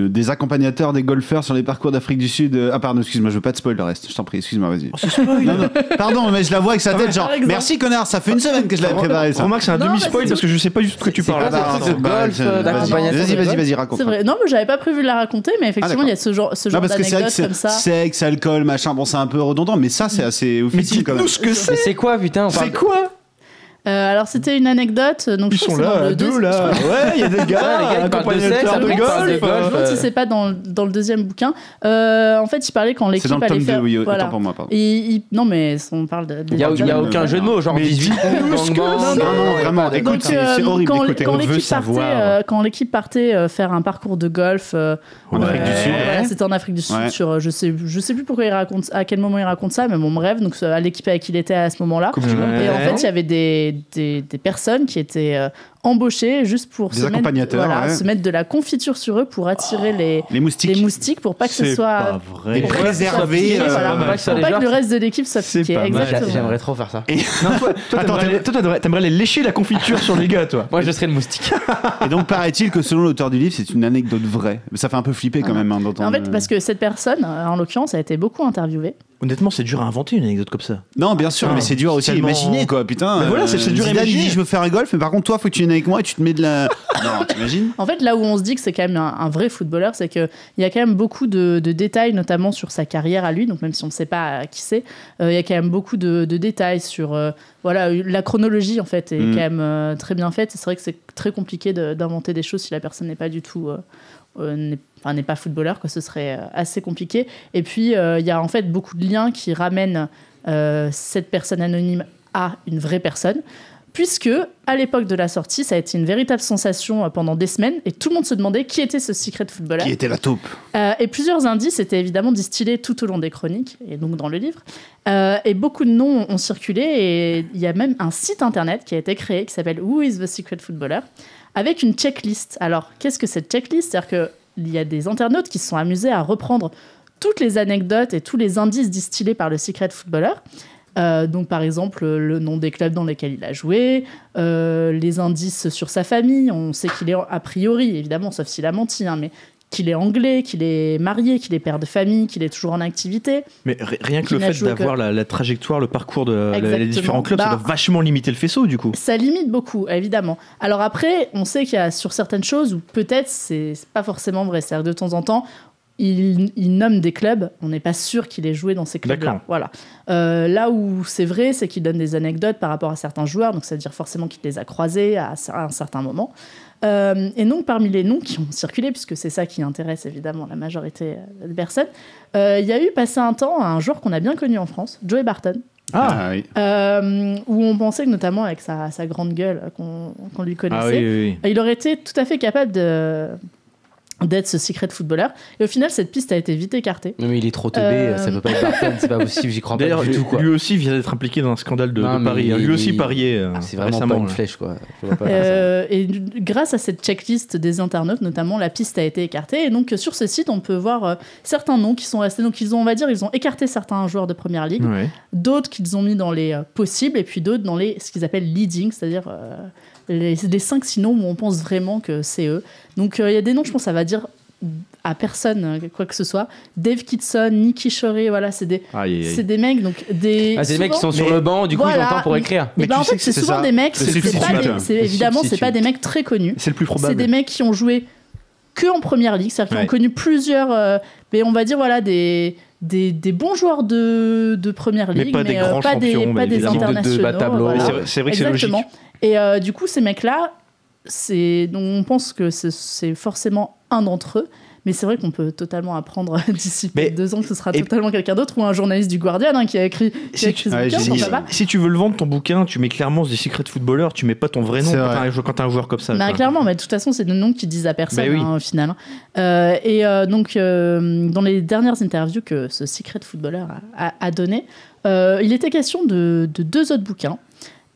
des accompagnateurs des golfeurs sur les parcours d'Afrique du Sud. Ah, pardon, excuse-moi, je veux pas te spoil le reste. Je t'en prie, excuse-moi, vas-y. Non, pardon, mais je la vois avec sa tête, genre, merci connard, ça fait une semaine que je l'avais préparé ça. Remarque, c'est un demi-spoil parce que je sais pas du tout de quoi tu C'est parles. quoi Ah, ce pardon, truc de bah, golf, euh, vas-y, d'accompagnateur Vas-y, vas-y, raconte. C'est vrai. Non, mais j'avais pas prévu de la raconter, mais effectivement, d'accord. il y a ce genre, ce genre parce que c'est vrai que d'anecdotes c'est comme ça. sexe, alcool, machin, bon, c'est un peu redondant, mais ça, c'est assez officiel quand même. c'est c'est quoi, putain C'est quoi Euh, alors, c'était une anecdote. Donc, Ils je sont c'est là, deux deuxi- là. Ouais, il y a des gars, accompagnateurs de de golf. Je me si c'est pas dans, le- dans le deuxième bouquin. Euh, en fait, il parlait quand C'est l'équipe dans le allait tome 2, faire. oui, voilà. autant pour moi, pardon. Et il- non, mais on parle de. Il y a, y a aucun jeu de mots, genre Mais 18 dites-nous ce que gangbang. c'est. Non, non, vraiment, écoute, c'est euh, c'est horrible, quand, on veut l'équipe partait, savoir. quand l'équipe partait faire un parcours de golf En Afrique du Sud. c'était en Afrique du Sud. Sur, je sais, je sais plus pourquoi il raconte, à quel moment il raconte ça, mais bon bref, donc à l'équipe avec qui il était à ce moment-là. Et en fait, il y avait des, des, des personnes qui étaient euh, embauchées juste pour Des se mettre, accompagnateurs, voilà, ouais. se mettre de la confiture sur eux pour attirer les, Les moustiques. les moustiques pour pas que ce soit vrai. Et pour préserver, piqué, euh, voilà. pas Pour les pas que le reste de l'équipe soit C'est piqué. J'aimerais trop faire ça. Non, toi, toi, Attends, t'aimerais- aller lécher la confiture sur les gars, toi. Moi, je serais le moustique. (laughs) Et donc, paraît-il que selon l'auteur du livre, c'est une anecdote vraie. Ça fait un peu flipper quand Ah. même. hein, En d'entendre- fait, parce que cette personne, euh, en l'occurrence, a été beaucoup interviewée. Honnêtement, c'est dur à inventer une anecdote comme ça. Non, bien sûr, Ah, mais c'est dur aussi à tellement- imaginer, quoi. Putain. Mais voilà, c'est- c'est dur à Zidane, il imaginer. dit, je veux faire un golf, mais par contre, toi, faut que tu viennes avec moi et tu te mets de la. (laughs) non, t'imagines En fait, là où on se dit que c'est quand même un, un vrai footballeur, c'est qu'il y a quand même beaucoup de, de détails, notamment sur sa carrière à lui. Donc, même si on ne sait pas euh, qui c'est, euh, il y a quand même beaucoup de, de détails sur. euh, voilà, la chronologie, en fait, est Mm. quand même euh, très bien faite. C'est vrai que c'est très compliqué de- d'inventer des choses si la personne n'est pas du tout. euh, n'est enfin, n'est pas footballeur, quoi, ce serait euh, assez compliqué. Et puis, euh, il y a en fait beaucoup de liens qui ramènent euh, cette personne anonyme à une vraie personne. Puisque, à l'époque de la sortie, ça a été une véritable sensation euh, pendant des semaines et tout le monde se demandait qui était ce secret footballeur. Qui était la taupe Euh, et plusieurs indices étaient évidemment distillés tout au long des chroniques et donc dans le livre. Euh, et beaucoup de noms ont circulé et il y a même un site internet qui a été créé qui s'appelle Who is the Secret Footballer? Avec une checklist. Alors, qu'est-ce que cette checklist? C'est-à-dire qu'il y a des internautes qui se sont amusés à reprendre toutes les anecdotes et tous les indices distillés par le Secret Footballer. Euh, donc, par exemple, le nom des clubs dans lesquels il a joué, euh, les indices sur sa famille. On sait qu'il est a priori, évidemment, sauf s'il a menti, hein, mais qu'il est anglais, qu'il est marié, qu'il est père de famille, qu'il est toujours en activité. Mais ri- rien que le fait que- d'avoir la, la trajectoire, le parcours de la- les différents clubs, ça Bah, doit vachement limiter le faisceau du coup. Ça limite beaucoup, évidemment. Alors après, on sait qu'il y a sur certaines choses où peut-être c'est pas forcément vrai. C'est-à-dire que de temps en temps, il, il nomme des clubs, on n'est pas sûr qu'il ait joué dans ces clubs-là. Voilà. Euh, là où c'est vrai, c'est qu'il donne des anecdotes par rapport à certains joueurs, donc c'est-à-dire forcément qu'il les a croisés à, à un certain moment. Euh, et donc, parmi les noms qui ont circulé, puisque c'est ça qui intéresse évidemment la majorité euh, des personnes, euh, il y a eu passé un temps un joueur qu'on a bien connu en France, Joey Barton, Ah, oui. euh, où on pensait que notamment avec sa, sa grande gueule qu'on lui connaissait, Ah oui, oui, oui. il aurait été tout à fait capable de, d'être ce secret footballeur. Et au final, cette piste a été vite écartée. Non, mais il est trop teubé, Euh, ça peut pas être Barton, c'est pas possible, j'y crois pas D'ailleurs, du tout. Quoi. lui aussi vient d'être impliqué dans un scandale de, Non, de mais Paris. hein. il- Lui aussi il- pariait euh, C'est vraiment récemment. pas une là. flèche, quoi. Je vois pas Euh, et grâce à cette checklist des internautes, notamment, la piste a été écartée. Et donc, sur ce site, on peut voir euh, certains noms qui sont restés. Donc, ils ont, on va dire, ils ont écarté certains joueurs de première ligue, Ouais. d'autres qu'ils ont mis dans les euh, possibles, et puis d'autres dans les ce qu'ils appellent leading, c'est-à-dire euh, les, les 5-6 noms où on pense vraiment que c'est eux. Donc, euh, il y a des noms, je pense, ça va dire à personne euh, quoi que ce soit. Dave Kitson, Nicky Shore, voilà, c'est des, aïe. c'est des mecs, donc des. Ah, c'est des mecs qui sont sur Mais- le banc, du coup Voilà. ils ont le temps pour écrire. Mais ben tu en sais fait, c'est c'est souvent ça. des mecs, c'est c'est pas des- c'est- évidemment, c'est pas des mecs très connus. C'est le plus C'est probable. des mecs qui ont joué que en première ligue, c'est-à-dire qui Ouais. ont connu plusieurs, euh, mais on va dire voilà des des, des bons joueurs de, de première Mais ligue, pas des euh, grands pas des, champions, pas mais des évidemment. De- de bas internationaux. tableau. voilà. Mais c'est vrai- C'est vrai que c'est logique. Et euh, du coup, ces mecs-là, c'est donc on pense que c'est- forcément un d'entre eux. Mais c'est vrai qu'on peut totalement apprendre (laughs) d'ici deux ans que ce sera totalement quelqu'un d'autre ou un journaliste du Guardian hein, qui a écrit, qui a Si écrit tu- ce Ouais, bouquin, Si, pas si tu veux le vendre ton bouquin, tu mets clairement The Secret Footballer, tu mets pas ton vrai nom quand t'as un, joueur comme ça. Bah, clairement, mais de toute façon, c'est des noms qui disent à personne Bah oui. hein, au final. Euh, et euh, donc, euh, dans les dernières interviews que ce Secret Footballer a, a, a donné, euh, il était question de, de deux autres bouquins.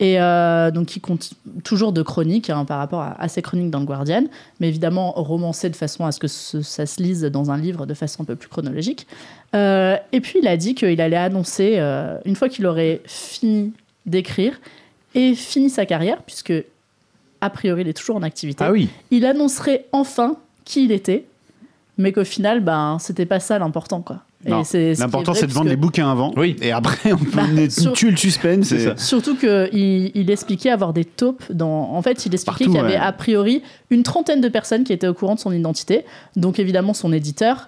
Et euh, donc, qui comptent toujours de chroniques hein, par rapport à, à ces chroniques dans le Guardian, mais évidemment romancées de façon à ce que ce- ça se lise dans un livre de façon un peu plus chronologique. Euh, et puis, il a dit qu'il allait annoncer, euh, une fois qu'il aurait fini d'écrire et fini sa carrière, puisque a priori, il est toujours en activité Ah oui. il annoncerait enfin qui il était, mais qu'au final, ben, c'était pas ça l'important, quoi. L'important, c'est de vendre puisque- les bouquins avant. Oui. Et après, on (laughs) peut Bah, sur- tuer le suspense. C'est et- ça. Surtout qu'il il expliquait avoir des taupes dans. En fait, il expliquait qu'il y avait ouais. a priori une trentaine de personnes qui étaient au courant de son identité. Donc, évidemment, son éditeur,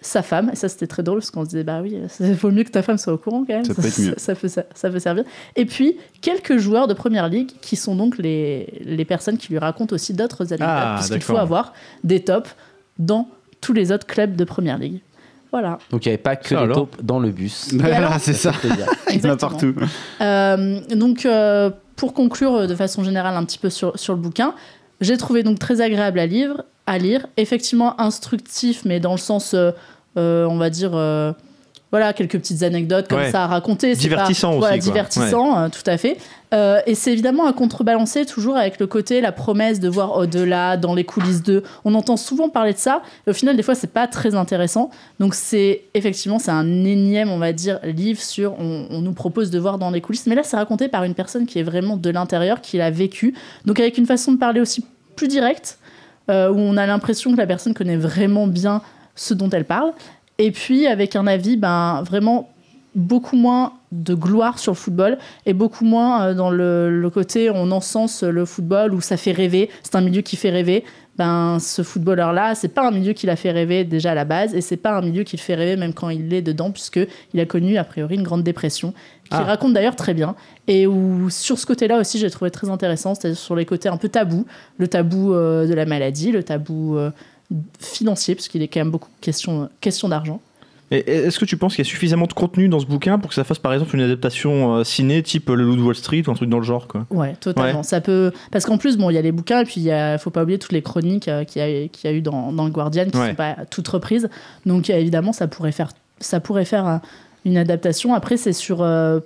sa femme. Et ça, c'était très drôle parce qu'on se disait, bah oui, (laughs) il vaut mieux que ta femme soit au courant quand même. Ça peut être mieux. ça peut, ça, ça peut servir. Et puis, quelques joueurs de première ligue qui sont donc les, les personnes qui lui racontent aussi d'autres anecdotes, Ah, puisqu'il faut avoir des tops dans tous les autres clubs de première ligue. Voilà. Donc il n'y avait pas que alors taupes dans le bus. Voilà, (laughs) c'est ça. Il y en a partout. Euh, donc, euh, pour conclure euh, de façon générale un petit peu sur, sur le bouquin, j'ai trouvé donc très agréable à lire, à lire, effectivement instructif, mais dans le sens, euh, on va dire, euh, voilà, quelques petites anecdotes comme Ouais. ça à raconter. C'est Divertissant pas, aussi, Voilà, quoi. divertissant, euh, tout à fait. Euh, et c'est évidemment à contrebalancer toujours avec le côté, la promesse de voir au-delà, dans les coulisses d'eux. On entend souvent parler de ça, et au final, des fois, c'est pas très intéressant. Donc, c'est effectivement, c'est un énième, on va dire, livre sur. On, on nous propose de voir dans les coulisses, mais là, c'est raconté par une personne qui est vraiment de l'intérieur, qui l'a vécu. Donc, avec une façon de parler aussi plus directe, euh, où on a l'impression que la personne connaît vraiment bien ce dont elle parle. Et puis, avec un avis, ben, vraiment beaucoup moins de gloire sur le football et beaucoup moins euh, dans le, le côté on encense le football où ça fait rêver, c'est un milieu qui fait rêver. Ben, ce footballeur-là, c'est pas un milieu qui l'a fait rêver déjà à la base et c'est pas un milieu qui le fait rêver même quand il est dedans puisque il a connu a priori une grande dépression qui Ah. raconte d'ailleurs très bien et où sur ce côté-là aussi j'ai trouvé très intéressant, c'est-à-dire sur les côtés un peu tabous, le tabou euh, de la maladie, le tabou euh, financier puisqu'il est quand même beaucoup question, question d'argent. Est-ce que tu penses qu'il y a suffisamment de contenu dans ce bouquin pour que ça fasse par exemple une adaptation euh, ciné type Le Loup de Wall Street ou un truc dans le genre quoi? Ouais, totalement. Ça peut parce qu'en plus, bon, il y a les bouquins et puis il a, faut pas oublier toutes les chroniques euh, qu'il y a, qu'il y a eu dans, dans le Guardian qui Ouais. sont pas toutes reprises. Donc euh, évidemment, ça pourrait faire, ça pourrait faire euh, une adaptation. Après, c'est sur euh,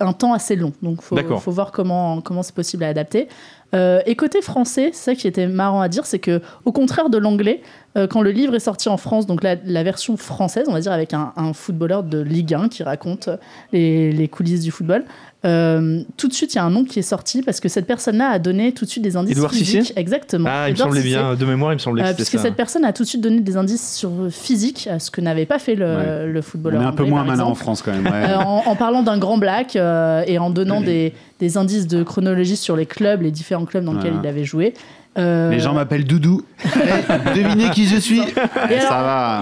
un temps assez long, donc faut, D'accord. faut voir comment comment c'est possible à adapter. Euh, et côté français, ça qui était marrant à dire, c'est que au contraire de l'anglais, euh, quand le livre est sorti en France, donc la, version française, on va dire avec un, footballeur de Ligue 1 qui raconte les coulisses du football, euh, tout de suite il y a un nom qui est sorti parce que cette personne-là a donné tout de suite des indices Édouard physiques. Cissé Exactement. Ah, il me semblait Cissé. bien, de mémoire, il me semblait que Euh, puisque ça. cette personne a tout de suite donné des indices sur le physique, euh, ce que n'avait pas fait le, Ouais. le On footballeur. est un peu anglais, moins malin en. France quand même. ouais. Euh, en, en parlant d'un grand black euh, et en donnant des, des indices de chronologie sur les clubs, les différents clubs dans lesquels Voilà. il avait joué. Euh, Les gens m'appellent Doudou. Allez, (laughs) devinez qui je suis.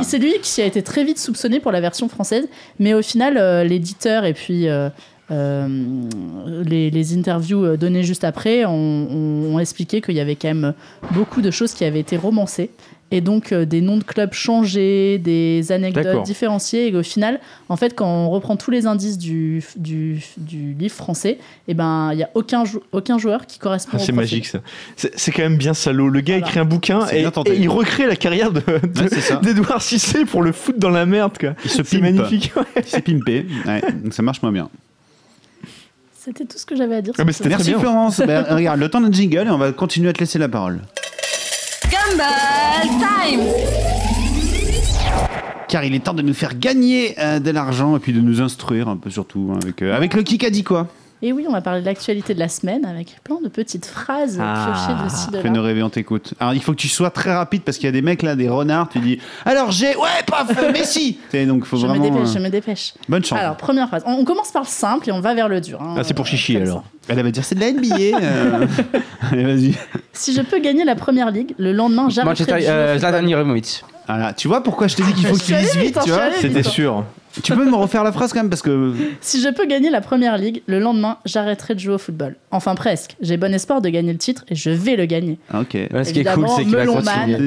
C'est lui qui a été très vite soupçonné pour la version française, mais au final, euh, l'éditeur et puis euh, euh, les, les interviews euh, données juste après ont, ont- ont expliqué qu'il y avait quand même beaucoup de choses qui avaient été romancées et donc euh, des noms de clubs changés, des anecdotes différenciées. Et au final, en fait, quand on reprend tous les indices du, du, du livre français, et ben il n'y a aucun, jou- aucun joueur qui correspond Ah, c'est magique ça. C'est quand même bien salaud. Le gars Voilà. écrit un bouquin et, il recrée la carrière de- de- Ouais, d'Edouard Cissé pour le foot dans la merde. Quoi. Il se C'est pimpe. magnifique. ouais. C'est pimpé. Ouais, donc ça marche moins bien. C'était tout ce que j'avais à dire. Ah, mais sur c'était Merci. Florence. Ben, regarde, le temps d'un jingle et on va continuer à te laisser la parole. Gumball Time Car il est temps de nous faire gagner euh, de l'argent et puis de nous instruire un peu surtout hein, avec, euh, avec le qui a dit quoi. Et oui, on va parler de l'actualité de la semaine avec plein de petites phrases Ah. piochées de ci, de Fais-nous là. rêver, on t'écoute. Alors il faut que tu sois très rapide parce qu'il y a des mecs là, des renards, tu dis alors j'ai ouais paf euh, Messi. (laughs) Donc faut Je me vraiment dépêche, je euh, me dépêche. bonne chance. Alors, première phrase. On on commence par le simple et on va vers le dur. hein. Ah, c'est pour Chichi, alors. ça. Elle va dire c'est de la NBA. euh. (laughs) Allez vas-y. Si je peux gagner la première ligue, le lendemain, j'arrêterai Manchester, euh. Zlatan Ibrahimovic. Voilà, tu vois pourquoi je t'ai dit qu'il faut que Je tu lises vite, tu je vois. C'était sûr. Tu peux me refaire la phrase quand même parce que (laughs) Si je peux gagner la première ligue, le lendemain, j'arrêterai de jouer au football. Enfin, presque. J'ai bon espoir de gagner le titre et je vais le gagner. Ah, ok. Ouais, ce qui est cool, c'est qu'il va Melon continuer.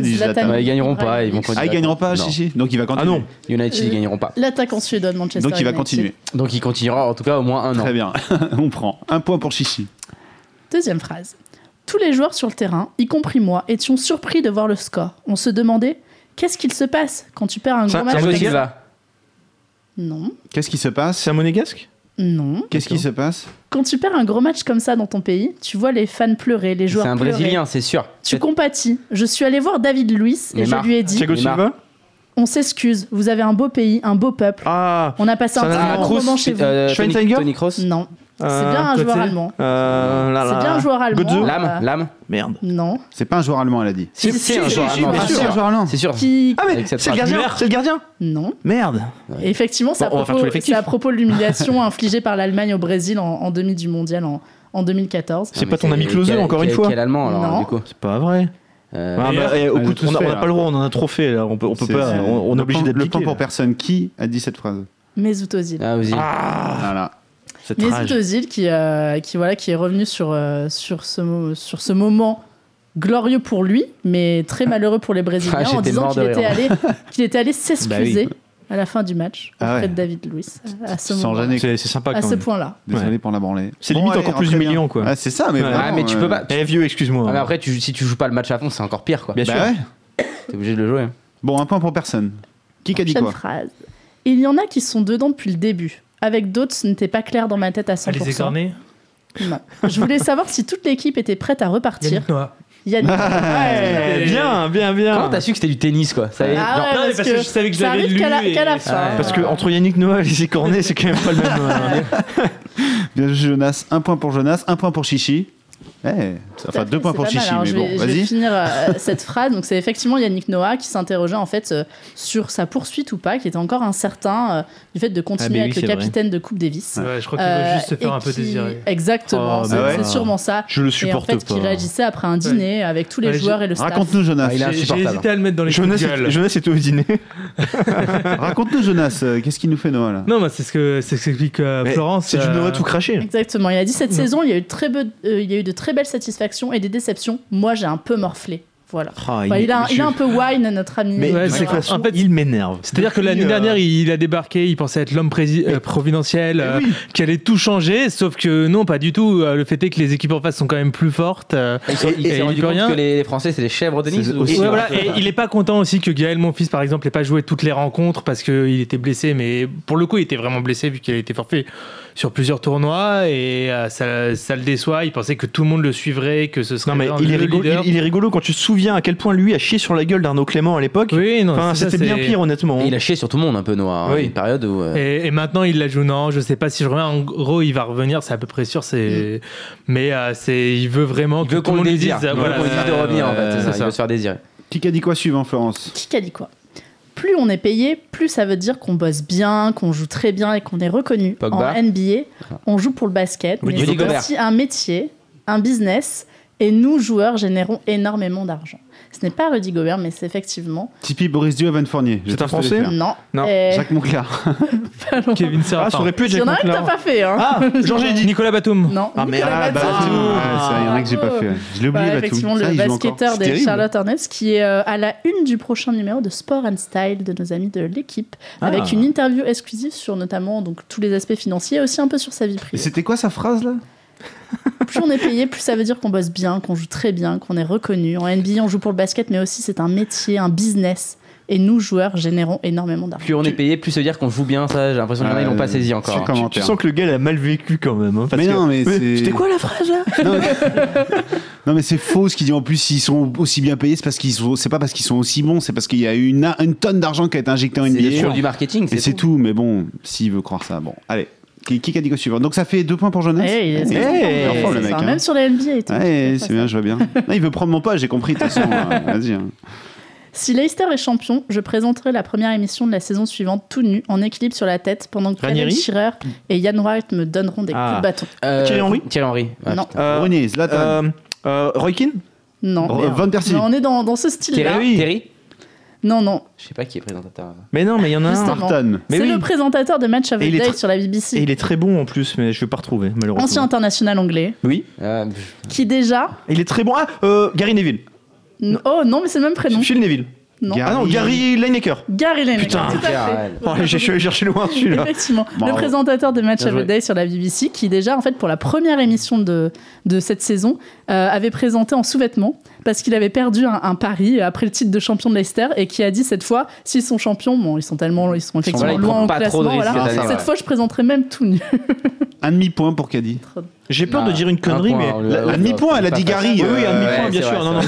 Ils gagneront pas, ils vont Ibrahimovic. Ah, continuer. ils gagneront pas, Non. Chichi. Donc il va continuer. Ah non. United, ils gagneront pas. L'attaquant suédois de Manchester Donc il va United. continuer. Donc il continuera en tout cas au moins un an. Très bien. (laughs) on prend un point pour Chichi. Deuxième phrase. Tous les joueurs sur le terrain, y compris moi, étions surpris de voir le score. On se demandait qu'est-ce qu'il se passe quand tu perds un Ça- gros match ça Thiago comme veut dire- Silva. Non, Qu'est-ce qui se passe C'est un monégasque? Non. Qu'est-ce qui se passe? Quand tu perds un gros match comme ça dans ton pays, tu vois les fans pleurer, les C'est joueurs un pleurer. Brésilien, c'est sûr. Tu compatis. Je suis allé voir David Luiz et Neymar. je lui ai dit Thiago Neymar. Silva? On s'excuse, vous avez un beau pays, un beau peuple. Ah On a passé un C'est un très bon moment chez vous. Euh, Tony, Tony. Non, c'est Euh, bien un côté. joueur allemand. euh, C'est bien un joueur allemand. Götze euh, L'âme, l'âme. Merde. Non. C'est pas un joueur allemand, elle a dit. Si, c'est un joueur allemand. c'est un sûr. joueur allemand. C'est sûr. Ah mais c'est le gardien C'est le gardien Non. Merde effectivement, c'est à propos, l'effectif. c'est à propos de l'humiliation (laughs) infligée par l'Allemagne au Brésil en, demi du mondial en, en 2014. C'est pas ton ami Klose, encore une fois Quel allemand alors Non. du coup C'est pas vrai. Euh, Ah, bah, on n'a pas le droit, on en a trop fait là. On peut, on peut C'est- pas, on, on est obligé point- Le point pour personne. Qui a dit cette phrase Mesut Özil. Ah, vas-y. Ah, Voilà. C'est Mesut tragique. Özil qui, euh, qui, voilà, qui est revenu sur, euh, sur, ce, sur ce moment glorieux pour lui, mais très malheureux pour les Brésiliens, Ah, en disant qu'il était, allé, (laughs) qu'il était allé s'excuser Bah à la fin du match Ah auprès ouais. de David Luiz à ce Sans moment. C'est c'est sympa à quand ce même. point-là. Désolé pour la branlée. C'est limite allez, encore plus humiliant, quoi. Ah, c'est ça, mais Ouais. vraiment, Ah, mais tu peux euh, pas. Eh vieux, excuse-moi. Ah, mais après, tu- si tu joues pas le match à fond, c'est encore pire quoi. Bien sûr. Bah ouais. T'es obligé de le jouer. Bon, un point pour personne. Qui a dit quoi? phrase. Il y en a qui sont dedans depuis le début. Avec d'autres, ce n'était pas clair dans ma tête à 100%. Alizé Cornet, Non. Je voulais savoir si toute l'équipe était prête à repartir. Yannick Noah. Yannick. Eh, bien, bien, bien. Comment t'as su que c'était du tennis quoi? Ça Ah genre- ouais, parce que je savais que je ça l'avais arrive lu qu'à la, et- qu'à la fin. Ouais. Parce que entre Yannick Noah et les Cornet, c'est quand même pas le même. (laughs) euh, Bien joué, Jonas. Un point pour Jonas, un point pour Chichi. À enfin, deux points pour mal. Chichi, mais je bon, vais, je vais vas-y. finir euh, (laughs) cette phrase. Donc, c'est effectivement Yannick Noah qui s'interrogeait en fait euh, sur sa poursuite ou pas, qui était encore incertain euh, du fait de continuer Ah, mais avec le vrai. capitaine de Coupe Davis. Ouais, je crois qu'il Euh, veut juste se faire un peu qui- désirer. Exactement, Oh, c'est bah ouais. c'est sûrement ça. Je le Et en supporte fait, qui réagissait après un dîner avec tous les Ouais, joueurs et le staff. Raconte-nous, Jonas. Ah, il est J'ai hésité à le mettre dans les Jonas, coups de gueule. est- Jonas était au dîner. (laughs) Raconte-nous, Jonas. Qu'est-ce qu'il nous fait, Noah, là? Non, moi, c'est ce que c'est ce Mais Florence. C'est du Noah tout craché. Exactement. Il a dit cette saison, il y a eu de très euh, très belles satisfactions et des déceptions. Moi, j'ai un peu morflé. Voilà. Ah, Enfin, il, a, il a un peu wine, notre ami. Mais Ouais, c'est façon, En fait, il m'énerve. C'est-à-dire que l'année euh, dernière, il a débarqué, il pensait être l'homme euh, providentiel, euh, oui. qui allait tout changer, sauf que non, pas du tout. Euh, Le fait est que les équipes en face sont quand même plus fortes. euh, Il s'est- il et s'est il rendu compte rien. que les les Français c'est des chèvres de Nice ou- Ouais, voilà, et il est pas content aussi que Gaël, mon fils, par exemple, n'ait pas joué toutes les rencontres parce qu'il était blessé, mais pour le coup, il était vraiment blessé vu qu'il a été forfait sur plusieurs tournois et euh, ça, ça le déçoit. Il pensait que tout le monde le suivrait, que ce serait Non mais il est, rigolo, leader. il, il est rigolo quand tu te souviens à quel point lui a chié sur la gueule d'Arnaud Clément à l'époque. Oui, non, Enfin, c'était bien pire honnêtement. Et il a chié sur tout le monde un peu Noah. hein, Oui. Une période où. euh, Et, et maintenant, il la joue. Non, je sais pas si je reviens. En gros, il va revenir, c'est à peu près sûr. C'est, mais euh, c'est, il veut vraiment Il que veut tout qu'on le monde désire. dise. Il veut qu'on lui dise de revenir en fait. C'est ça, c'est Il veut se faire désirer. Qui a dit quoi suivant, Florence? Qui a dit quoi? Plus on est payé, plus ça veut dire qu'on bosse bien, qu'on joue très bien et qu'on est reconnu. Pogba. En NBA, on joue pour le basket, Oui, mais c'est aussi un métier, un business et nous, joueurs, générons énormément d'argent. Ce n'est pas Rudy Gobert, mais c'est effectivement. Tipeee, Boris Dio, Evan Fournier. C'est un Français. Non. Non, Et- Jacques Monclar. (laughs) Kevin Ah, ça aurait pu être Il y Jacques en a un que t'as Monclar. pas fait, hein. Ah, Georges dit. Nicolas Batum. Non. Ah, mais- Nicolas ah, Batum. Batum. Ah, il y en a que j'ai pas fait. ouais. Je l'ai oublié, Batum. effectivement, Ça, le basketteur des. Charlotte Hornets qui est euh, à la une du prochain numéro de Sport and Style de nos amis de l'équipe, Ah. avec une interview exclusive sur notamment donc, tous les aspects financiers et aussi un peu sur sa vie Et privée. c'était quoi sa phrase là? Plus on est payé, plus ça veut dire qu'on bosse bien, qu'on joue très bien, qu'on est reconnu. En NBA, on joue pour le basket, mais aussi c'est un métier, un business. Et nous, joueurs, générons énormément d'argent. Plus on est payé, plus ça veut dire qu'on joue bien. Ça, j'ai l'impression qu'il y en a, ils l'ont pas saisi encore. Tu, sens que le gars l'a mal vécu quand même. hein, parce Mais que- non, mais c'est- C'était quoi la phrase là (laughs) Non, mais, Non, mais c'est faux ce qu'il dit. En plus, s'ils sont aussi bien payés, c'est parce qu'ils sont, c'est pas parce qu'ils sont aussi bons, c'est parce qu'il y a eu une, une tonne d'argent qui a été injectée en C'est NBA. sur du marketing. Et c'est tout. Mais bon, s'il veut croire ça, bon, allez. Qui, qui a dit que suivant Donc ça fait deux points pour Jonas. Forme, le c'est mec. hein. Même sur les NBA et tout. C'est bien, je vois bien. Non, il veut prendre mon pas, j'ai compris. De toute façon, euh, (laughs) vas-y. hein. Si Leicester est champion, je présenterai la première émission de la saison suivante tout nu, en équilibre sur la tête, pendant que Kevin Shearer et Yann Wright me donneront des Ah. coups de bâton. Euh, Thierry Henry Thierry Henry. Ouais, non. Euh, Zlatan, euh, euh, Roy Keane non. Van Persie. on est dans, dans ce style-là. Terry, Terry Non, non. Je sais pas qui est présentateur. Mais non, mais il y en a un. Justement. Mais C'est oui. le présentateur de Match of Et the Day sur la Et BBC. il est très bon en plus, mais je vais pas retrouver malheureusement. Ancien international anglais, Oui. Euh, qui déjà. Il est très bon. Ah, euh, Gary Neville. Oh non, mais c'est le même prénom. Phil Neville. Non. Gary- Ah non, Gary Lineker. Gary Lineker. Putain. tout à fait. Oh, J'ai je suis allé chercher loin celui-là. Effectivement, Bravo. le présentateur de Match of the Day sur la BBC, qui déjà, en fait, pour la première émission de, de cette saison, euh, avait présenté en sous-vêtements parce qu'il avait perdu un, un pari après le titre de champion de Leicester et qui a dit cette fois, s'ils sont champions, bon, ils sont tellement, ils sont effectivement Voilà, loin au classement, risques voilà. cette année, Cette ouais. fois, je présenterai même tout nu. (laughs) Un demi-point pour Caddy. J'ai peur de dire une un connerie, point, mais. lui- demi-point, elle a dit Gary, euh, Oui, un demi-point, ouais, bien sûr. vrai, Non, non,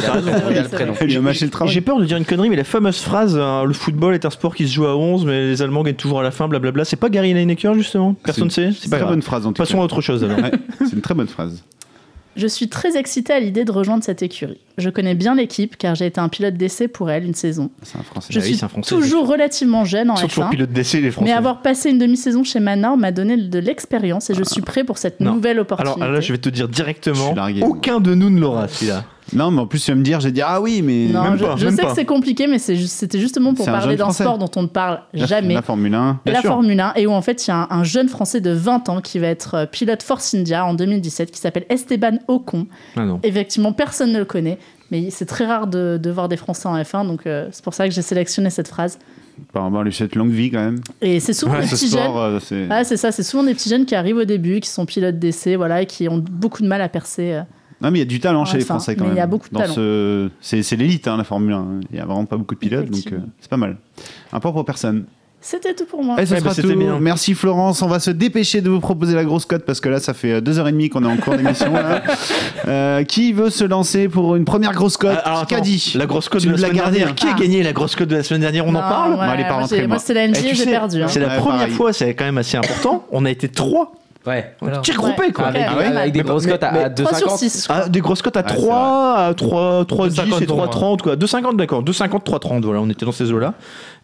raison. J'ai peur de dire une connerie, mais la fameuse phrase euh, le football est un sport qui se joue à 11, mais les Allemands gagnent toujours à la fin, blablabla. C'est pas Gary Lineker, justement? Personne ne sait? C'est une très bonne phrase en tout Passons à autre chose alors. C'est une très bonne phrase. Je suis très excitée à l'idée de rejoindre cette écurie. Je connais bien l'équipe car j'ai été un pilote d'essai pour elle une saison. C'est un français. Je Ah oui, suis c'est un Français, toujours relativement jeune en Ils sont toujours F1. pilotes d'essai, les Français. Mais avoir passé une demi-saison chez Manor m'a donné de l'expérience et je suis prêt pour cette Non. nouvelle Alors opportunité. là, je vais te dire Je directement, suis largué, aucun de nous ne l'aura celui-là. Non, mais en plus, tu vas me dire, j'ai dit, ah oui, mais. non, même je, pas, je même sais pas. que c'est compliqué, mais c'était justement pour parler d'un sport dont on ne parle jamais. La Formule 1. Bien la sûr. Formule 1, et où en fait il y a un, un jeune Français de 20 ans qui va être euh, pilote Force India en 2017 qui s'appelle Esteban Ocon. Ah non. Effectivement, personne ne le connaît, mais c'est très rare de, de voir des Français en F1, donc euh, c'est pour ça que j'ai sélectionné cette phrase. Bah, on va lui souhaiter longue vie quand même. Et c'est souvent Ouais, des Ce petits jeunes. euh, c'est. Ah, c'est ça, c'est souvent des petits jeunes qui arrivent au début, qui sont pilotes d'essai, voilà, et qui ont beaucoup de mal à percer. euh. Non, mais il y a du talent chez les Français quand mais même. il y a beaucoup de Dans talent. ce- C'est l'élite, hein, la Formule 1. Il y a vraiment pas beaucoup de pilotes, donc euh, c'est pas mal. Un point pour personne. C'était tout pour moi. Et ce Ouais, sera bah, tout. bien. Merci Florence. On va se dépêcher de vous proposer la grosse cote parce que là, ça fait euh, deux heures et demie qu'on est en cours d'émission. (laughs) Euh, qui veut se lancer pour une première grosse cote Ah, alors, Qu'a dit La grosse cote de la semaine dernière. hein. Qui a Ah. gagné la grosse cote de la semaine dernière? On en parle? ouais, Bon, allez, pas moi, moi. moi, c'était la Eh, NBA, j'ai perdu. hein. C'est la Ouais, première pareil. fois, c'est quand même assez important. On a été trois. Ouais. Regroupé Ouais. quoi. Avec, Ah ouais avec des grosses cotes à, mais à 3 sur 2,50. 6. Ah, des grosses cotes à Ouais, c'est 3, à 3, 3 10 et 2,50 pour 3,30 quoi. 2,50 d'accord. 2,50, 3,30 voilà, on était dans ces eaux-là.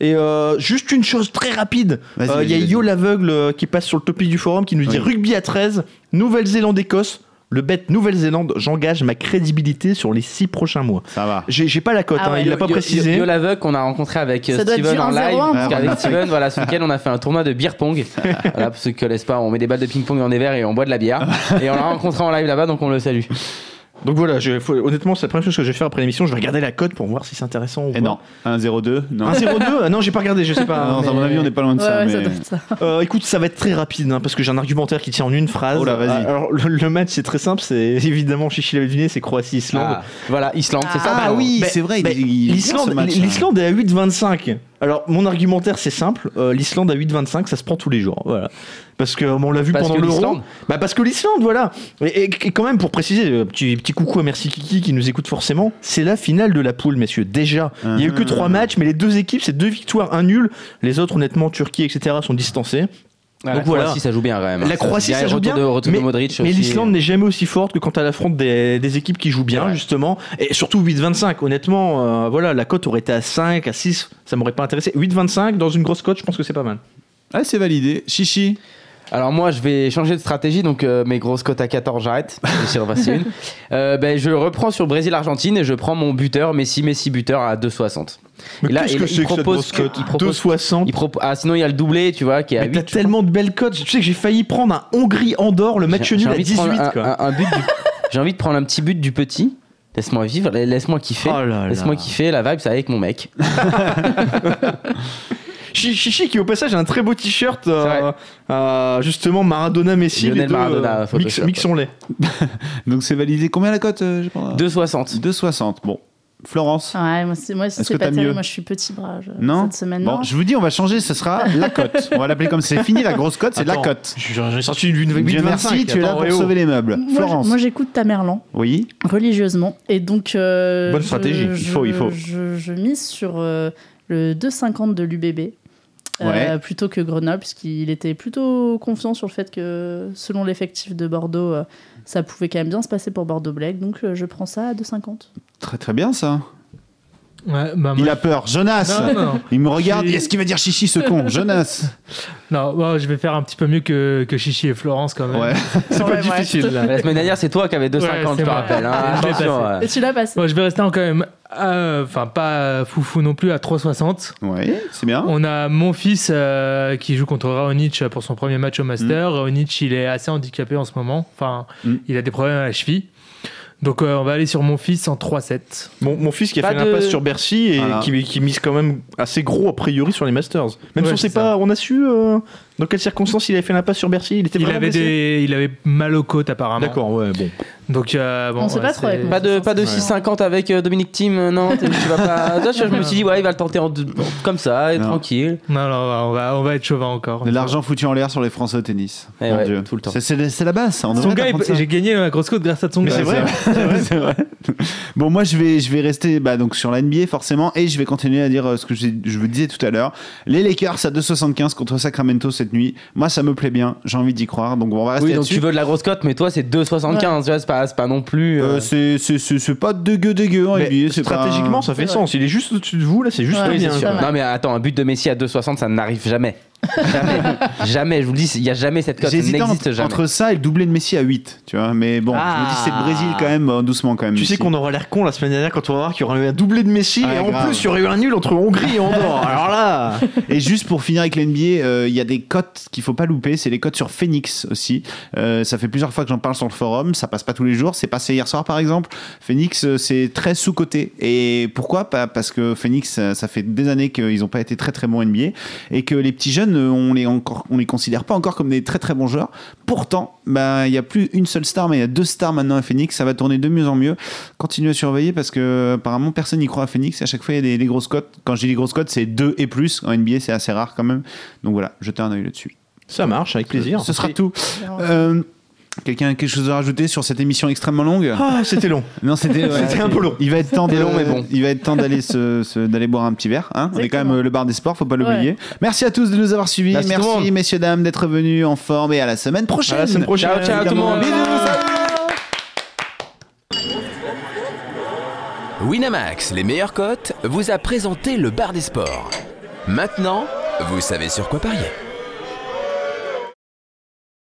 Et euh, juste une chose très rapide. Euh, Il y a. Yo l'aveugle euh, qui passe sur le topic du forum qui nous dit Oui. rugby à 13, Nouvelle-Zélande-Écosse. Le bet Nouvelle-Zélande, j'engage ma crédibilité sur les 6 prochains mois. Ça va. J'ai j'ai pas la cote, Ah hein, ouais. il l'a pas Yo- Yo- précisé. Yo Laveugle qu'on a rencontré avec euh, Ça Steven en 1-0, live. hein. Parce Ouais, qu'avec on a fait. Steven, voilà, ce week-end, on a fait un tournoi de beer pong. (laughs) voilà, pour ceux qui connaissent pas, on met des balles de ping-pong dans des verres et on boit de la bière. (laughs) et on l'a rencontré en live là-bas, donc on le salue. Donc voilà, je- faut- honnêtement, c'est la première chose que je vais faire après l'émission. Je vais regarder la cote pour voir si c'est intéressant ou Et pas. non. 1-0-2. Non. 1-0-2 Ah Non, j'ai pas regardé, je sais pas. (laughs) Non, à mon avis, on n'est pas loin de Ouais, ça. ouais, ça mais- doit être ça. (laughs) Euh, écoute, ça va être très rapide hein, parce que j'ai un argumentaire qui tient en une phrase. Oh là, vas-y. Alors, le, le match, c'est très simple. C'est (laughs) évidemment, Chichi l'avait deviné, c'est Croatie-Islande. Ah, voilà, Islande, c'est ça. Ah oui, c'est vrai. L'Islande hein. l'Islande est à 8,25. Alors, mon argumentaire, c'est simple. Euh, L'Islande à 8,25, ça se prend tous les jours. Voilà. Parce que euh, on l'a vu Parce pendant l'Euro. l'Islande Bah parce que l'Islande, voilà. Et, et- et quand même, pour préciser, euh, petit, petit coucou à Merci Kiki qui nous écoute forcément. C'est la finale de la poule, messieurs. Déjà, il y a eu que Ah. trois matchs, mais les deux équipes, c'est deux victoires, un nul. Les autres, honnêtement, Turquie, etc., sont distancés. Ah, Donc la voilà. Croatie, ça joue bien quand même. La Croatie, ça joue bien, De, mais- l'Islande n'est jamais aussi forte que quand elle affronte des, des équipes qui jouent bien, Ouais. justement. Et surtout 8-25. Honnêtement, euh, voilà, la cote aurait été à 5, à 6, ça m'aurait pas intéressé. 8-25 dans une grosse cote, je pense que c'est pas mal. Ah, c'est validé. Chichi? Alors moi, je vais changer de stratégie, donc euh, mes grosses cotes à 14, j'arrête. (laughs) Euh, ben, je reprends sur Brésil-Argentine et je prends mon buteur, Messi, Messi buteur à 2,60. Mais qu'est-ce il- que il c'est que cette propose grosse que- cote il propose- 2,60 Il propo- Ah, sinon il y a le doublé, tu vois, qui est à Mais 8. t'as tellement de belles cotes. Tu sais que j'ai failli prendre un Hongrie-Andorre, le match nul à envie de prendre 18, un- quoi. un- un but du- (laughs) J'ai envie de prendre un petit but du petit. Laisse-moi vivre, laisse-moi kiffer. Oh. Laisse-moi kiffer la vibe, ça avec mon mec. (laughs) Chi- Chichi qui au passage a un très beau t-shirt euh, euh, justement Maradona Messi Lionel les deux, Maradona, euh, mix, mixons-les. (laughs) Donc c'est validé. Combien la cote euh, j'ai pas- 2,60. 2,60. Bon. Florence? Ouais, moi, c'est- moi c'est que pas t'as terrible. mieux? Moi, je suis petit bras je- Non? cette semaine. Bon, non. je vous dis, on va changer, ce sera la cote. On va l'appeler comme c'est fini la grosse cote, c'est la Attends, cote. J'ai sorti une Dieu 8,25. merci, tu es là Attends, pour eh oh. sauver les meubles. Moi, je- Florence. moi, j'écoute Tamerlan Oui. religieusement. Et donc. euh, Bonne je- stratégie. Il je- faut, il faut. Je, je mise sur euh, le 2,50 de l'UBB. Euh, Ouais. plutôt que Grenoble, puisqu'il était plutôt confiant sur le fait que, selon l'effectif de Bordeaux, euh, ça pouvait quand même bien se passer pour Bordeaux-Blake. Donc, euh, je prends ça à 2,50. Très très bien ça. Ouais, bah, moi, Il a peur. Jonas. Non, non, non. Il me regarde. Je Est-ce qu'il va dire chichi ce con (laughs) Jonas. Non, bon, je vais faire un petit peu mieux que, que Chichi et Florence quand même. Ouais. (laughs) C'est pas difficile là. La semaine dernière, c'est toi qui avais 2,50, Ouais, c'est je te. Je rappelle. hein. l'ai Attention, passé. ouais. Et tu l'as passé. Bon, je vais rester en quand même, euh, enfin pas foufou non plus, à 3,60. Ouais, c'est bien. On a mon fils euh, qui joue contre Raonic pour son premier match au Master. Raonic, il est assez handicapé en ce moment. Enfin, Mm. il a des problèmes à la cheville. Donc euh, on va aller sur mon fils en 3-7. Mon, mon fils qui a Pas fait de- l'impasse sur Bercy et Voilà. qui, qui mise quand même assez gros a priori sur les Masters. Même Ouais, si on sait ça. pas, on a su euh, dans quelles circonstances il avait fait l'impasse sur Bercy? Il était Il vraiment avait, des, il avait mal aux côtes apparemment. D'accord, ouais, bon. Donc euh, bon, On sait ouais, pas trop Pas de, pas de Ouais. 6,50 avec euh, Dominique Thiem, euh, non tu tu vas pas. (laughs) Je me suis dit, ouais, il va le tenter en deux- comme ça, et Non. tranquille. Non, non, on va, on va être chauvin encore. De l'argent foutu en l'air sur les Français au tennis. Eh Mon ouais, Dieu. tout le temps. C'est- C'est c'est la base. On Son gars, j'ai gagné la grosse côte grâce à son Mais gars. (laughs) c'est vrai. C'est vrai. Bon, moi, je vais, je vais rester bah, donc sur la NBA forcément, et je vais continuer à dire euh, ce que je vous disais tout à l'heure. Les Lakers à 2,75 contre Sacramento cette nuit. Moi, ça me plaît bien. J'ai envie d'y croire. Donc, on va rester Oui, donc tu veux de la grosse cote, mais toi, c'est 2,75, tu vois, c'est pas, non plus. euh, Euh, c'est- pas dégueu dégueu Mais NBA. pas- stratégiquement, ça fait sens. Il est juste au-dessus de vous, là, c'est juste Ouais, bien. Non, mais attends, un but de Messi à 2,60, ça n'arrive jamais. Jamais. jamais, je vous le dis, il n'y a jamais cette cote, n'existe entre, jamais. entre ça et le doublé de Messi à 8, tu vois. Mais bon, je me dis c'est le Brésil quand même, euh, doucement quand même. Tu sais qu'on aura l'air con la semaine dernière quand on va voir qu'il y aura eu un doublé de Messi Ouais, et en plus il y aurait eu un nul entre Hongrie et Andorre. (laughs) Alors là, Et juste pour finir avec l'NBA, euh, il y a des cotes qu'il faut pas louper, c'est les cotes sur Phoenix aussi. Euh, ça fait plusieurs fois que j'en parle sur le forum, ça passe pas tous les jours, c'est passé hier soir par exemple. Phoenix, c'est très sous-coté. Et pourquoi? Pas Parce que Phoenix, ça fait des années qu'ils n'ont pas été très très bons NBA et que les petits jeunes, on les, encore, on les considère pas encore comme des très très bons joueurs. Pourtant, bah, il y a plus une seule star, mais il y a deux stars maintenant à Phoenix. Ça va tourner de mieux en mieux. Continuez à surveiller parce que apparemment personne n'y croit à Phoenix. Et à chaque fois, il y a des, des grosses cotes. Quand je dis les grosses cotes, c'est 2 et plus. En NBA, c'est assez rare quand même. Donc voilà, jetez un œil là-dessus. ça marche avec plaisir. Ce sera tout. Euh, Quelqu'un a quelque chose à rajouter sur cette émission extrêmement longue? Ah, c'était long. Non, c'était ouais, C'était un peu long. Il va être temps de, C'était long, mais bon. Il va être temps d'aller se, se- d'aller boire un petit verre. Hein On est quand même euh, le bar des sports, faut pas Ouais. l'oublier. Merci à tous de nous avoir suivis. Merci tout le Merci, monde. messieurs dames d'être venus en forme et à la semaine prochaine. À la semaine prochaine. Ciao, ciao tout le monde. Bisous. Winamax, les meilleures cotes, vous a présenté le bar des sports. Maintenant, vous savez sur quoi parier.